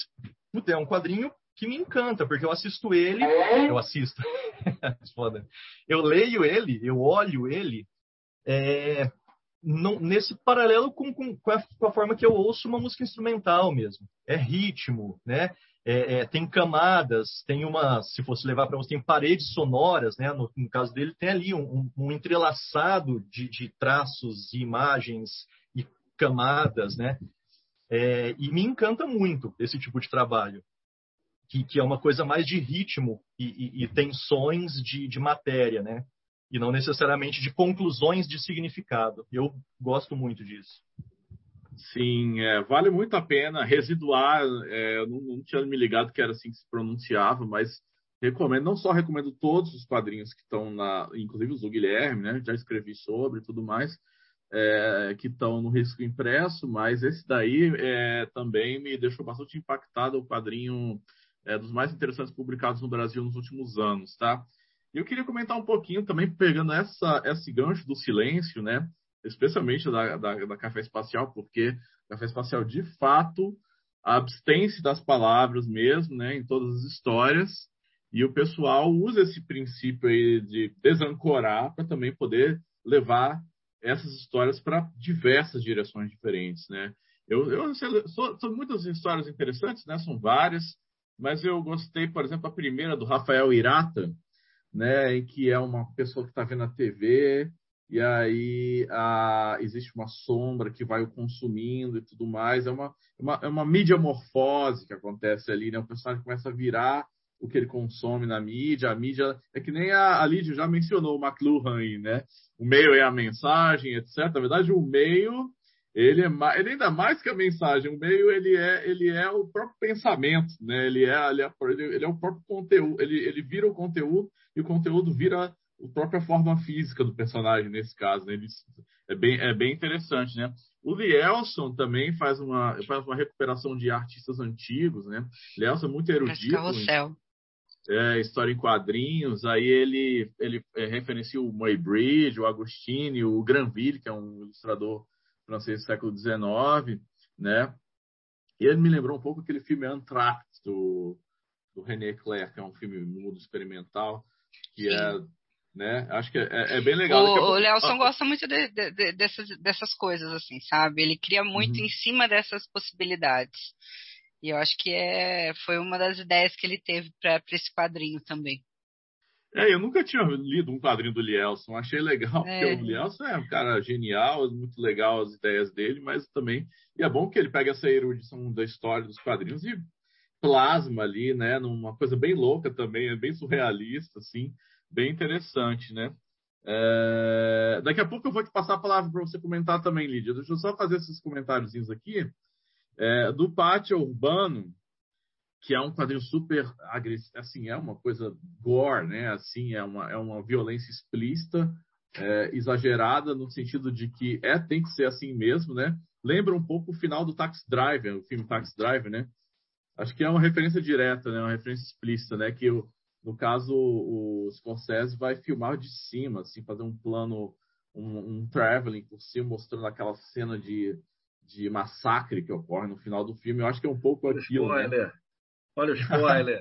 é um quadrinho que me encanta, porque eu assisto ele, eu assisto. Eu leio ele, eu olho ele é, nesse paralelo com, com, com, a, com, a, forma que eu ouço uma música instrumental mesmo. É ritmo, né? É, é, tem camadas, tem uma, se fosse levar para você, tem paredes sonoras, né? No, no, caso dele, tem ali um, um entrelaçado de, de, traços e imagens e camadas, né? É, e me encanta muito esse tipo de trabalho que, que é uma coisa mais de ritmo e, e, e tensões de, de matéria, né? E não necessariamente de conclusões de significado. Eu gosto muito disso. Sim, é, vale muito a pena. Residuar, é, eu não, não, tinha me ligado que era assim que se pronunciava, mas recomendo, não só recomendo todos os quadrinhos que estão na, inclusive os do Guilherme, né? Já escrevi sobre e tudo mais, é, que estão no risco impresso, mas esse daí é, também me deixou bastante impactado o quadrinho é, dos mais interessantes publicados no Brasil nos últimos anos, tá? E eu queria comentar um pouquinho também, pegando essa, esse gancho do silêncio, né? Especialmente da, da, da Café Espacial, porque Café Espacial, de fato, abstém-se das palavras mesmo, né? Em todas as histórias. E o pessoal usa esse princípio aí de desancorar para também poder levar essas histórias para diversas direções diferentes, né? Eu, eu são muitas histórias interessantes, né? São várias mas eu gostei, por exemplo, a primeira do Rafael Irata, né, em que é uma pessoa que está vendo a TV e aí a, existe uma sombra que vai o consumindo e tudo mais. É uma, é uma, é uma mídia morfose que acontece ali, né? O personagem começa a virar o que ele consome na mídia. A mídia é que nem a, a Lídia já mencionou o McLuhan aí, né? O meio é a mensagem, etc. Na verdade, o meio ele é mais, ele ainda mais que a mensagem, o meio ele é ele é o próprio pensamento, né? Ele é ele é, ele é o próprio conteúdo, ele, ele vira o conteúdo e o conteúdo vira a própria forma física do personagem nesse caso, né? Ele, é bem é bem interessante, né? O Lielson também faz uma faz uma recuperação de artistas antigos, né? Lielson é muito erudito. Carrossel. é, história em quadrinhos. Aí ele, ele é, referencia o Muybridge, o Agostini, o Granville, que é um ilustrador francês do século XIX, né? E ele me lembrou um pouco aquele filme Anthrax, do, do René Clair, que é um filme mudo experimental, que Sim. é né? Acho que é, é, é bem legal. O, o Nelson ah, gosta muito de, de, de, dessas, dessas coisas, assim, sabe? Ele cria muito uhum. em cima dessas possibilidades. E eu acho que é, foi uma das ideias que ele teve para esse quadrinho também. É, eu nunca tinha lido um quadrinho do Lielson, achei legal, é. porque o Lielson é um cara genial, muito legal as ideias dele, mas também, e é bom que ele pega essa erudição da história dos quadrinhos e plasma ali, né, numa coisa bem louca também, é bem surrealista, assim, bem interessante, né. É... Daqui a pouco eu vou te passar a palavra para você comentar também, Lídia. Deixa eu só fazer esses comentáriozinhos aqui. É, do Pátio Urbano, que é um quadrinho super agressivo, assim, é uma coisa gore, né? Assim, é uma, é uma violência explícita, é, exagerada, no sentido de que é, tem que ser assim mesmo, né? Lembra um pouco o final do Taxi Driver, o filme Taxi Driver, né? Acho que é uma referência direta, né? Uma referência explícita, né? Que no caso o Scorsese vai filmar de cima, assim, fazer um plano, um, um traveling por cima, mostrando aquela cena de de massacre que ocorre no final do filme. Eu acho que é um pouco aquilo. Spoiler. Né? Olha o spoiler.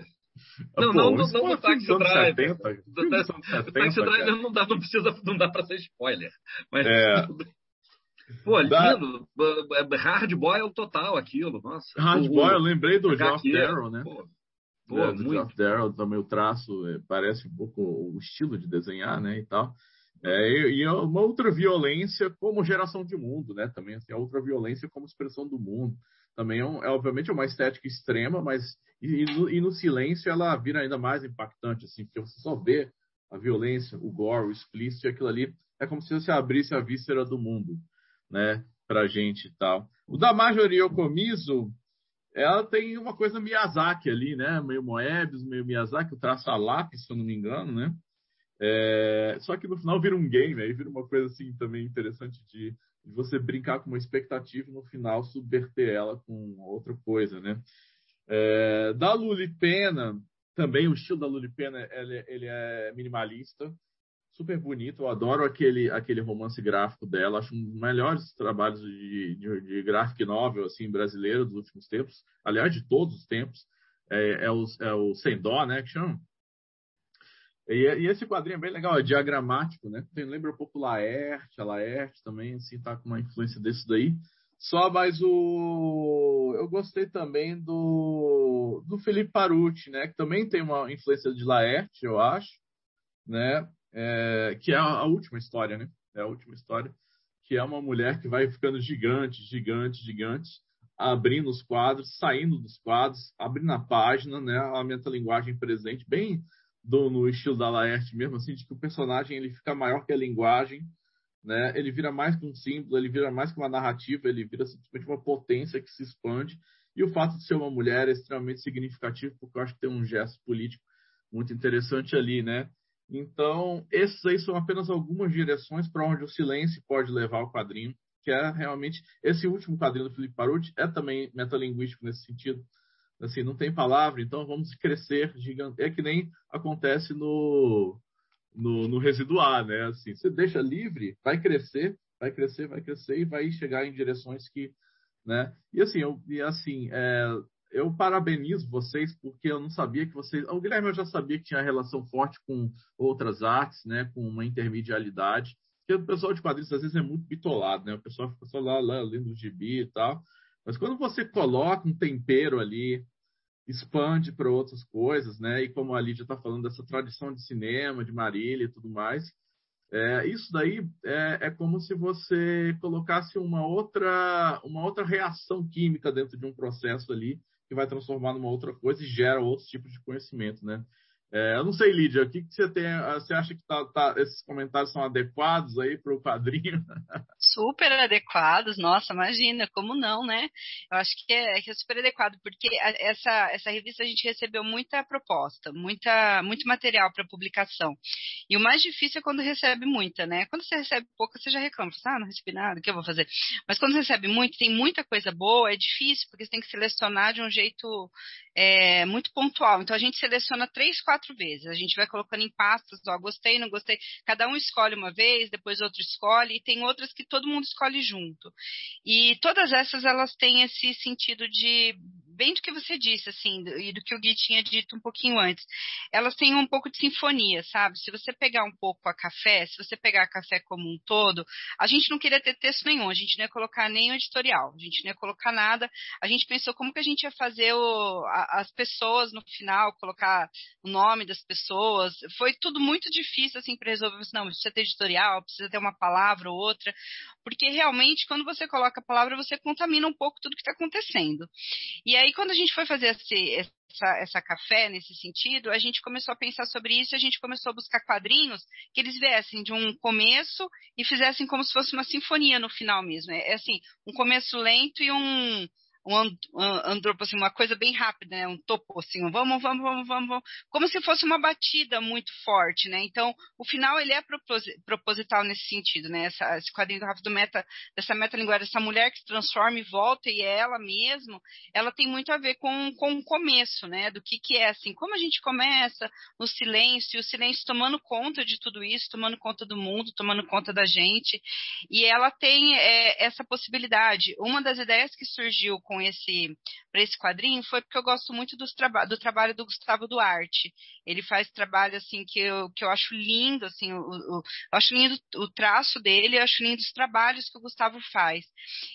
Não, Pô, não, não, não, no Taxi Driver. O Taxi Driver não dá, não precisa, não dá para ser spoiler. Mas, é. Pô, lindo. Da... Hard boil total aquilo, nossa. Eu lembrei do Geoff Darrow, né? Pô, pô é, do muito. Geoff Darrow também o traço é, parece um pouco o estilo de desenhar, né, e tal. É, e uma outra violência como geração de mundo, né? Também assim, a outra violência como expressão do mundo. Também é, um, é obviamente uma estética extrema, mas e, e, no, e, no, silêncio ela vira ainda mais impactante, assim, porque você só vê a violência, o gore, o explícito, e aquilo ali é como se você abrisse a víscera do mundo, né? Pra gente e tal. O da Okomizo, ela tem uma coisa Miyazaki ali, né? Meio Moebius, meio Miyazaki, o traço a lápis, se eu não me engano, né? É, só que no final vira um game, aí vira uma coisa assim também interessante de, de, você brincar com uma expectativa e no final subverter ela com outra coisa, né? É, da Lulipena, também o estilo da Lulipena ele, ele é minimalista, super bonito. Eu adoro aquele, aquele romance gráfico dela. Acho um dos melhores trabalhos de, de, de graphic novel assim, brasileiro dos últimos tempos. Aliás, de todos os tempos. É, é, o, é o Sem Dó, né? Que chama? E, e, esse quadrinho é bem legal, é diagramático, né? Tem, lembra um pouco Laerte, a Laerte também, assim, tá com uma influência desse daí. Só mais o. Eu gostei também do, do Felipe Parucci, né? Que também tem uma influência de Laerte, eu acho, né? É, que é a, a, última história, né? É a última história. Que é uma mulher que vai ficando gigante, gigante, gigante, abrindo os quadros, saindo dos quadros, abrindo a página, né? A metalinguagem presente, bem do, no estilo da Laerte mesmo, assim, de que o personagem ele fica maior que a linguagem, né? Ele vira mais que um símbolo, ele vira mais que uma narrativa, ele vira simplesmente uma potência que se expande. E o fato de ser uma mulher é extremamente significativo, porque eu acho que tem um gesto político muito interessante ali, né? Então, esses aí são apenas algumas direções para onde o silêncio pode levar o quadrinho, que é realmente esse último quadrinho do Felipe Paruti é também metalinguístico nesse sentido assim, não tem palavra, então vamos crescer gigante. É que nem acontece no, no, no residuar, né? Assim, você deixa livre, vai crescer, vai crescer, vai crescer e vai chegar em direções que, né? E assim, eu, e assim, é, eu parabenizo vocês porque eu não sabia que vocês, o Guilherme eu já sabia que tinha relação forte com outras artes, né? Com uma intermedialidade. Porque o pessoal de quadrinhos às vezes é muito bitolado, né? O pessoal fica só lá, lá lendo o gibi e tal. Mas quando você coloca um tempero ali, expande para outras coisas, né? E como a Lídia está falando dessa tradição de cinema, de Marília e tudo mais, é, isso daí é, é, como se você colocasse uma outra, uma outra reação química dentro de um processo ali que vai transformar numa outra coisa e gera outros tipos de conhecimento, né? É, eu não sei, Lídia, o que, que você tem? Você acha que tá, tá, esses comentários são adequados aí para o quadrinho? Super adequados, nossa, imagina, como não, né? Eu acho que é, que é super adequado, porque essa, essa revista a gente recebeu muita proposta, muita, muito material para publicação. E o mais difícil é quando recebe muita, né? Quando você recebe pouca, você já reclama, ah, não recebi nada, o que eu vou fazer? Mas quando recebe muito, tem muita coisa boa, é difícil, porque você tem que selecionar de um jeito é, muito pontual. Então a gente seleciona três, quatro vezes. A gente vai colocando em pastas, ó, gostei, não gostei. Cada um escolhe uma vez, depois outro escolhe, e tem outras que todo mundo escolhe junto. E todas essas elas têm esse sentido de bem do que você disse, assim, e do que o Gui tinha dito um pouquinho antes. Elas têm um pouco de sinfonia, sabe? Se você pegar um pouco a café, se você pegar a café como um todo, a gente não queria ter texto nenhum, a gente não ia colocar o editorial, a gente não ia colocar nada. A gente pensou como que a gente ia fazer o, a, as pessoas no final, colocar o nome das pessoas. Foi tudo muito difícil, assim, para resolver. Não, precisa ter editorial, precisa ter uma palavra ou outra, porque realmente, quando você coloca a palavra, você contamina um pouco tudo que está acontecendo. E aí, quando a gente foi fazer esse, essa, essa, café nesse sentido, a gente começou a pensar sobre isso, a gente começou a buscar quadrinhos que eles viessem de um começo e fizessem como se fosse uma sinfonia no final mesmo. É, é assim, um começo lento e um, um andropo, assim, uma coisa bem rápida, né? Um topo, assim, um vamos, vamos, vamos, vamos, vamos, como se fosse uma batida muito forte, né? Então, o final, ele é proposital nesse sentido, né? Essa, esse quadrinho do Rafa do Meta, dessa metalinguagem, essa mulher que se transforma e volta e é ela mesmo, ela tem muito a ver com, com o começo, né? Do que que é, assim, como a gente começa no silêncio, o silêncio tomando conta de tudo isso, tomando conta do mundo, tomando conta da gente, e ela tem é, essa possibilidade. Uma das ideias que surgiu com esse para esse quadrinho foi porque eu gosto muito traba do trabalho do Gustavo Duarte. Ele faz trabalho assim que eu, que eu acho lindo, assim, o, o, eu acho lindo o traço dele, eu acho lindo os trabalhos que o Gustavo faz.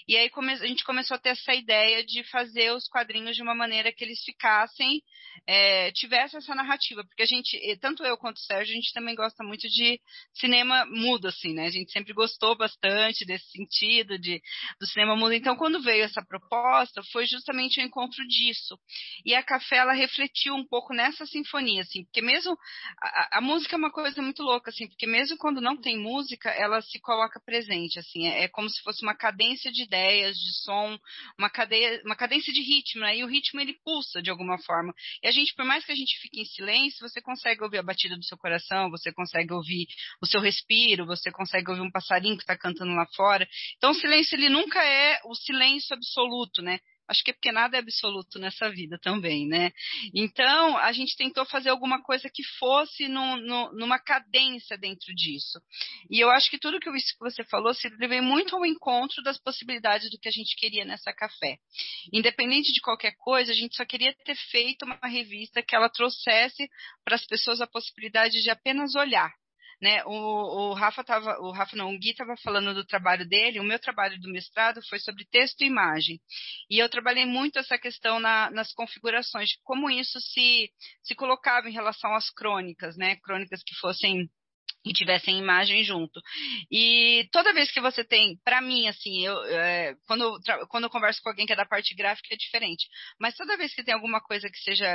E aí come, a gente começou a ter essa ideia de fazer os quadrinhos de uma maneira que eles ficassem, é, tivesse essa narrativa, porque a gente, tanto eu quanto o Sérgio, a gente também gosta muito de cinema mudo, assim, né? A gente sempre gostou bastante desse sentido de, do cinema mudo. Então, quando veio essa proposta, foi justamente o encontro disso. E a Café, ela refletiu um pouco nessa sinfonia, assim, porque mesmo a, a, música é uma coisa muito louca, assim, porque mesmo quando não tem música, ela se coloca presente, assim, é, é como se fosse uma cadência de ideias, de som, uma, cadeia, uma cadência de ritmo, né? E o ritmo ele pulsa de alguma forma. E a gente, por mais que a gente fique em silêncio, você consegue ouvir a batida do seu coração, você consegue ouvir o seu respiro, você consegue ouvir um passarinho que está cantando lá fora. Então o silêncio ele nunca é o silêncio absoluto, né? Acho que é porque nada é absoluto nessa vida também, né? Então, a gente tentou fazer alguma coisa que fosse no, no, numa cadência dentro disso. E eu acho que tudo que você falou se levei muito ao encontro das possibilidades do que a gente queria nessa café. Independente de qualquer coisa, a gente só queria ter feito uma revista que ela trouxesse para as pessoas a possibilidade de apenas olhar né? O, o Rafa tava, o Rafa não, o Gui estava falando do trabalho dele. O meu trabalho do mestrado foi sobre texto e imagem, e eu trabalhei muito essa questão na, nas configurações, de como isso se se colocava em relação às crônicas, né? Crônicas que fossem e tivessem imagem junto. E toda vez que você tem, para mim, assim, eu, é, quando, quando eu converso com alguém que é da parte gráfica é diferente, mas toda vez que tem alguma coisa que seja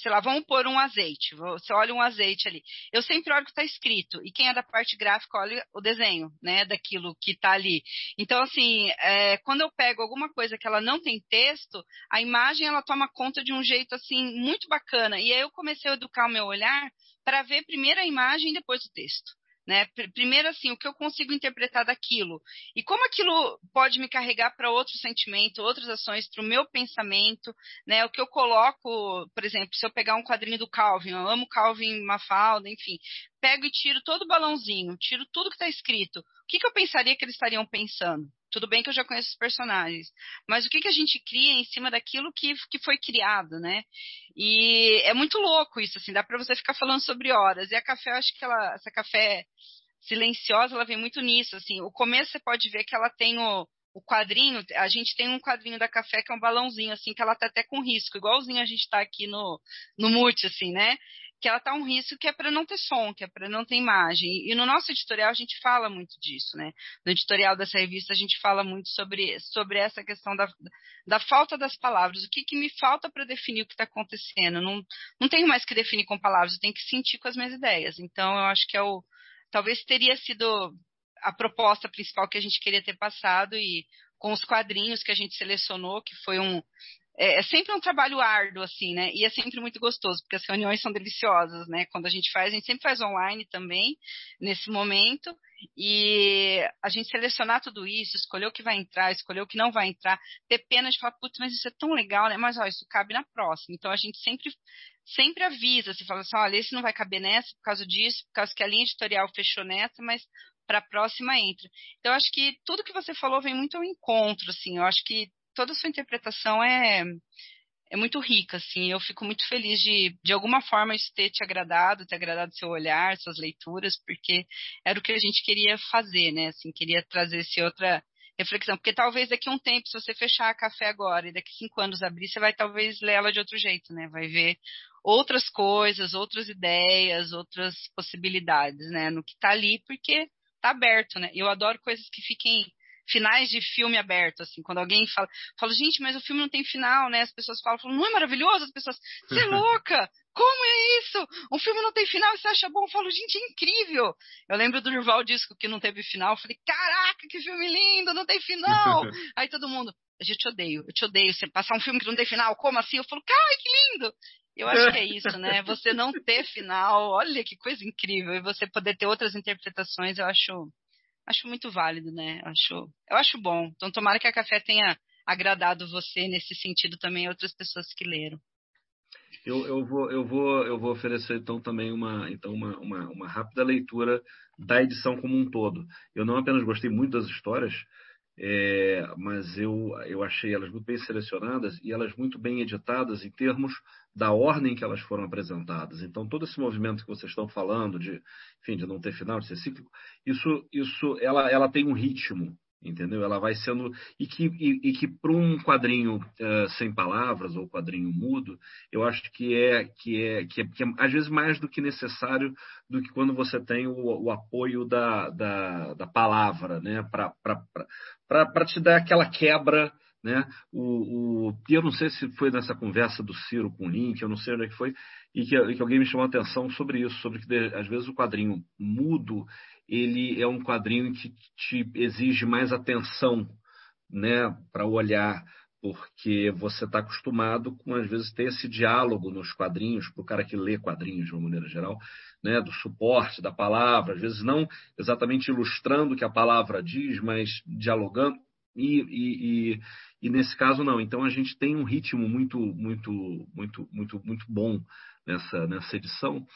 sei lá, vamos pôr um azeite. Você olha um azeite ali. Eu sempre olho o que está escrito. E quem é da parte gráfica olha o desenho, né, daquilo que está ali. Então, assim, é, quando eu pego alguma coisa que ela não tem texto, a imagem ela toma conta de um jeito assim muito bacana. E aí eu comecei a educar o meu olhar para ver primeiro a imagem e depois o texto. Né? Primeiro, assim, o que eu consigo interpretar daquilo e como aquilo pode me carregar para outro sentimento, outras ações, para o meu pensamento, né? O que eu coloco, por exemplo, se eu pegar um quadrinho do Calvin, eu amo Calvin Mafalda, enfim, pego e tiro todo o balãozinho, tiro tudo que está escrito. O que, que eu pensaria que eles estariam pensando? Tudo bem que eu já conheço os personagens, mas o que, que a gente cria em cima daquilo que, que foi criado, né? E é muito louco isso, assim, dá para você ficar falando sobre horas. E a café, eu acho que ela, essa café silenciosa, ela vem muito nisso, assim. O começo você pode ver que ela tem o, o quadrinho, a gente tem um quadrinho da café que é um balãozinho, assim, que ela tá até com risco, igualzinho a gente tá aqui no, no mute, assim, né? Que ela tá um risco que é para não ter som, que é para não ter imagem. E no nosso editorial a gente fala muito disso, né? No editorial dessa revista a gente fala muito sobre, sobre essa questão da, da falta das palavras. O que, que me falta para definir o que está acontecendo? Não, não tenho mais que definir com palavras, eu tenho que sentir com as minhas ideias. Então eu acho que é o. Talvez teria sido a proposta principal que a gente queria ter passado e com os quadrinhos que a gente selecionou, que foi um, é, é, sempre um trabalho árduo, assim, né? E é sempre muito gostoso, porque as reuniões são deliciosas, né? Quando a gente faz, a gente sempre faz online também, nesse momento, e a gente selecionar tudo isso, escolher o que vai entrar, escolher o que não vai entrar, ter pena de falar, putz, mas isso é tão legal, né? Mas, ó, isso cabe na próxima. Então, a gente sempre, sempre avisa, se fala assim, olha, esse não vai caber nessa por causa disso, por causa que a linha editorial fechou nessa, mas para a próxima entra. Então, acho que tudo que você falou vem muito ao encontro, assim, eu acho que toda a sua interpretação é, é muito rica, assim. Eu fico muito feliz de, de alguma forma, isso ter te agradado, ter agradado seu olhar, suas leituras, porque era o que a gente queria fazer, né? Assim, queria trazer esse outra reflexão. Porque talvez daqui a um tempo, se você fechar a café agora e daqui cinco anos abrir, você vai talvez ler ela de outro jeito, né? Vai ver outras coisas, outras ideias, outras possibilidades, né? No que está ali, porque está aberto, né? Eu adoro coisas que fiquem finais de filme aberto, assim, quando alguém fala, fala, gente, mas o filme não tem final, né? As pessoas falam, falam não é maravilhoso? As pessoas, você é louca! Como é isso? Um filme não tem final e você acha bom? Eu falo, gente, é incrível! Eu lembro do Durval Disco que não teve final, eu falei, caraca, que filme lindo, não tem final! Aí todo mundo, a gente odeio, eu te odeio, você passar um filme que não tem final, como assim? Eu falo, cara, que lindo! Eu acho que é isso, né? Você não ter final, olha que coisa incrível, e você poder ter outras interpretações, eu acho acho muito válido, né? Acho, eu acho bom. Então, tomara que a café tenha agradado você nesse sentido também outras pessoas que leram. Eu, eu, vou, eu, vou, eu vou oferecer então também uma, então uma, uma, uma, rápida leitura da edição como um todo. Eu não apenas gostei muito das histórias, é, mas eu, eu achei elas muito bem selecionadas e elas muito bem editadas em termos da ordem que elas foram apresentadas. Então, todo esse movimento que vocês estão falando, de, enfim, de não ter final, de ser cíclico, isso, isso ela, ela tem um ritmo, entendeu? Ela vai sendo e que e, e que para um quadrinho uh, sem palavras ou quadrinho mudo, eu acho que é que é, que é que é às vezes mais do que necessário do que quando você tem o, o apoio da, da, da palavra, né? Para te dar aquela quebra né? O, o, eu não sei se foi nessa conversa do Ciro com o Link, eu não sei onde é que foi, e que, que alguém me chamou a atenção sobre isso, sobre que às vezes o quadrinho mudo ele é um quadrinho que te exige mais atenção né, para olhar, porque você está acostumado com, às vezes, ter esse diálogo nos quadrinhos, para o cara que lê quadrinhos de uma maneira geral, né, do suporte da palavra, às vezes não exatamente ilustrando o que a palavra diz, mas dialogando. E, e, e, e nesse caso não. Então a gente tem um ritmo muito, muito, muito, muito, muito bom nessa, nessa edição.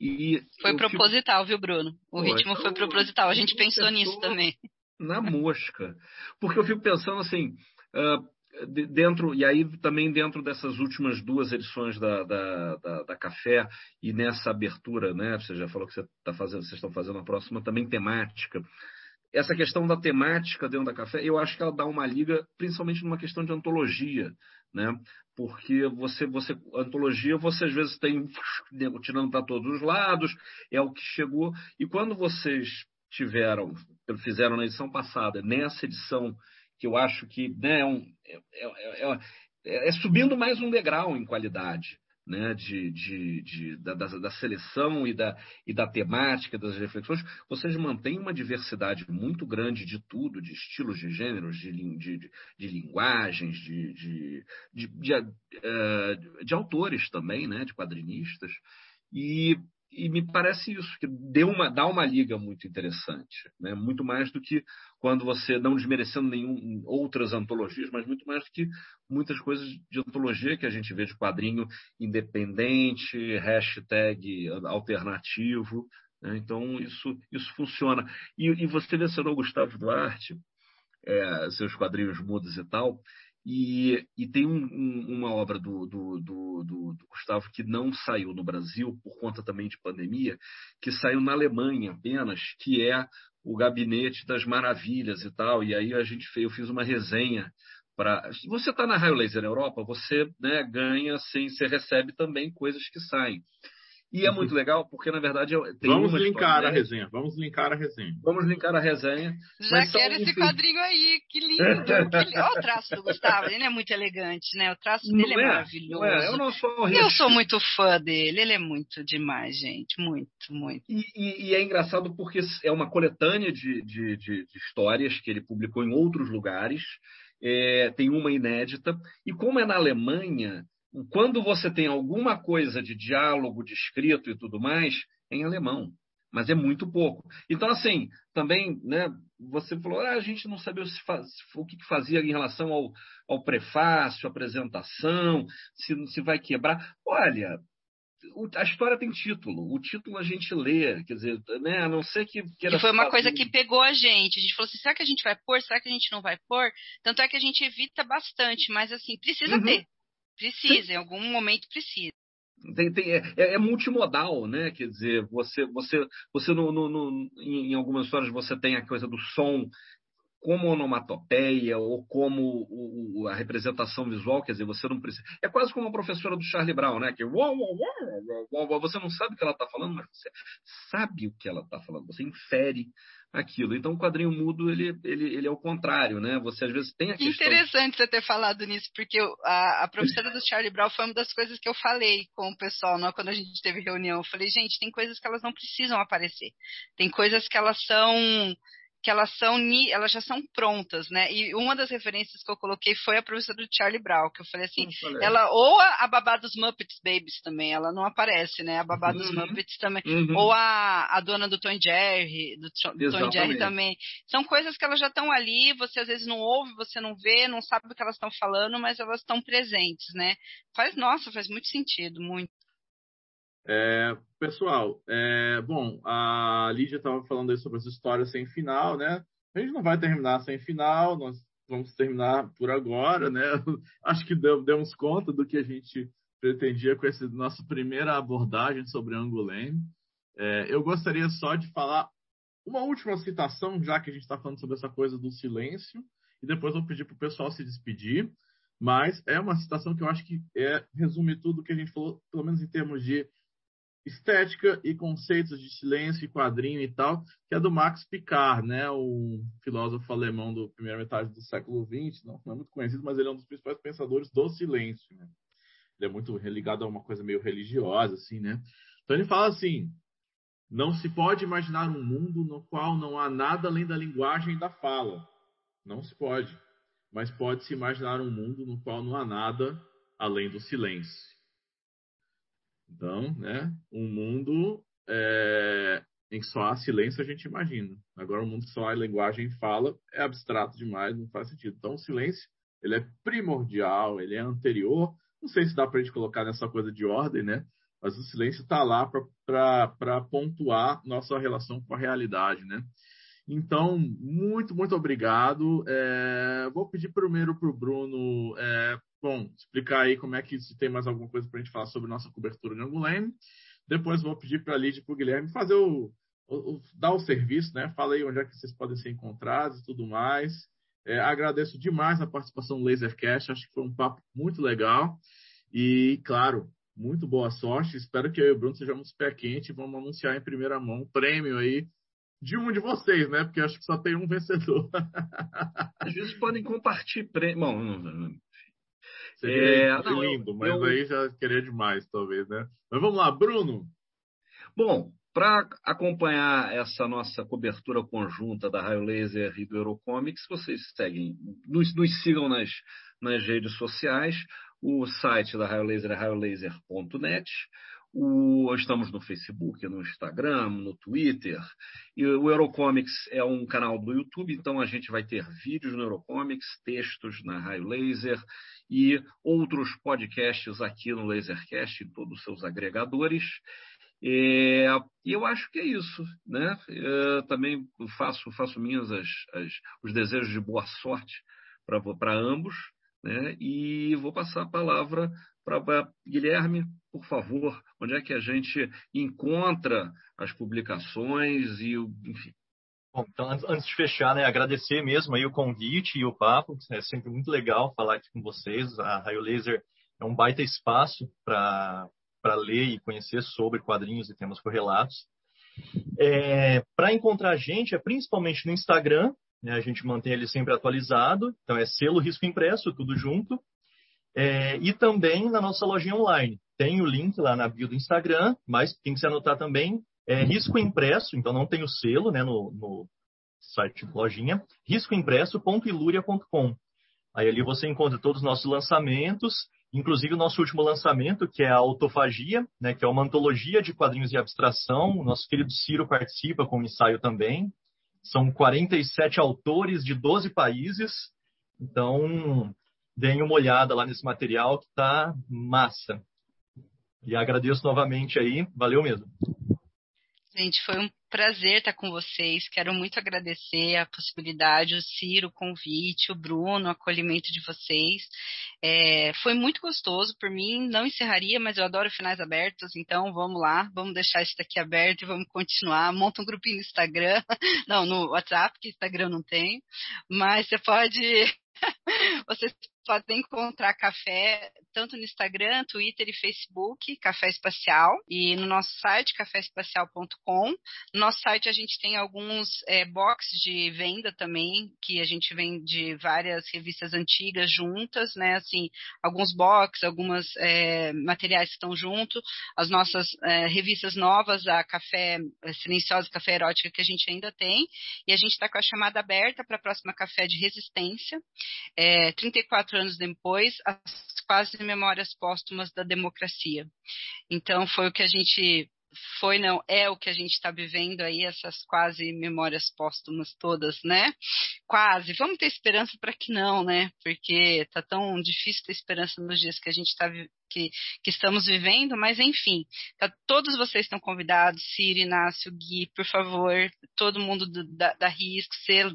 E foi proposital, fico... viu, Bruno? O Pô, ritmo então, foi proposital. A gente pensou nisso também. Na mosca. Porque eu fico pensando assim, uh, dentro, e aí também dentro dessas últimas duas edições da, da, da, da Café e nessa abertura, né? Você já falou que você tá fazendo, vocês estão fazendo a próxima também temática essa questão da temática dentro da café, eu acho que ela dá uma liga, principalmente numa questão de antologia, né? Porque você, você, antologia, você às vezes tem tirando para todos os lados, é o que chegou. E quando vocês tiveram, fizeram na edição passada, nessa edição, que eu acho que né, é, um, é, é, é subindo mais um degrau em qualidade né, de, de, de da, da, seleção e da, e da temática, das reflexões, vocês mantêm uma diversidade muito grande de tudo, de estilos de gêneros, de, de, de, linguagens, de, de, de, de, uh, de, autores também, né, de quadrinistas. E e me parece isso, que deu uma, dá uma liga muito interessante, né? muito mais do que quando você, não desmerecendo nenhum outras antologias, mas muito mais do que muitas coisas de antologia que a gente vê de quadrinho independente, hashtag alternativo. Né? Então, isso, isso funciona. E, e você mencionou Gustavo Duarte, é, seus quadrinhos mudos e tal. E, e tem um, um, uma obra do, do, do, do, Gustavo que não saiu no Brasil por conta também de pandemia, que saiu na Alemanha apenas, que é o Gabinete das Maravilhas e tal. E aí a gente fez, eu fiz uma resenha para. Você está na Raio Laser na Europa, você né, ganha, assim, você recebe também coisas que saem. E é muito legal, porque na verdade tem Vamos uma linkar a resenha. Vamos linkar a resenha. Vamos linkar a resenha. Já quero esse enfim, quadrinho aí, que lindo. que lindo. Olha o traço do Gustavo, ele é muito elegante, né? O traço Não dele é, é? maravilhoso. Não é? Eu não sou Eu sou muito fã dele, ele é muito demais, gente. Muito, muito. E, e- e é engraçado porque é uma coletânea de, de- de- de histórias que ele publicou em outros lugares. É, tem uma inédita. E como é na Alemanha, quando você tem alguma coisa de diálogo, de escrito e tudo mais, é em alemão. Mas é muito pouco. Então, assim, também, né, você falou, ah, a gente não sabia se faz- o que que fazia em relação ao, ao prefácio, apresentação, se, se vai quebrar. Olha, a história tem título. O título a gente lê, quer dizer, né, a não ser que queira E foi uma coisa que pegou a gente. A gente falou assim: será que a gente vai pôr? Será que a gente não vai pôr? Tanto é que a gente evita bastante, mas assim, precisa Uhum. ter. Precisa, em algum momento precisa. Tem- tem- é, é multimodal, né? Quer dizer, você, você, você no, no- no- em, algumas histórias você tem a coisa do som como onomatopeia ou como o- o- a representação visual, quer dizer, você não precisa. É quase como a professora do Charlie Brown, né? Que uau, uau, uau, você não sabe o que ela está falando, mas você sabe o que ela está falando, você infere aquilo. Então o quadrinho mudo ele, ele, ele é o contrário, né? Você às vezes tem a Que questão. interessante você ter falado nisso, porque a, a professora do Charlie Brown foi uma das coisas que eu falei com o pessoal né, quando a gente teve reunião. Eu falei, gente, tem coisas que elas não precisam aparecer. Tem coisas que elas são que elas são ni- elas já são prontas, né? E uma das referências que eu coloquei foi a professora do Charlie Brown, que eu falei assim, aí. ela ou a, a babá dos Muppets Babies também, ela não aparece, né? A babá dos Uhum. Muppets também, Uhum. ou a, a dona do Tom Jerry, do, do Tom Jerry também. São coisas que elas já estão ali, você às vezes não ouve, você não vê, não sabe o que elas estão falando, mas elas estão presentes, né? Faz, nossa, faz muito sentido, muito. É, pessoal, é, bom, a Lídia estava falando aí sobre as histórias sem final, né? A gente não vai terminar sem final, nós vamos terminar por agora, né? Acho que demos conta do que a gente pretendia com essa nossa primeira abordagem sobre Angulane. É, eu gostaria só de falar uma última citação, já que a gente está falando sobre essa coisa do silêncio, e depois vou pedir para o pessoal se despedir. Mas é uma citação que eu acho que é, resume tudo o que a gente falou, pelo menos em termos de estética e conceitos de silêncio e quadrinho e tal, que é do Max Picard, né, o filósofo alemão do primeira metade do século XX, não, não é muito conhecido, mas ele é um dos principais pensadores do silêncio. Né? Ele é muito ligado a uma coisa meio religiosa, assim, né? Então ele fala assim: não se pode imaginar um mundo no qual não há nada além da linguagem e da fala. Não se pode. Mas pode-se imaginar um mundo no qual não há nada além do silêncio. Então, né, um mundo é, em que só há silêncio a gente imagina. Agora, um mundo só há linguagem fala é abstrato demais, não faz sentido. Então, o silêncio ele é primordial, ele é anterior. Não sei se dá para a gente colocar nessa coisa de ordem, né? Mas o silêncio está lá para pontuar nossa relação com a realidade, né? Então, muito, muito obrigado. É, vou pedir primeiro para o Bruno, é, bom, explicar aí como é que se tem mais alguma coisa para a gente falar sobre nossa cobertura de Anguleme. Depois vou pedir para a Lídia e para o Guilherme fazer o, o, o, dar o serviço, né? Fala aí onde é que vocês podem ser encontrados e tudo mais. É, agradeço demais a participação do Lasercast, acho que foi um papo muito legal. E, claro, muito boa sorte. Espero que eu e o Bruno sejamos pé quente e vamos anunciar em primeira mão um prêmio aí de um de vocês, né? Porque acho que só tem um vencedor. Às vezes podem compartilhar prêmio. Bom, não, não. Seria é, não, lindo, mas eu... aí já queria demais, talvez, né? Mas vamos lá, Bruno. Bom, para acompanhar essa nossa cobertura conjunta da Raio Laser e do Eurocomics, vocês seguem, nos, nos sigam nas, nas redes sociais. O site da Raio Laser é raiolaser.net. O, estamos no Facebook, no Instagram, no Twitter. E o Eurocomics é um canal do YouTube, então a gente vai ter vídeos no Eurocomics, textos na Raio Laser e outros podcasts aqui no Lasercast, em todos os seus agregadores. E eu acho que é isso, né? Eu também faço, faço minhas as, as, os desejos de boa sorte para ambos, né? E vou passar a palavra para Guilherme, por favor, onde é que a gente encontra as publicações e o, enfim. Bom, então, antes de fechar, né, agradecer mesmo aí o convite e o papo. É sempre muito legal falar aqui com vocês. A Raio Laser é um baita espaço para ler e conhecer sobre quadrinhos e temas correlatos. É, para encontrar a gente é principalmente no Instagram, né, a gente mantém ele sempre atualizado, então é selo risco impresso, tudo junto. É, e também na nossa lojinha online. Tem o link lá na bio do Instagram, mas tem que se anotar também. É risco impresso, então não tem o selo né, no, no site lojinha, riscoimpresso.iluria.com. Aí ali você encontra todos os nossos lançamentos, inclusive o nosso último lançamento, que é a Autofagia, né, que é uma antologia de quadrinhos de abstração. O nosso querido Ciro participa com o ensaio também. São 47 autores de 12 países. Então, deem uma olhada lá nesse material que está massa. E agradeço novamente aí, valeu mesmo. Gente, foi um prazer estar com vocês. Quero muito agradecer a possibilidade, o Ciro, o convite, o Bruno, o acolhimento de vocês. É, foi muito gostoso. Por mim, não encerraria, mas eu adoro finais abertos. Então, vamos lá, vamos deixar isso daqui aberto e vamos continuar. Monta um grupinho no Instagram, não, no WhatsApp, que Instagram não tem. Mas você pode vocês podem encontrar café tanto no Instagram, Twitter e Facebook, Café Espacial, e no nosso site, caféespacial.com. No nosso site a gente tem alguns é, boxes de venda também, que a gente vende várias revistas antigas juntas, né? Assim, alguns boxes, algumas é, materiais que estão junto, as nossas é, revistas novas, a Café é, Silenciosa, Café Erótica, que a gente ainda tem, e a gente está com a chamada aberta para a próxima Café de Resistência. É, 34 anos depois, as quase memórias póstumas da democracia. Então, foi o que a gente foi, não, é o que a gente está vivendo aí, essas quase memórias póstumas todas, né? Quase. Vamos ter esperança para que não, né? Porque tá tão difícil ter esperança nos dias que a gente está que, que, estamos vivendo, mas enfim, tá, todos vocês estão convidados, Siri, Inácio, Gui, por favor, todo mundo do, da, da Risco, ser,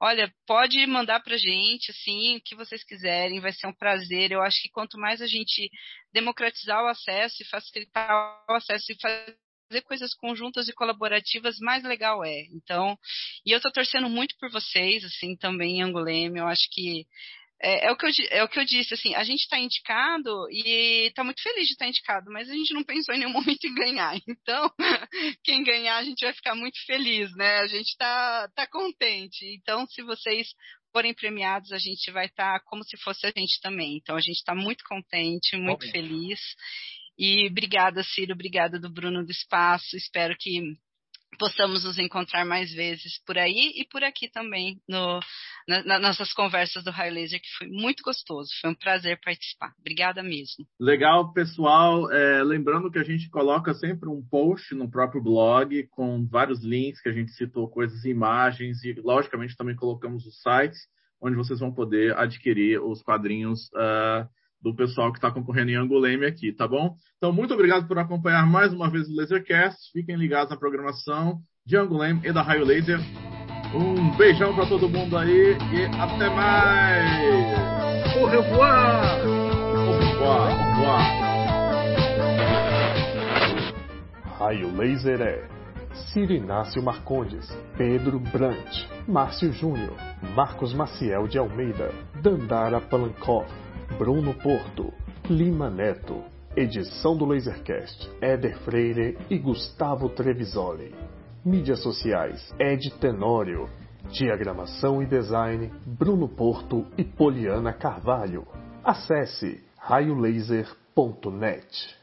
olha, pode mandar pra gente, assim, o que vocês quiserem, vai ser um prazer, eu acho que quanto mais a gente democratizar o acesso e facilitar o acesso e fazer coisas conjuntas e colaborativas, mais legal é. Então, e eu estou torcendo muito por vocês, assim, também em Angoleme. Eu acho que é, é, o que eu, é o que eu disse, assim, a gente está indicado e está muito feliz de estar indicado, mas a gente não pensou em nenhum momento em ganhar. Então, quem ganhar, a gente vai ficar muito feliz, né? A gente está tá contente. Então, se vocês forem premiados, a gente vai estar tá como se fosse a gente também. Então, a gente está muito contente, muito feliz. E obrigada, Ciro, obrigada do Bruno do Espaço. Espero que possamos nos encontrar mais vezes por aí e por aqui também no, na, nas nossas conversas do Raio Laser, que foi muito gostoso. Foi um prazer participar. Obrigada mesmo. Legal, pessoal. É, lembrando que a gente coloca sempre um post no próprio blog com vários links que a gente citou, coisas, imagens e, logicamente, também colocamos os sites onde vocês vão poder adquirir os quadrinhos. Uh, do pessoal que está concorrendo em Anguleme aqui, tá bom? Então, muito obrigado por acompanhar mais uma vez o Lasercast. Fiquem ligados na programação de Anguleme e da Raio Laser. Um beijão para todo mundo aí e até mais! Au revoir! Au revoir! Au revoir! Raio Laser é Ciro Inácio Marcondes, Pedro Brant, Márcio Júnior, Marcos Maciel de Almeida, Dandara Palankoff, Bruno Porto, Lima Neto. Edição do Lasercast, Éder Freire e Gustavo Trevisoli. Mídias sociais, Ed Tenório. Diagramação e design, Bruno Porto e Poliana Carvalho. Acesse raiolaser.net.